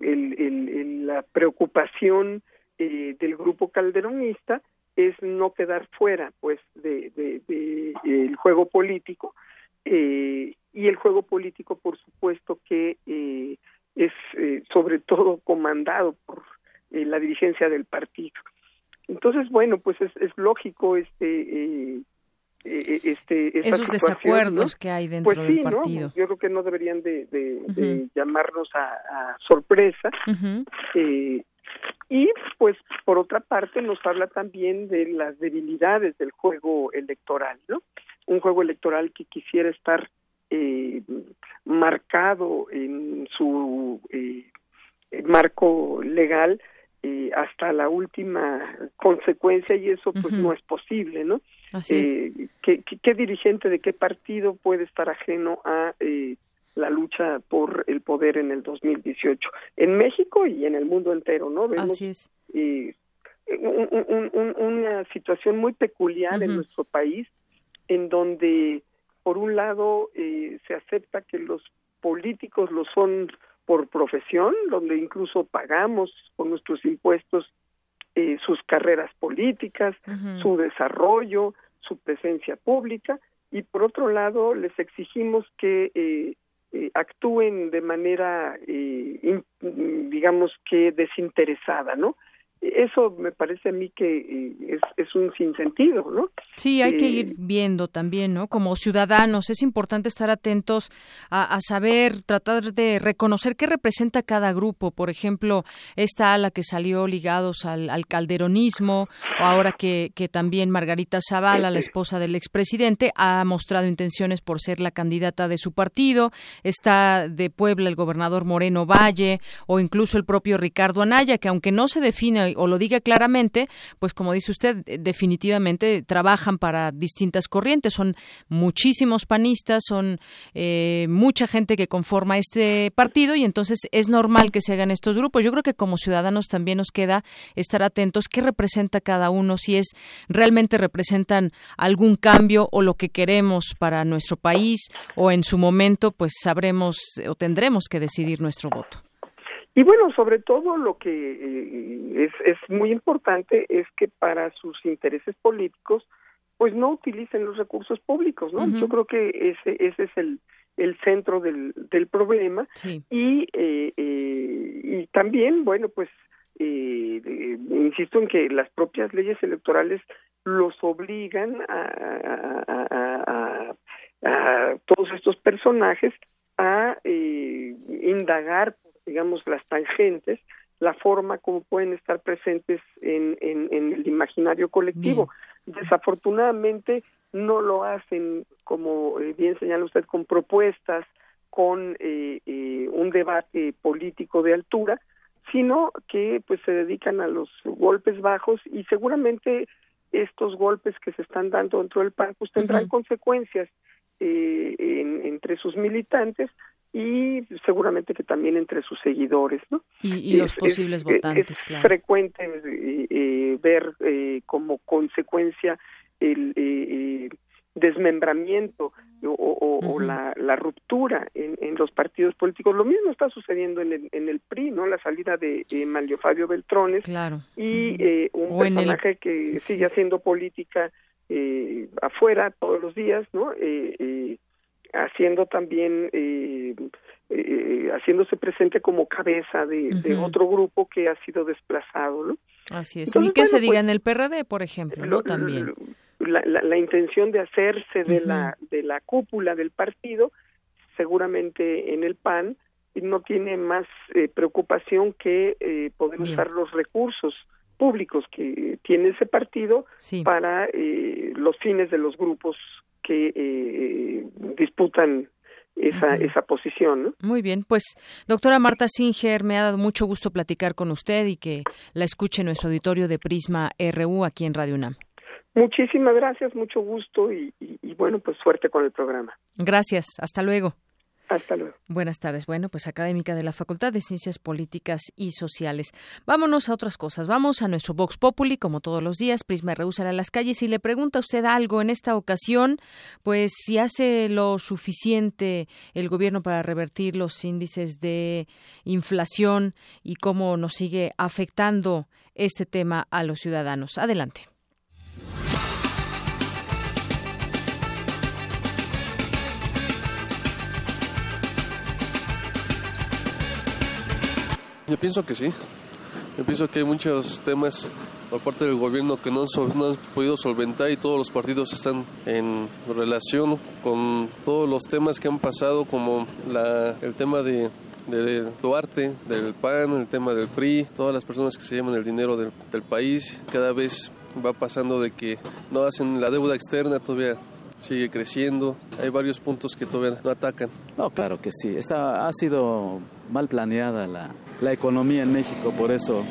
Speaker 49: el, el, la preocupación del grupo calderonista es no quedar fuera pues de, de, de el juego político eh, y el juego político por supuesto que eh, es eh, sobre todo comandado por eh, la dirigencia del partido entonces bueno pues es, es lógico este este
Speaker 2: esos desacuerdos que hay dentro
Speaker 49: pues sí,
Speaker 2: del partido
Speaker 49: ¿no? yo creo que no deberían de, de, uh -huh. de llamarnos a, a sorpresa uh -huh. eh, y pues por otra parte nos habla también de las debilidades del juego electoral, ¿no? Un juego electoral que quisiera estar eh, marcado en su eh, marco legal eh, hasta la última consecuencia y eso pues uh -huh. no es posible, ¿no?
Speaker 2: Así es.
Speaker 49: Eh, ¿qué, qué, ¿qué, dirigente de qué partido puede estar ajeno a eh, la lucha por el poder en el 2018 en México y en el mundo entero, ¿no?
Speaker 2: Vemos Así es.
Speaker 49: Eh, un, un, un, una situación muy peculiar uh -huh. en nuestro país, en donde, por un lado, eh, se acepta que los políticos lo son por profesión, donde incluso pagamos con nuestros impuestos eh, sus carreras políticas, uh -huh. su desarrollo, su presencia pública, y por otro lado, les exigimos que eh, eh, actúen de manera, eh, in, digamos que desinteresada, ¿no? Eso me parece a mí que eh, es, es, un sinsentido, ¿no?
Speaker 2: Sí, hay que ir viendo también, ¿no? Como ciudadanos es importante estar atentos a, a, saber, tratar de reconocer qué representa cada grupo. Por ejemplo, esta ala que salió ligados al, al calderonismo, o ahora que, que también Margarita Zavala, la esposa del expresidente, ha mostrado intenciones por ser la candidata de su partido. Está de Puebla el gobernador Moreno Valle, o incluso el propio Ricardo Anaya, que aunque no se define o lo diga claramente, pues como dice usted, definitivamente trabajan para distintas corrientes. Son muchísimos panistas, son eh, mucha gente que conforma este partido y entonces es normal que se hagan estos grupos. Yo creo que como ciudadanos también nos queda estar atentos qué representa cada uno, si es realmente representan algún cambio o lo que queremos para nuestro país o en su momento pues sabremos o tendremos que decidir nuestro voto.
Speaker 49: Y bueno, sobre todo lo que eh, es, es muy importante es que para sus intereses políticos, pues no utilicen los recursos públicos, ¿no? Uh -huh. Yo creo que ese, ese es el, el centro del, del problema.
Speaker 2: Sí.
Speaker 49: Y, eh, eh, y también, bueno, pues, eh, insisto en que las propias leyes electorales los obligan a, a, a, a todos estos personajes a indagar digamos, las tangentes la forma como pueden estar presentes en, en, el imaginario colectivo. Desafortunadamente no lo hacen, como eh, bien señala usted, con propuestas, con eh, eh, un debate político de altura, sino que pues se dedican a los golpes bajos y seguramente estos golpes que se están dando dentro del PAN pues tendrán consecuencias eh, entre sus militantes y seguramente que también entre sus seguidores, ¿no?
Speaker 2: Y, los posibles votantes,
Speaker 49: es
Speaker 2: claro.
Speaker 49: frecuente eh, eh, ver eh, como consecuencia el eh, desmembramiento o, la, la, ruptura en, en, los partidos políticos. Lo mismo está sucediendo en el, en el PRI, ¿no? La salida de eh, Manlio Fabio Beltrones
Speaker 2: claro.
Speaker 49: y eh, un personaje que sigue haciendo política eh, afuera todos los días, ¿no? Eh, eh haciendo también eh, eh, haciéndose presente como cabeza de, de, otro grupo que ha sido desplazado, ¿no?
Speaker 2: Así es. y que se diga pues en el PRD, por ejemplo, ¿no? También
Speaker 49: la, la, intención de hacerse de la de la cúpula del partido seguramente en el PAN no tiene más eh, preocupación que eh, poder usar los recursos públicos que tiene ese partido para eh, los fines de los grupos que eh, disputan esa, esa posición. ¿no?
Speaker 2: Muy bien, pues doctora Marta Singer, me ha dado mucho gusto platicar con usted y que la escuche en nuestro auditorio de Prisma RU aquí en Radio UNAM.
Speaker 49: Muchísimas gracias, mucho gusto y, y, bueno, pues suerte con el programa.
Speaker 2: Gracias, hasta luego. Buenas tardes. Bueno, pues académica de la Facultad de Ciencias Políticas y Sociales. Vámonos a otras cosas. Vamos a nuestro Vox Populi, como todos los días. Prisma rehúsa a las calles y le pregunta a usted algo en esta ocasión, pues si hace lo suficiente el gobierno para revertir los índices de inflación y cómo nos sigue afectando este tema a los ciudadanos. Adelante.
Speaker 50: Yo pienso que sí. Yo pienso que hay muchos temas por parte del gobierno que no han, podido solventar y todos los partidos están en relación con todos los temas que han pasado, como la, el tema de, Duarte, del PAN, el tema del PRI, todas las personas que se llevan el dinero del, del país. Cada vez va pasando de que no hacen la deuda externa, todavía sigue creciendo. Hay varios puntos que todavía no atacan.
Speaker 51: No, claro que sí. Está, ha sido mal planeada la, la economía en México, por eso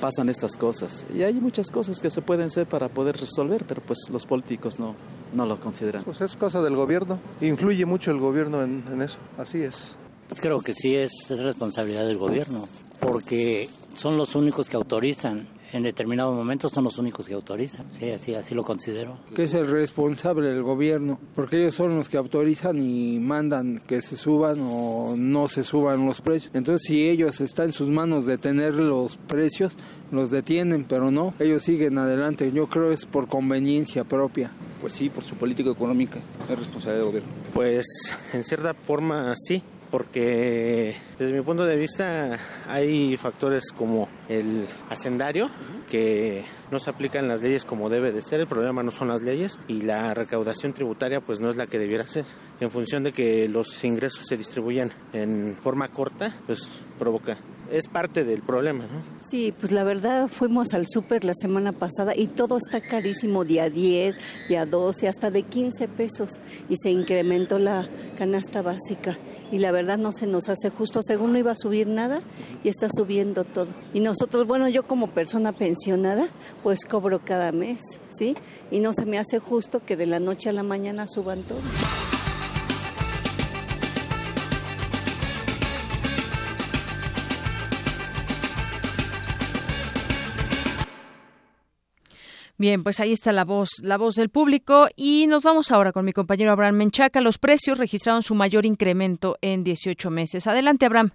Speaker 51: pasan estas cosas. Y hay muchas cosas que se pueden hacer para poder resolver, pero pues los políticos no, no lo consideran.
Speaker 52: Pues es cosa del gobierno, influye mucho el gobierno en, en eso, así es.
Speaker 53: Pues creo que sí es, es responsabilidad del gobierno, porque son los únicos que autorizan en determinados momentos son los únicos que autorizan. Sí, así, así lo considero.
Speaker 54: Que es el responsable del gobierno, porque ellos son los que autorizan y mandan que se suban o no se suban los precios. Entonces, si ellos están en sus manos detener los precios, los detienen, pero no, ellos siguen adelante. Yo creo es por conveniencia propia.
Speaker 55: Pues sí, por su política económica, es responsabilidad del gobierno.
Speaker 56: Pues en cierta forma sí, porque desde mi punto de vista hay factores como el hacendario que no se aplican las leyes como debe de ser, el problema no son las leyes y la recaudación tributaria pues no es la que debiera ser. En función de que los ingresos se distribuyan en forma corta, pues provoca es parte del problema, ¿no?
Speaker 57: Sí, pues la verdad fuimos al súper la semana pasada y todo está carísimo, día 10, día 12, hasta de 15 pesos y se incrementó la canasta básica y la verdad no se nos hace justo, según no iba a subir nada y está subiendo todo. Y nosotros, bueno, yo como persona pensionada, pues cobro cada mes, ¿sí? Y no se me hace justo que de la noche a la mañana suban todo.
Speaker 2: Bien, pues ahí está la voz, la voz del público y nos vamos ahora con mi compañero Abraham Menchaca. Los precios registraron su mayor incremento en 18 meses. Adelante, Abraham.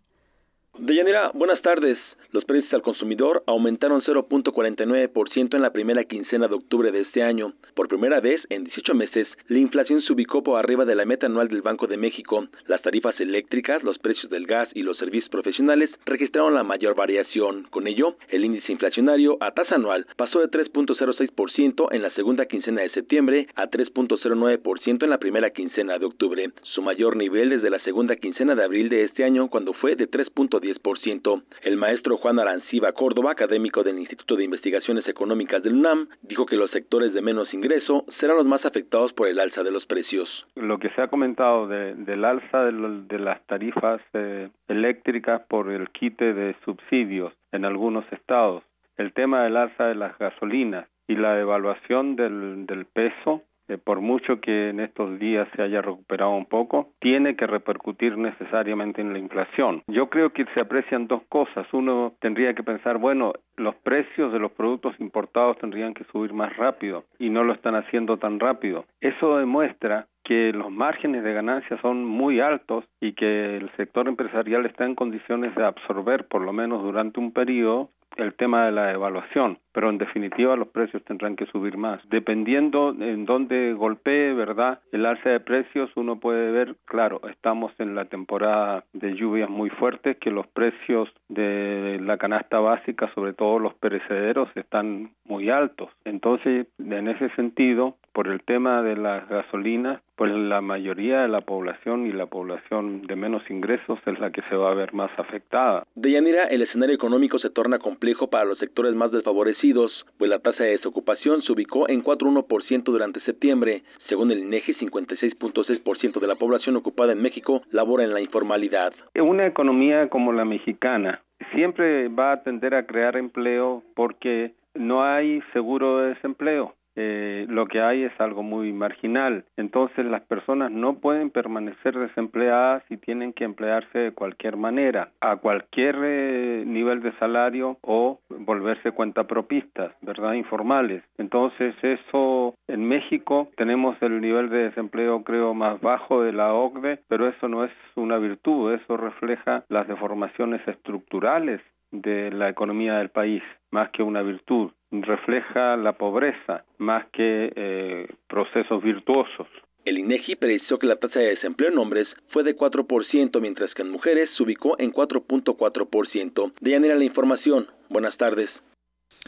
Speaker 58: Deyanira, buenas tardes. Los precios al consumidor aumentaron 0.49% en la primera quincena de octubre de este año. Por primera vez en 18 meses, la inflación se ubicó por arriba de la meta anual del Banco de México. Las tarifas eléctricas, los precios del gas y los servicios profesionales registraron la mayor variación. Con ello, el índice inflacionario a tasa anual pasó de 3.06% en la segunda quincena de septiembre a 3.09% en la primera quincena de octubre, su mayor nivel desde la segunda quincena de abril de este año cuando fue de 3.10%. 10%. El maestro Juan Aranciba Córdoba, académico del Instituto de Investigaciones Económicas del UNAM, dijo que los sectores de menos ingreso serán los más afectados por el alza de los precios.
Speaker 59: Lo que se ha comentado del alza de, las tarifas eh, eléctricas por el quite de subsidios en algunos estados, el tema del alza de las gasolinas y la devaluación del, del peso por mucho que en estos días se haya recuperado un poco, tiene que repercutir necesariamente en la inflación. Yo creo que se aprecian dos cosas. Uno tendría que pensar, bueno, los precios de los productos importados tendrían que subir más rápido y no lo están haciendo tan rápido. Eso demuestra que los márgenes de ganancia son muy altos y que el sector empresarial está en condiciones de absorber, por lo menos durante un periodo, el tema de la evaluación, pero en definitiva los precios tendrán que subir más. Dependiendo en dónde golpee, ¿verdad? El alza de precios, uno puede ver, claro, estamos en la temporada de lluvias muy fuertes, que los precios de la canasta básica, sobre todo los perecederos, están muy altos. Entonces, en ese sentido, por el tema de las gasolinas, pues la mayoría de la población y la población de menos ingresos es la que se va a ver más afectada.
Speaker 58: De Yanira, el escenario económico se torna complejo para los sectores más desfavorecidos, pues la tasa de desocupación se ubicó en 4,1% durante septiembre. Según el INEGI, 56.6% de la población ocupada en México labora en la informalidad.
Speaker 59: Una economía como la mexicana siempre va a tender a crear empleo porque no hay seguro de desempleo eh, lo que hay es algo muy marginal. Entonces las personas no pueden permanecer desempleadas y tienen que emplearse de cualquier manera, a cualquier eh, nivel de salario o volverse cuentapropistas, ¿verdad? Informales. Entonces eso en México tenemos el nivel de desempleo creo más bajo de la OCDE, pero eso no es una virtud, eso refleja las deformaciones estructurales de la economía del país, más que una virtud refleja la pobreza más que eh, procesos virtuosos.
Speaker 58: El INEGI precisó que la tasa de desempleo en hombres fue de 4%, mientras que en mujeres se ubicó en 4.4%. De era la información. Buenas tardes.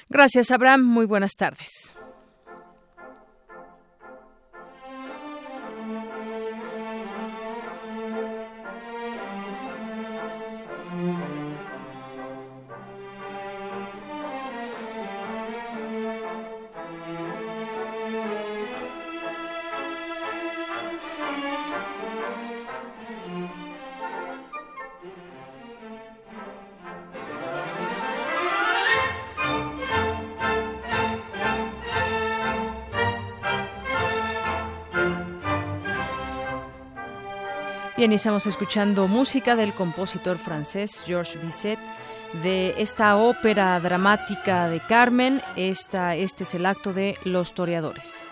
Speaker 2: Gracias, Abraham. Muy buenas tardes. Bien, estamos escuchando música del compositor francés Georges Bizet de esta ópera dramática de Carmen. Esta, este es el acto de Los Toreadores.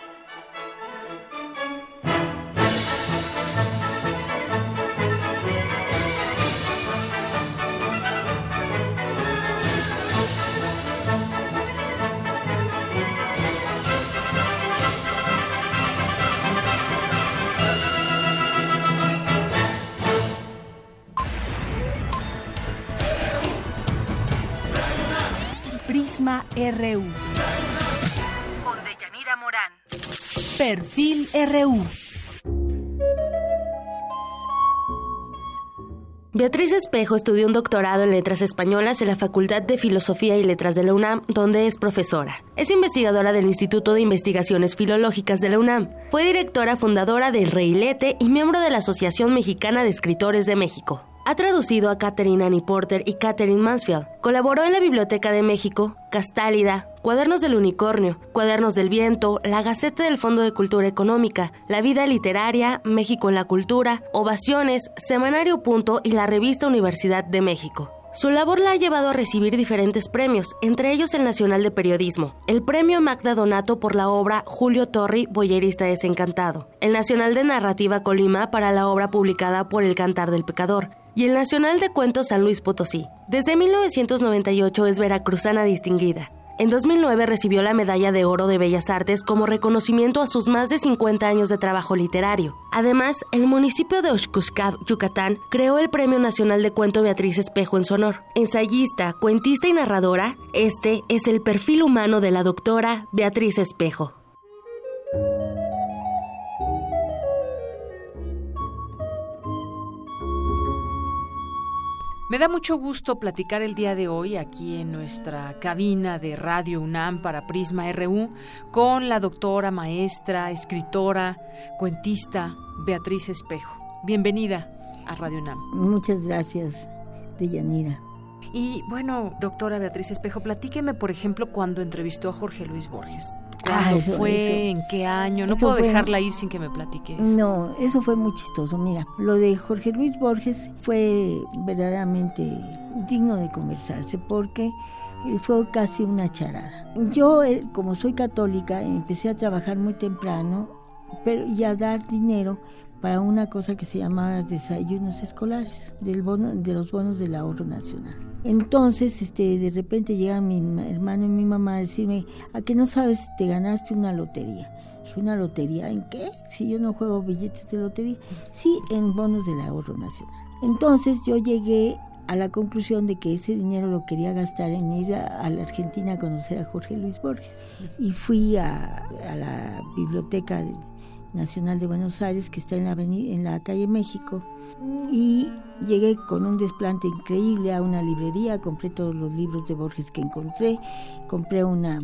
Speaker 27: Beatriz Espejo estudió un doctorado en Letras Españolas en la Facultad de Filosofía y Letras de la UNAM, donde es profesora. Es investigadora del Instituto de Investigaciones Filológicas de la UNAM. Fue directora fundadora del Reilete y miembro de la Asociación Mexicana de Escritores de México. Ha traducido a Catherine Annie Porter y Catherine Mansfield. Colaboró en la Biblioteca de México, Castálida, Cuadernos del Unicornio, Cuadernos del Viento, La Gaceta del Fondo de Cultura Económica, La Vida Literaria, México en la Cultura, Ovaciones, Semanario Punto y la revista Universidad de México. Su labor la ha llevado a recibir diferentes premios, entre ellos el Nacional de Periodismo, el Premio Magda Donato por la obra Julio Torri, Boyerista Desencantado, el Nacional de Narrativa Colima para la obra publicada por El Cantar del Pecador, y el Nacional de Cuentos San Luis Potosí. Desde 1998 es veracruzana distinguida. En 2009 recibió la Medalla de Oro de Bellas Artes como reconocimiento a sus más de 50 años de trabajo literario. Además, el municipio de Oshkushkab, Yucatán, creó el Premio Nacional de Cuento Beatriz Espejo en su honor. Ensayista, cuentista y narradora, este es el perfil humano de la doctora Beatriz Espejo.
Speaker 2: Me da mucho gusto platicar el día de hoy aquí en nuestra cabina de Radio UNAM para Prisma RU con la doctora, maestra, escritora, cuentista Beatriz Espejo. Bienvenida a Radio UNAM.
Speaker 48: Muchas gracias, Deyanira.
Speaker 2: Y bueno, doctora Beatriz Espejo, platíqueme, por ejemplo, cuando entrevistó a Jorge Luis Borges.
Speaker 48: Ah,
Speaker 2: ¿Cuándo
Speaker 48: eso,
Speaker 2: fue?
Speaker 48: eso.
Speaker 2: ¿En qué año? No
Speaker 48: Eso
Speaker 2: puedo
Speaker 48: fue-
Speaker 2: dejarla ir sin que me platique eso.
Speaker 48: No, eso fue muy chistoso. Mira, lo de Jorge Luis Borges fue verdaderamente digno de conversarse porque eh, fue casi una charada. Yo, eh, como soy católica, empecé a trabajar muy temprano pero, y a dar dinero para una cosa que se llamaba desayunos escolares, del bono, de los bonos del ahorro nacional. Entonces, este, de repente llega mi ma- hermano y mi mamá a decirme, ¿a que no sabes te ganaste una lotería? Dije, ¿una lotería en qué? Si yo no juego billetes de lotería. Sí, en bonos del ahorro nacional. Entonces yo llegué a la conclusión de que ese dinero lo quería gastar en ir a, la Argentina a conocer a Jorge Luis Borges. Y fui a, la biblioteca Nacional de Buenos Aires, que está en la, en la calle México, y llegué con un desplante increíble a una librería, compré todos los libros de Borges que encontré, compré una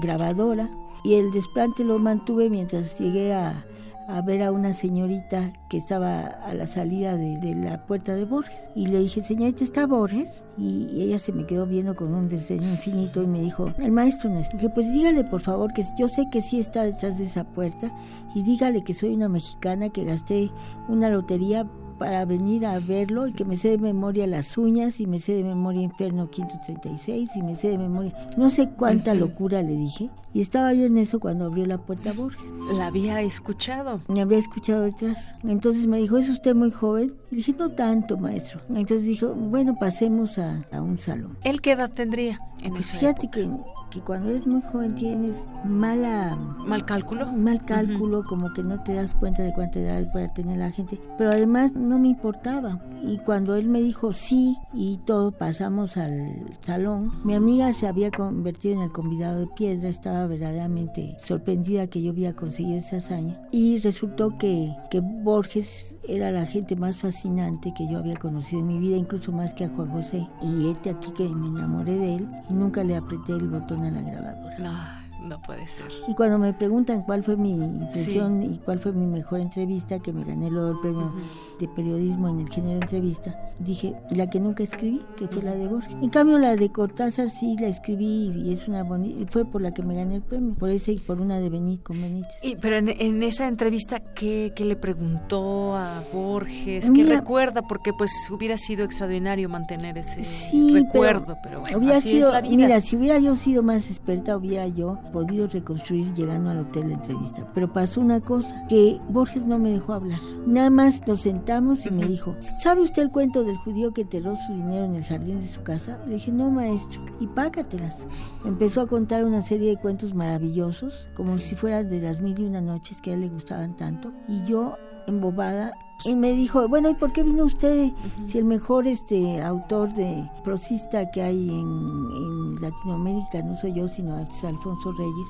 Speaker 48: grabadora y el desplante lo mantuve mientras llegué a, a ver a una señorita que estaba a la salida de, la puerta de Borges. Y le dije, señorita, ¿está Borges? Y, y ella se me quedó viendo con un desdén infinito y me dijo, el maestro no está. Dije, pues dígale por favor que yo sé que sí está detrás de esa puerta y dígale que soy una mexicana que gasté una lotería para venir a verlo y que me sé de memoria las uñas y me sé de memoria Inferno 536 y me sé de memoria no sé cuánta locura le dije y estaba yo en eso cuando abrió la puerta Borges.
Speaker 2: La había escuchado.
Speaker 48: Me había escuchado detrás. Entonces me dijo, ¿es usted muy joven? Y dije, no tanto, maestro. Entonces dijo, bueno, pasemos a, a un salón.
Speaker 2: ¿Él qué edad tendría? En
Speaker 48: Pues
Speaker 2: esa
Speaker 48: fíjate que, que cuando eres muy joven tienes mala...
Speaker 2: ¿Mal cálculo?
Speaker 48: Mal cálculo, como que no te das cuenta de cuánta edad puede tener la gente. Pero además no me importaba. Y cuando él me dijo sí y todo, pasamos al salón. Mi amiga se había convertido en el convidado de piedra, estaba verdaderamente sorprendida que yo había conseguido esa hazaña. Y resultó que, que Borges era la gente más fascinante que yo había conocido en mi vida, incluso más que a Juan José. Y este aquí que me enamoré de él y nunca le apreté el botón a la grabadora.
Speaker 2: No, no puede ser.
Speaker 48: Y cuando me preguntan cuál fue mi impresión y cuál fue mi mejor entrevista, que me gané luego el premio de periodismo en el género entrevista, dije la que nunca escribí, que fue la de Borges. En cambio la de Cortázar sí la escribí y es una bonita, fue por la que me gané el premio, por esa y por una de Benít con Benítez.
Speaker 2: Y, pero en, en esa entrevista, ¿qué, qué le preguntó a Borges? ¿Qué
Speaker 48: Mira-
Speaker 2: recuerda? Porque pues hubiera sido extraordinario mantener ese
Speaker 48: Sí,
Speaker 2: recuerdo, pero, bueno,
Speaker 48: hubiera
Speaker 2: así
Speaker 48: sido,
Speaker 2: es la vida.
Speaker 48: mira, si hubiera yo sido más experta, hubiera yo podido reconstruir llegando al hotel la entrevista. Pero pasó una cosa, que Borges no me dejó hablar. Nada más nos sentamos y me dijo, ¿sabe usted el cuento del judío que enterró su dinero en el jardín de su casa? Le dije, no, maestro, y págatelas. Empezó a contar una serie de cuentos maravillosos, como si fueran de las mil y una noches que a él le gustaban tanto. Y yo, embobada, y me dijo, bueno, ¿y por qué vino usted si el mejor este autor de prosista que hay en, en Latinoamérica no soy yo, sino es Alfonso Reyes?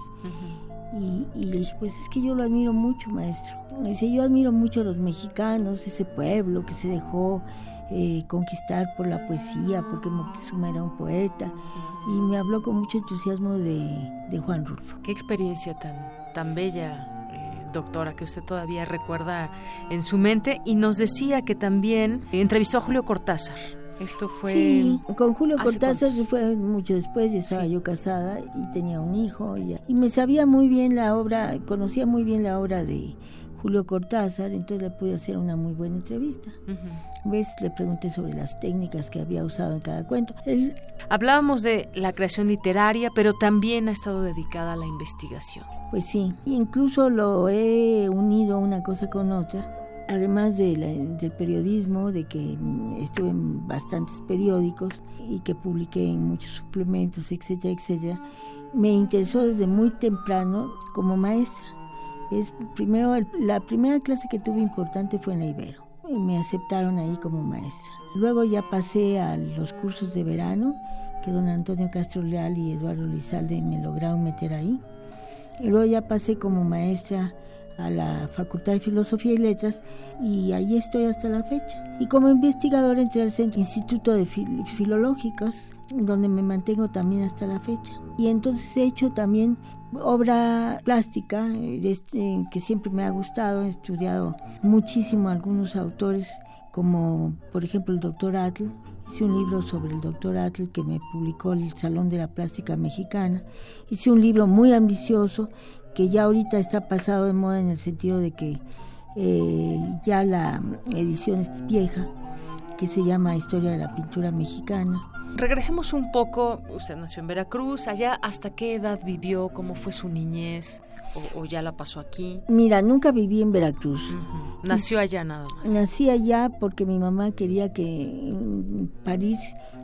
Speaker 48: Y, y le dije, pues es que yo lo admiro mucho, maestro. Me dice, yo admiro mucho a los mexicanos, ese pueblo que se dejó eh, conquistar por la poesía, porque Moctezuma era un poeta. Y me habló con mucho entusiasmo de, de Juan Rulfo.
Speaker 2: Qué experiencia tan, tan bella, doctora, que usted todavía recuerda en su mente. Y nos decía que también entrevistó a Julio Cortázar. Esto fue...
Speaker 48: Sí, con Julio
Speaker 2: ¿hace
Speaker 48: Cortázar
Speaker 2: cuántos?
Speaker 48: fue mucho después, estaba yo casada y tenía un hijo y, y me sabía muy bien la obra, conocía muy bien la obra de Julio Cortázar, entonces le pude hacer una muy buena entrevista. ¿Ves? Le pregunté sobre las técnicas que había usado en cada cuento. Él,
Speaker 2: Hablábamos de la creación literaria, pero también ha estado dedicada a la investigación.
Speaker 48: pues sí, incluso lo he unido una cosa con otra. Además de la- del periodismo, de que mm, estuve en bastantes periódicos y que publiqué en muchos suplementos, etcétera, etcétera, me interesó desde muy temprano como maestra. ¿Ves? Primero, la primera clase que tuve importante fue en la Ibero. Me aceptaron ahí como maestra. Luego ya pasé a los cursos de verano, que don Antonio Castro Leal y Eduardo Lizalde me lograron meter ahí. Y luego ya pasé como maestra a la Facultad de Filosofía y Letras y ahí estoy hasta la fecha. Y como investigador entré al Centro Instituto de Filológicos, donde me mantengo también hasta la fecha. Y entonces he hecho también obra plástica este, que siempre me ha gustado, he estudiado muchísimo algunos autores como por ejemplo el doctor Atl, hice un libro sobre el doctor Atl que me publicó el Salón de la Plástica Mexicana, hice un libro muy ambicioso que ya ahorita está pasado de moda en el sentido de que eh, ya la edición es vieja, que se llama Historia de la Pintura Mexicana.
Speaker 2: Regresemos un poco, usted nació en Veracruz, allá hasta qué edad vivió, cómo fue su niñez o, ya la pasó aquí.
Speaker 48: Mira, nunca viví en Veracruz.
Speaker 2: Nació allá nada más.
Speaker 48: Nací allá porque mi mamá quería que mm, parir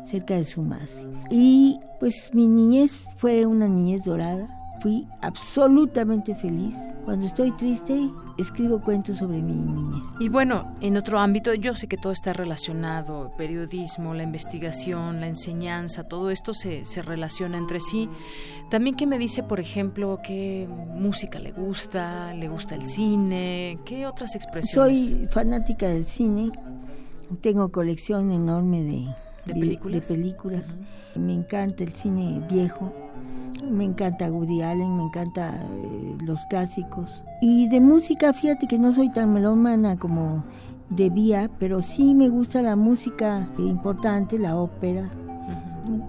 Speaker 48: cerca de su madre. Y pues mi niñez fue una niñez dorada fui absolutamente feliz. Cuando estoy triste, escribo cuentos sobre mi niñez.
Speaker 2: Y bueno, en otro ámbito, yo sé que todo está relacionado, periodismo, la investigación, la enseñanza, todo esto se, se relaciona entre sí. También, ¿qué me dice, por ejemplo, qué música le gusta? ¿Le gusta el cine? ¿Qué otras expresiones?
Speaker 48: Soy fanática del cine, tengo colección enorme de,
Speaker 2: ¿De películas.
Speaker 48: De películas. Me encanta el cine viejo me encanta Woody Allen, me encanta eh, los clásicos. Y de música, fíjate que no soy tan melómana como debía, pero sí me gusta la música importante, la ópera.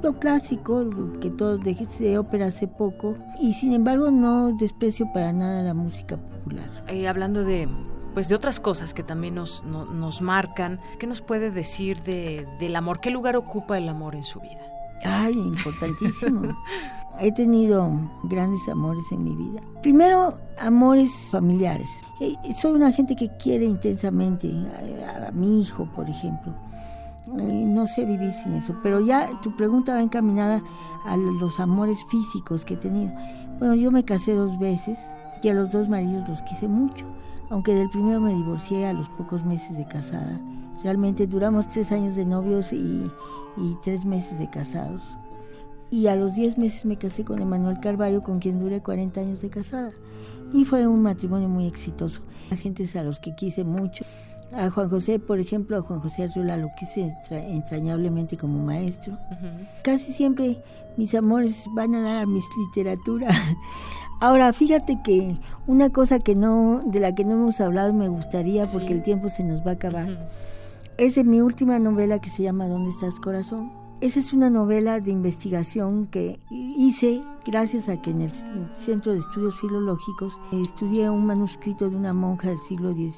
Speaker 48: Lo clásico, que todo dejé de ópera hace poco, y sin embargo no desprecio para nada la música popular.
Speaker 2: Eh, hablando de pues de otras cosas que también nos, nos marcan, ¿qué nos puede decir de, del amor? ¿Qué lugar ocupa el amor en su vida?
Speaker 48: Ay, importantísimo. He tenido grandes amores en mi vida. Primero, amores familiares. Eh, soy una gente que quiere intensamente a, mi hijo, por ejemplo. Eh, no sé vivir sin eso, pero ya tu pregunta va encaminada a los amores físicos que he tenido. Bueno, yo me casé dos veces y a los dos maridos los quise mucho, aunque del primero me divorcié a los pocos meses de casada. Realmente duramos tres años de novios y, tres meses de casados y a los 10 meses me casé con Emanuel Carballo, con quien duré 40 años de casada. Y fue un matrimonio muy exitoso. A gentes a los que quise mucho. A Juan José, por ejemplo, a Juan José Arriola lo quise entrañablemente como maestro. Casi siempre mis amores van a dar a mis literaturas. Ahora, fíjate que una cosa que no, de la que no hemos hablado me gustaría, porque el tiempo se nos va a acabar, es de mi última novela que se llama ¿Dónde estás, corazón? Esa es una novela de investigación que hice gracias a que en el Centro de Estudios Filológicos estudié un manuscrito de una monja del siglo XVIII,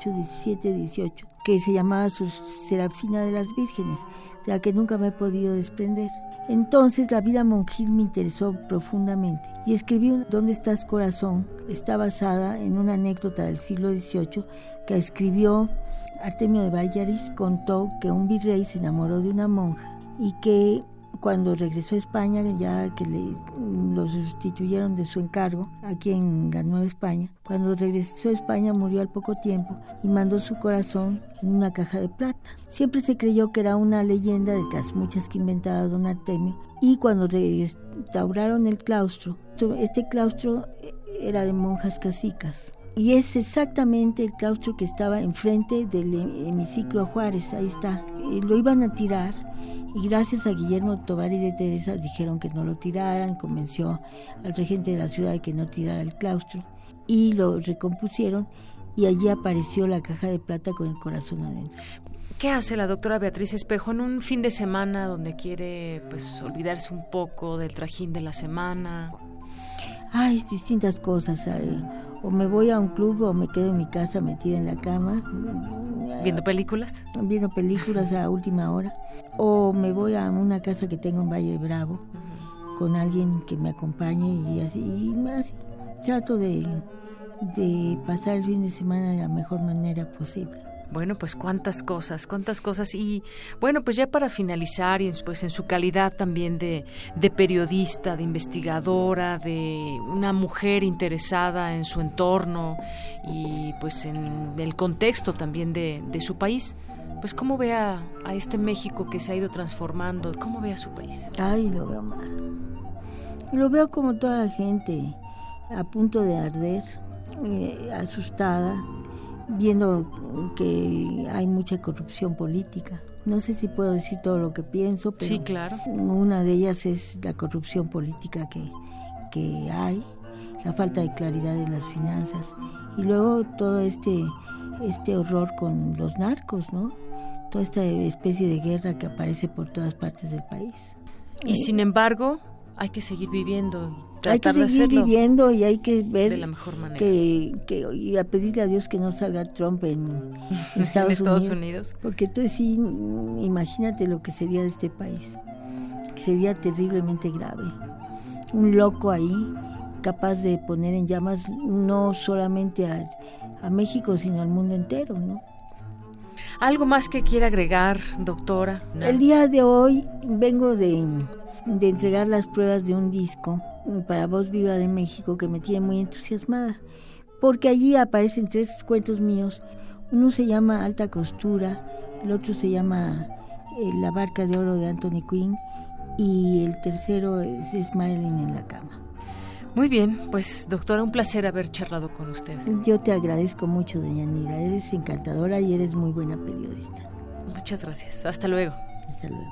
Speaker 48: XVII, XVIII, que se llamaba Serafina de las Vírgenes, de la que nunca me he podido desprender. Entonces la vida monjil me interesó profundamente y escribí ¿Dónde estás corazón? Está basada en una anécdota del siglo XVIII que escribió Artemio de Vallaris, contó que un virrey se enamoró de una monja y que cuando regresó a España, ya que le, lo sustituyeron de su encargo aquí en la Nueva España, cuando regresó a España murió al poco tiempo y mandó su corazón en una caja de plata. Siempre se creyó que era una leyenda de las muchas que inventaba don Artemio y cuando restauraron el claustro, este claustro era de monjas casicas. Y es exactamente el claustro que estaba enfrente del hemiciclo Juárez, ahí está. lo iban a tirar y gracias a Guillermo Tovar y de Teresa dijeron que no lo tiraran, convenció al regente de la ciudad de que no tirara el claustro y lo recompusieron y allí apareció la caja de plata con el corazón adentro.
Speaker 2: ¿Qué hace la doctora Beatriz Espejo en un fin de semana donde quiere pues olvidarse un poco del trajín de la semana?
Speaker 48: Ay, distintas cosas. O me voy a un club o me quedo en mi casa metida en la cama.
Speaker 2: ¿Viendo películas?
Speaker 48: Viendo películas a última hora. O me voy a una casa que tengo en Valle Bravo con alguien que me acompañe y así. Y así trato de, de pasar el fin de semana de la mejor manera posible.
Speaker 2: Bueno, pues cuántas cosas, cuántas cosas. Y bueno, pues ya para finalizar, y pues en su calidad también de, de periodista, de investigadora, de una mujer interesada en su entorno y pues en el contexto también de, su país, pues cómo ve a, a, este México que se ha ido transformando, cómo ve a su país.
Speaker 48: Ay, lo veo mal. Lo veo como toda la gente, a punto de arder eh, asustada, viendo que hay mucha corrupción política. No sé si puedo decir todo lo que pienso, pero
Speaker 2: sí, claro.
Speaker 48: una de ellas es la corrupción política que, que hay, la falta de claridad en las finanzas y luego todo este, este horror con los narcos, ¿no? Toda esta especie de guerra que aparece por todas partes del país.
Speaker 2: Y sin embargo, hay que seguir viviendo
Speaker 48: hay que seguir viviendo y hay que ver
Speaker 2: de la mejor manera.
Speaker 48: Que, que, y a pedirle a Dios que no salga Trump en, Estados, Unidos, Porque entonces sí, imagínate lo que sería de este país. Sería terriblemente grave. Un loco ahí capaz de poner en llamas no solamente a, a México, sino al mundo entero, ¿no?
Speaker 2: ¿Algo más que quiera agregar, doctora?
Speaker 48: El día de hoy vengo de, de entregar las pruebas de un disco para Voz Viva de México que me tiene muy entusiasmada, porque allí aparecen tres cuentos míos. Uno se llama Alta Costura, el otro se llama eh, La Barca de Oro de Anthony Quinn y el tercero es, es Marilyn en la cama.
Speaker 2: Muy bien, pues doctora, un placer haber charlado con usted.
Speaker 48: Yo te agradezco mucho, doña Nira. Eres encantadora y eres muy buena periodista.
Speaker 2: Muchas gracias. Hasta luego.
Speaker 48: Hasta luego.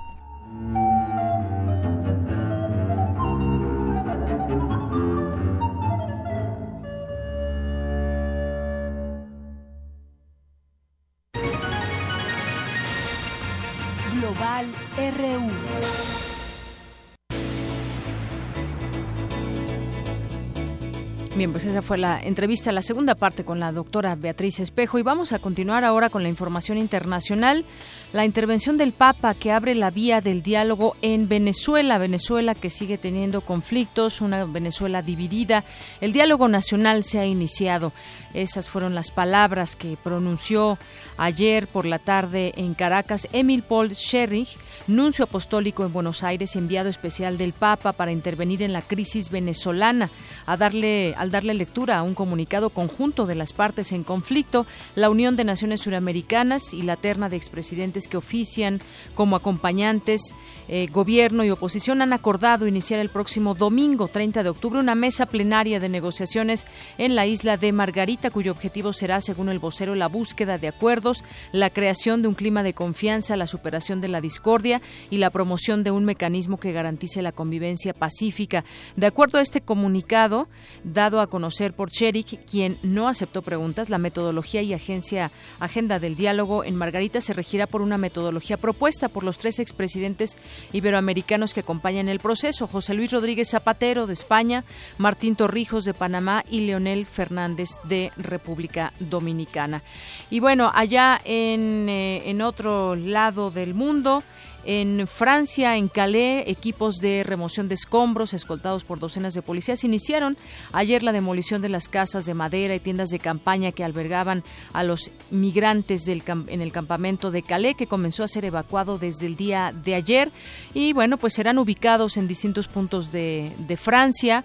Speaker 2: Bien, pues esa fue la entrevista, la segunda parte con la doctora Beatriz Espejo y vamos a continuar ahora con la información internacional. La intervención del Papa que abre la vía del diálogo en Venezuela, Venezuela que sigue teniendo conflictos, una Venezuela dividida. El diálogo nacional se ha iniciado. Esas fueron las palabras que pronunció ayer por la tarde en Caracas Emil Paul Scherrich, nuncio apostólico en Buenos Aires, enviado especial del Papa para intervenir en la crisis venezolana. A darle, al darle lectura a un comunicado conjunto de las partes en conflicto, la Unión de Naciones Suramericanas y la terna de expresidentes que ofician como acompañantes, eh, gobierno y oposición han acordado iniciar el próximo domingo 30 de octubre una mesa plenaria de negociaciones en la isla de Margarita, cuyo objetivo será, según el vocero, la búsqueda de acuerdos, la creación de un clima de confianza, la superación de la discordia y la promoción de un mecanismo que garantice la convivencia pacífica. De acuerdo a este comunicado, dado a conocer por Cherik, quien no aceptó preguntas, la metodología y agencia agenda del diálogo en Margarita se regirá por una metodología propuesta por los tres expresidentes iberoamericanos que acompañan el proceso, José Luis Rodríguez Zapatero de España, Martín Torrijos de Panamá y Leonel Fernández de República Dominicana. Y bueno, allá en, eh, en otro lado del mundo, en Francia, en Calais, equipos de remoción de escombros escoltados por docenas de policías iniciaron ayer la demolición de las casas de madera y tiendas de campaña que albergaban a los migrantes en el campamento de Calais, que comenzó a ser evacuado desde el día de ayer. Y bueno, pues serán ubicados en distintos puntos de Francia.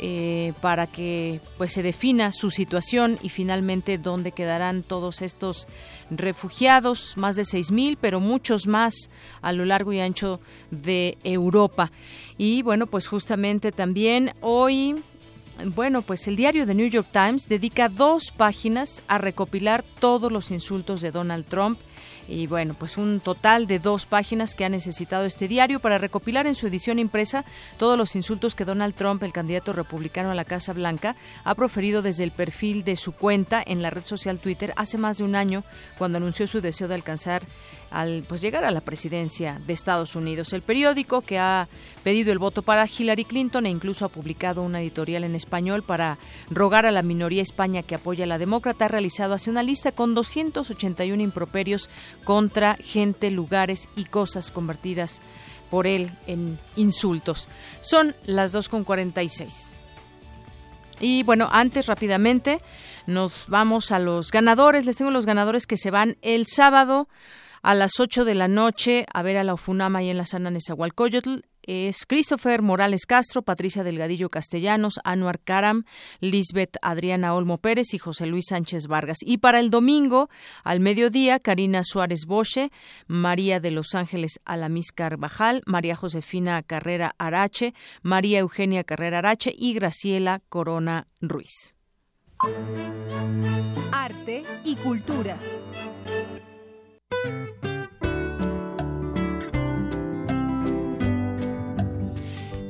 Speaker 2: Eh, para que pues se defina su situación y finalmente dónde quedarán todos estos refugiados, más de 6.000, pero muchos más a lo largo y ancho de Europa. Y bueno, pues justamente también hoy bueno, pues el diario The New York Times dedica dos páginas a recopilar todos los insultos de Donald Trump y bueno, pues un total de dos páginas que ha necesitado este diario para recopilar en su edición impresa todos los insultos que Donald Trump, el candidato republicano a la Casa Blanca, ha proferido desde el perfil de su cuenta en la red social Twitter hace más de un año, cuando anunció su deseo de alcanzar al pues llegar a la presidencia de Estados Unidos. El periódico que ha pedido el voto para Hillary Clinton e incluso ha publicado una editorial en español para rogar a la minoría España que apoya a la demócrata ha realizado hace una lista con 281 improperios contra gente, lugares y cosas convertidas por él en insultos. Son las 2.46. Y bueno, antes rápidamente nos vamos a los ganadores. Les tengo los ganadores que se van el sábado a las 8 de la noche a ver a la Ufunama y en la Sana Nezahualcóyotl es Christopher Morales Castro, Patricia Delgadillo Castellanos, Anuar Karam, Lisbeth Adriana Olmo Pérez y José Luis Sánchez Vargas. Y para el domingo, al mediodía, Karina Suárez Boche, María de Los Ángeles Alamis Carvajal, María Josefina Carrera Arache, María Eugenia Carrera Arache y Graciela Corona Ruiz.
Speaker 26: Arte y cultura.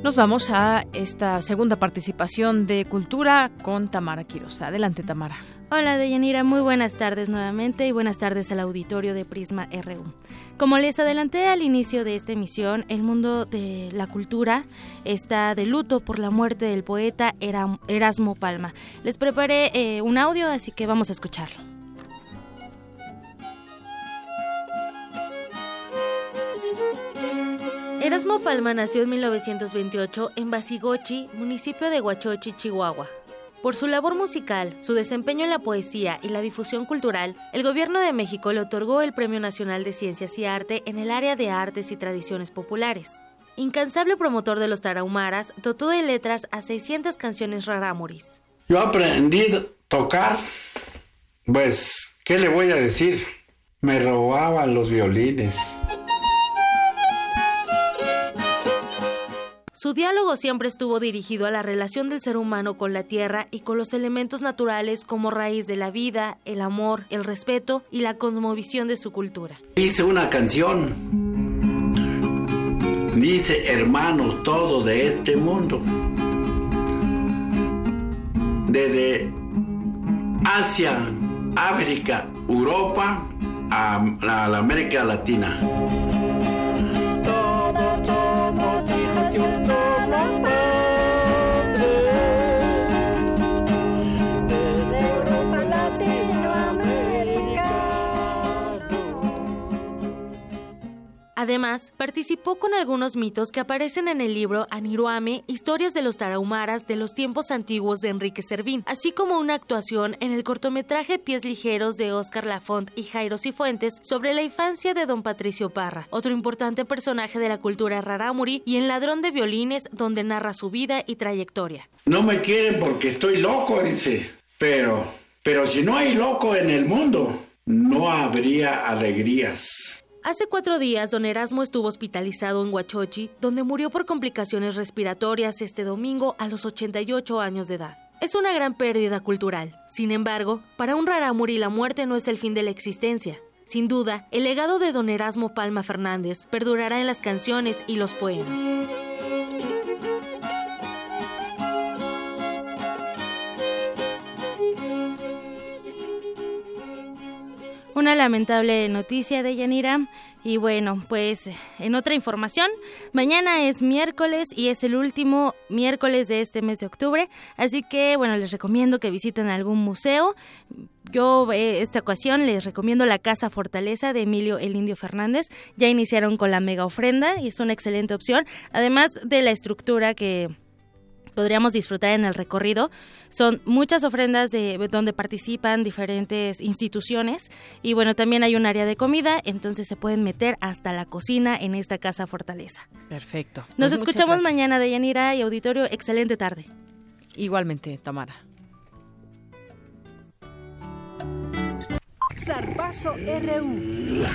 Speaker 2: Nos vamos a esta segunda participación de Cultura con Tamara Quiroz. Adelante, Tamara.
Speaker 27: Hola, Deyanira. Muy buenas tardes nuevamente y buenas tardes al auditorio de Prisma RU. Como les adelanté al inicio de esta emisión, el mundo de la cultura está de luto por la muerte del poeta Erasmo Palma. Les preparé eh, un audio, así que vamos a escucharlo. Erasmo Palma nació en 1928 en Basigochi, municipio de Huachochi, Chihuahua. Por su labor musical, su desempeño en la poesía y la difusión cultural, el Gobierno de México le otorgó el Premio Nacional de Ciencias y Arte en el área de artes y tradiciones populares. Incansable promotor de los tarahumaras, dotó de letras a 600 canciones rarámuris.
Speaker 60: Yo aprendí tocar, pues, ¿qué le voy a decir? Me robaban los violines.
Speaker 27: Su diálogo siempre estuvo dirigido a la relación del ser humano con la tierra y con los elementos naturales como raíz de la vida, el amor, el respeto y la cosmovisión de su cultura.
Speaker 60: Hice una canción. Dice, hermanos, todos de este mundo. Desde Asia, África, Europa, a, la América Latina. you so long.
Speaker 27: Además, participó con algunos mitos que aparecen en el libro Aniruame, Historias de los Tarahumaras de los tiempos antiguos de Enrique Servín, así como una actuación en el cortometraje Pies Ligeros de Oscar Lafont y Jairo Cifuentes sobre la infancia de don Patricio Parra, otro importante personaje de la cultura rarámuri, y en Ladrón de Violines, donde narra su vida y trayectoria.
Speaker 60: No me quieren porque estoy loco, dice, pero, pero si no hay loco en el mundo, no habría alegrías.
Speaker 27: Hace cuatro días, don Erasmo estuvo hospitalizado en Huachochi, donde murió por complicaciones respiratorias este domingo a los 88 años de edad. Es una gran pérdida cultural. Sin embargo, para un rarámuri la muerte no es el fin de la existencia. Sin duda, el legado de don Erasmo Palma Fernández perdurará en las canciones y los poemas. Una lamentable noticia de Yanira. Y bueno, pues en otra información, mañana es miércoles y es el último miércoles de este mes de octubre. Así que bueno, les recomiendo que visiten algún museo. Yo eh, esta ocasión les recomiendo la Casa Fortaleza de Emilio El Indio Fernández. Ya iniciaron con la mega ofrenda y es una excelente opción. Además de la estructura que podríamos disfrutar en el recorrido. Son muchas ofrendas de donde participan diferentes instituciones y bueno, también hay un área de comida, entonces se pueden meter hasta la cocina en esta casa fortaleza.
Speaker 2: Perfecto.
Speaker 27: Nos pues escuchamos mañana de Yanira y auditorio. Excelente tarde.
Speaker 2: Igualmente, Tamara.
Speaker 26: Zarpazo RU.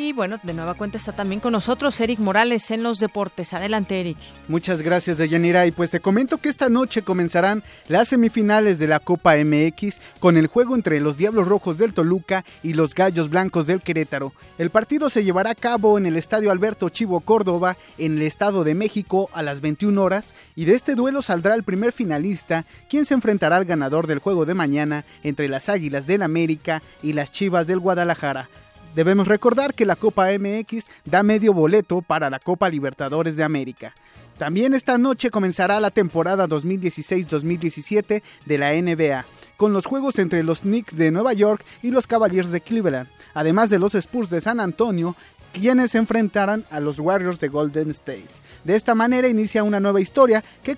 Speaker 2: Y bueno, de nueva cuenta está también con nosotros Eric Morales en los deportes. Adelante, Eric.
Speaker 13: Muchas gracias, Deyanira. Y pues te comento que esta noche comenzarán las semifinales de la Copa MX con el juego entre los Diablos Rojos del Toluca y los Gallos Blancos del Querétaro. El partido se llevará a cabo en el Estadio Alberto Chivo Córdoba, en el Estado de México, a las 21 horas. Y de este duelo saldrá el primer finalista, quien se enfrentará al ganador del juego de mañana entre las Águilas del América y las Chivas del Guadalajara. Debemos recordar que la Copa MX da medio boleto para la Copa Libertadores de América. También esta noche comenzará la temporada 2016-2017 de la NBA, con los juegos entre los Knicks de Nueva York y los Cavaliers de Cleveland, además de los Spurs de San Antonio, quienes se enfrentarán a los Warriors de Golden State. De esta manera inicia una nueva historia que,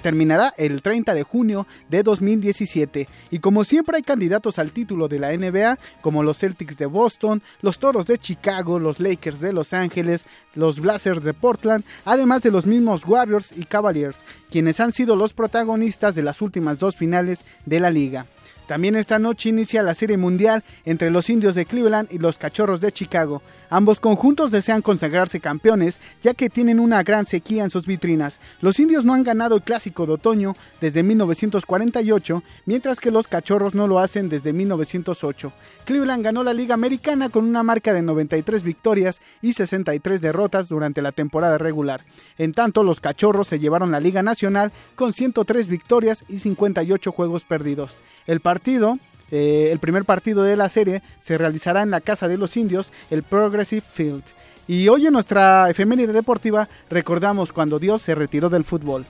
Speaker 13: terminará el 30 de junio de 2017. Y como siempre hay candidatos al título de la NBA, como los Celtics de Boston, los Toros de Chicago, los Lakers de Los Ángeles, los Blazers de Portland, además de los mismos Warriors y Cavaliers, quienes han sido los protagonistas de las últimas dos finales de la liga. También esta noche inicia la Serie Mundial entre los indios de Cleveland y los Cachorros de Chicago. Ambos conjuntos desean consagrarse campeones, ya que tienen una gran sequía en sus vitrinas. Los indios no han ganado el clásico de otoño desde 1948, mientras que los cachorros no lo hacen desde 1908. Cleveland ganó la Liga Americana con una marca de 93 victorias y 63 derrotas durante la temporada regular. En tanto, los cachorros se llevaron la Liga Nacional con 103 victorias y 58 juegos perdidos. El partido eh, el primer partido de la serie se realizará en la Casa de los Indios, el Progressive Field. Y hoy en nuestra efeméride deportiva recordamos cuando Dios se retiró del fútbol.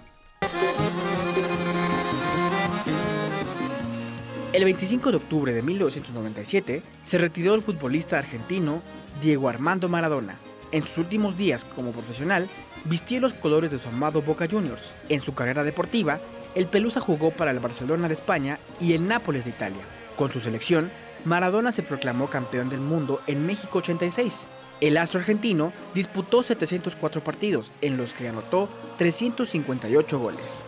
Speaker 30: El 25 de octubre de 1997 se retiró el futbolista argentino Diego Armando Maradona. En sus últimos días como profesional, vistió los colores de su amado Boca Juniors. En su carrera deportiva, el Pelusa jugó para el Barcelona de España y el Nápoles de Italia. Con su selección, Maradona se proclamó campeón del mundo en México 86. El astro argentino disputó 704 partidos, en los que anotó 358 goles.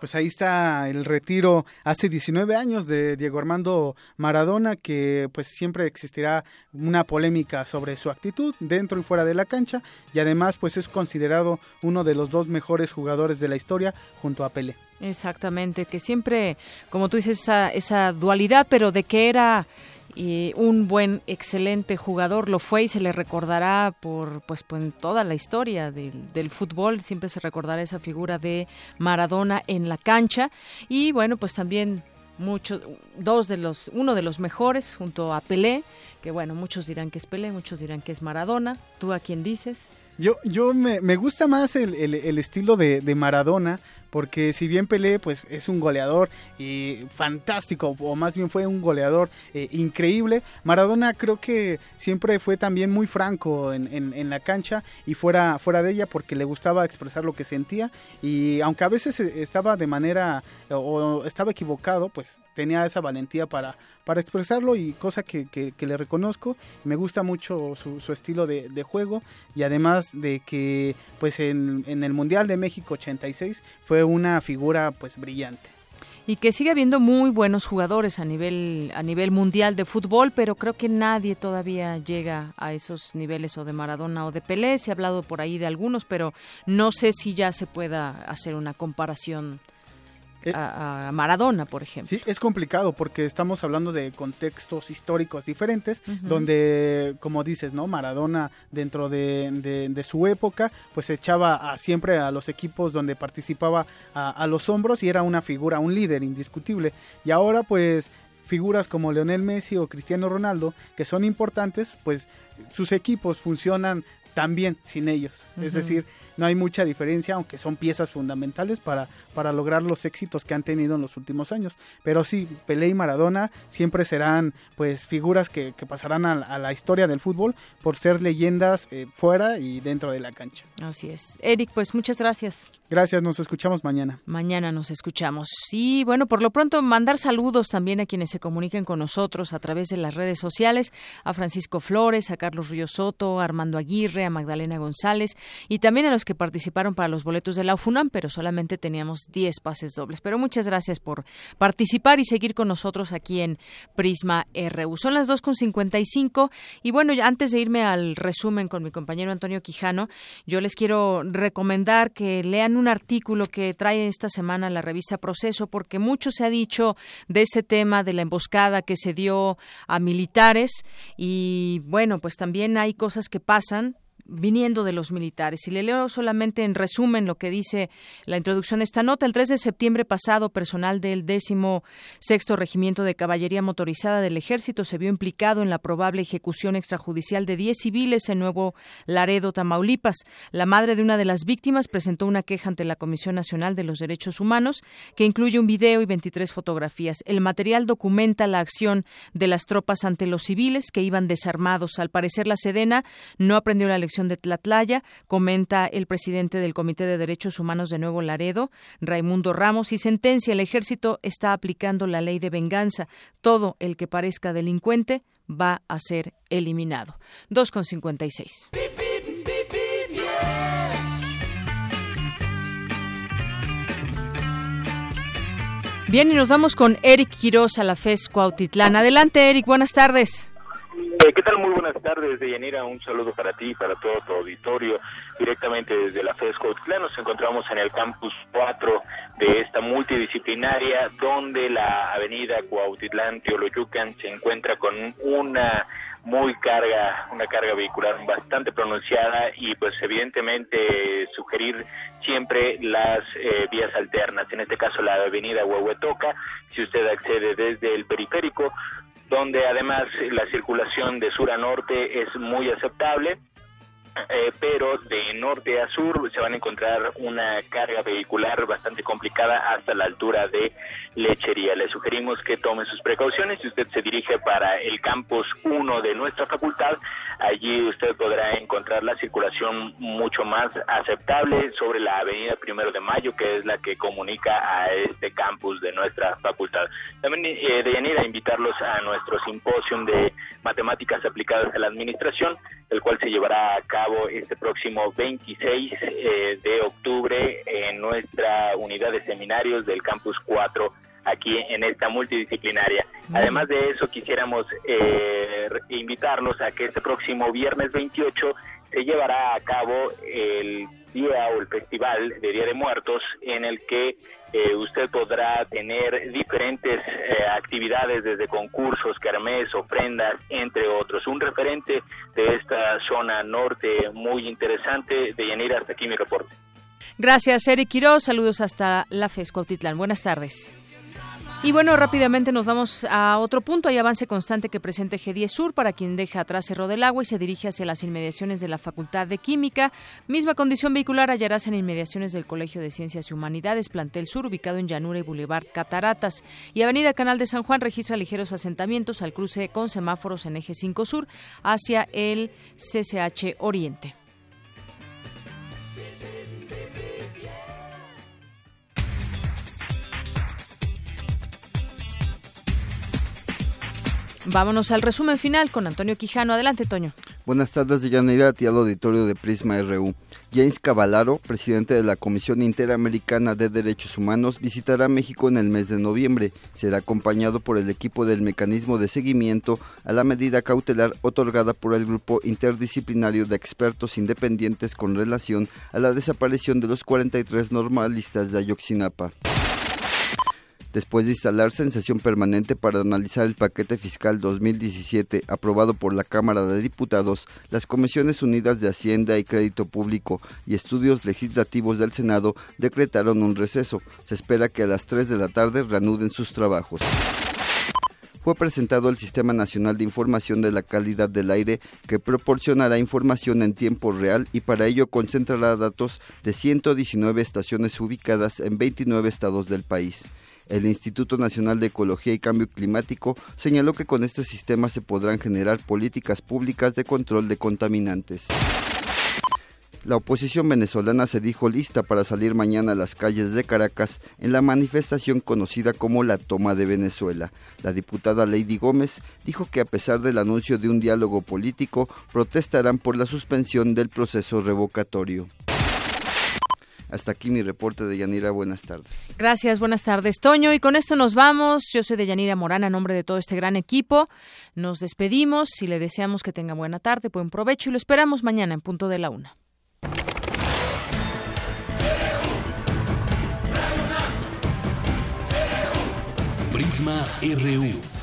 Speaker 13: Pues ahí está el retiro hace 19 años de Diego Armando Maradona, que pues siempre existirá una polémica sobre su actitud dentro y fuera de la cancha, y además pues es considerado uno de los dos mejores jugadores de la historia junto a Pelé.
Speaker 2: Exactamente, que siempre, como tú dices, esa, esa dualidad, pero de que era y un buen, excelente jugador. Lo fue y se le recordará por pues toda la historia del, del, fútbol, siempre se recordará esa figura de Maradona en la cancha. Y bueno, pues también muchos dos de los uno de los mejores junto a Pelé, que bueno, muchos dirán que es Pelé, muchos dirán que es Maradona, ¿tú a quién dices?
Speaker 13: Yo, yo me, me gusta más el, el, estilo de, Maradona, porque si bien Pelé pues es un goleador y fantástico, o más bien fue un goleador eh, increíble, Maradona creo que siempre fue también muy franco en, en, la cancha y fuera, fuera de ella porque le gustaba expresar lo que sentía y aunque a veces estaba de manera o estaba equivocado, pues tenía esa valentía para, para expresarlo y cosa que, que, que le reconozco, me gusta mucho su, su estilo de, juego y además de que pues en, en el Mundial de México 86 fue una figura pues brillante
Speaker 2: y que sigue habiendo muy buenos jugadores a nivel a nivel mundial de fútbol, pero creo que nadie todavía llega a esos niveles o de Maradona o de Pelé. Se ha hablado por ahí de algunos, pero no sé si ya se pueda hacer una comparación a, a, Maradona, por ejemplo.
Speaker 13: Sí, es complicado porque estamos hablando de contextos históricos diferentes, uh -huh. donde, como dices, ¿no? Maradona dentro de, de, de, su época, pues echaba a, siempre a los equipos donde participaba a, a los hombros y era una figura, un líder indiscutible. Y ahora, pues, figuras como Leonel Messi o Cristiano Ronaldo, que son importantes, pues sus equipos funcionan también sin ellos. Uh -huh. Es decir, no hay mucha diferencia, aunque son piezas fundamentales para, para lograr los éxitos que han tenido en los últimos años. Pero sí, Pelé y Maradona siempre serán pues figuras que, que pasarán a, a, la historia del fútbol por ser leyendas eh, fuera y dentro de la cancha.
Speaker 2: Así es. Eric, pues muchas gracias.
Speaker 13: Gracias, nos escuchamos mañana.
Speaker 2: Mañana nos escuchamos. Y bueno, por lo pronto mandar saludos también a quienes se comuniquen con nosotros a través de las redes sociales, a Francisco Flores, a Carlos Río Soto, a Armando Aguirre, a Magdalena González y también a los que participaron para los boletos de la UFUNAM, pero solamente teníamos 10 pases dobles. Pero muchas gracias por participar y seguir con nosotros aquí en Prisma RU. Son las 2.55 y bueno, antes de irme al resumen con mi compañero Antonio Quijano, yo les quiero recomendar que lean un artículo que trae esta semana la revista Proceso, porque mucho se ha dicho de este tema de la emboscada que se dio a militares y bueno, pues también hay cosas que pasan viniendo de los militares. Y le leo solamente en resumen lo que dice la introducción de esta nota. El 3 de septiembre pasado, personal del décimo sexto Regimiento de Caballería Motorizada del Ejército se vio implicado en la probable ejecución extrajudicial de 10 civiles en Nuevo Laredo, Tamaulipas. La madre de una de las víctimas presentó una queja ante la Comisión Nacional de los Derechos Humanos que incluye un video y 23 fotografías. El material documenta la acción de las tropas ante los civiles que iban desarmados. Al parecer, la Sedena no aprendió la lección de Tlatlaya, comenta el presidente del Comité de Derechos Humanos de Nuevo Laredo, Raimundo Ramos, y sentencia el ejército está aplicando la ley de venganza. Todo el que parezca delincuente va a ser eliminado. 2,56. Bien, y nos vamos con Eric Quiroz a la FES Cuautitlán. Adelante, Eric, buenas tardes.
Speaker 61: Eh, ¿Qué tal? Muy buenas tardes, Deyanira. Un saludo para ti para todo tu auditorio. Directamente desde la FES Cuautitlán nos encontramos en el campus 4 de esta multidisciplinaria, donde la avenida Cuautitlán Teoloyucan se encuentra con una muy carga, una carga vehicular bastante pronunciada y pues evidentemente sugerir siempre las eh, vías alternas, en este caso la avenida Huehuetoca, si usted accede desde el periférico, donde además la circulación de sur a norte es muy aceptable eh, pero de norte a sur se van a encontrar una carga vehicular bastante complicada hasta la altura de Lechería. Le sugerimos que tome sus precauciones. Si usted se dirige para el campus 1 de nuestra facultad, allí usted podrá encontrar la circulación mucho más aceptable sobre la avenida Primero de Mayo, que es la que comunica a este campus de nuestra facultad. También eh, de venir invitarlos a nuestro simposio de matemáticas aplicadas a la administración, el cual se llevará a cabo este próximo 26 eh, de octubre en nuestra unidad de seminarios del Campus 4 aquí en esta multidisciplinaria. Además de eso, quisiéramos eh, invitarlos a que este próximo viernes 28 se llevará a cabo el día o el festival de Día de Muertos en el que eh, usted podrá tener diferentes eh, actividades desde concursos, carmes, ofrendas, entre otros. Un referente de esta zona norte muy interesante. De Yanira, hasta aquí mi reporte.
Speaker 2: Gracias, Eric Quiroz. Saludos hasta la FESCO Titlán. Buenas tardes. Y bueno, rápidamente nos vamos a otro punto. Hay avance constante que presente G10 Sur para quien deja atrás Cerro del Agua y se dirige hacia las inmediaciones de la Facultad de Química. Misma condición vehicular hallarás en inmediaciones del Colegio de Ciencias y Humanidades, Plantel Sur, ubicado en Llanura y Boulevard Cataratas. Y Avenida Canal de San Juan registra ligeros asentamientos al cruce con semáforos en Eje 5 Sur hacia el CCH Oriente. Vámonos al resumen final con Antonio Quijano. Adelante, Toño.
Speaker 18: Buenas tardes, de Yanira, y al auditorio de Prisma RU. James Cavalaro, presidente de la Comisión Interamericana de Derechos Humanos, visitará México en el mes de noviembre. Será acompañado por el equipo del mecanismo de seguimiento a la medida cautelar otorgada por el grupo interdisciplinario de expertos independientes con relación a la desaparición de los 43 normalistas de Ayotzinapa después de instalarse en sesión permanente para analizar el paquete fiscal 2017 aprobado por la Cámara de Diputados, las Comisiones Unidas de Hacienda y Crédito Público y Estudios Legislativos del Senado decretaron un receso. Se espera que a las 3 de la tarde reanuden sus trabajos fue presentado el Sistema Nacional de Información de la Calidad del Aire que proporcionará información en tiempo real y para ello concentrará datos de 119 estaciones ubicadas en 29 estados del país. El Instituto Nacional de Ecología y Cambio Climático señaló que con este sistema se podrán generar políticas públicas de control de contaminantes. La oposición venezolana se dijo lista para salir mañana a las calles de Caracas en la manifestación conocida como la toma de Venezuela. La diputada Lady Gómez dijo que a pesar del anuncio de un diálogo político, protestarán por la suspensión del proceso revocatorio. Hasta aquí mi reporte de Yanira. Buenas tardes.
Speaker 2: Gracias, buenas tardes, Toño. Y con esto nos vamos. Yo soy de Yanira Morán, a nombre de todo este gran equipo. Nos despedimos y le deseamos que tenga buena tarde, buen provecho y lo esperamos mañana en punto de la una.
Speaker 62: Prisma RU.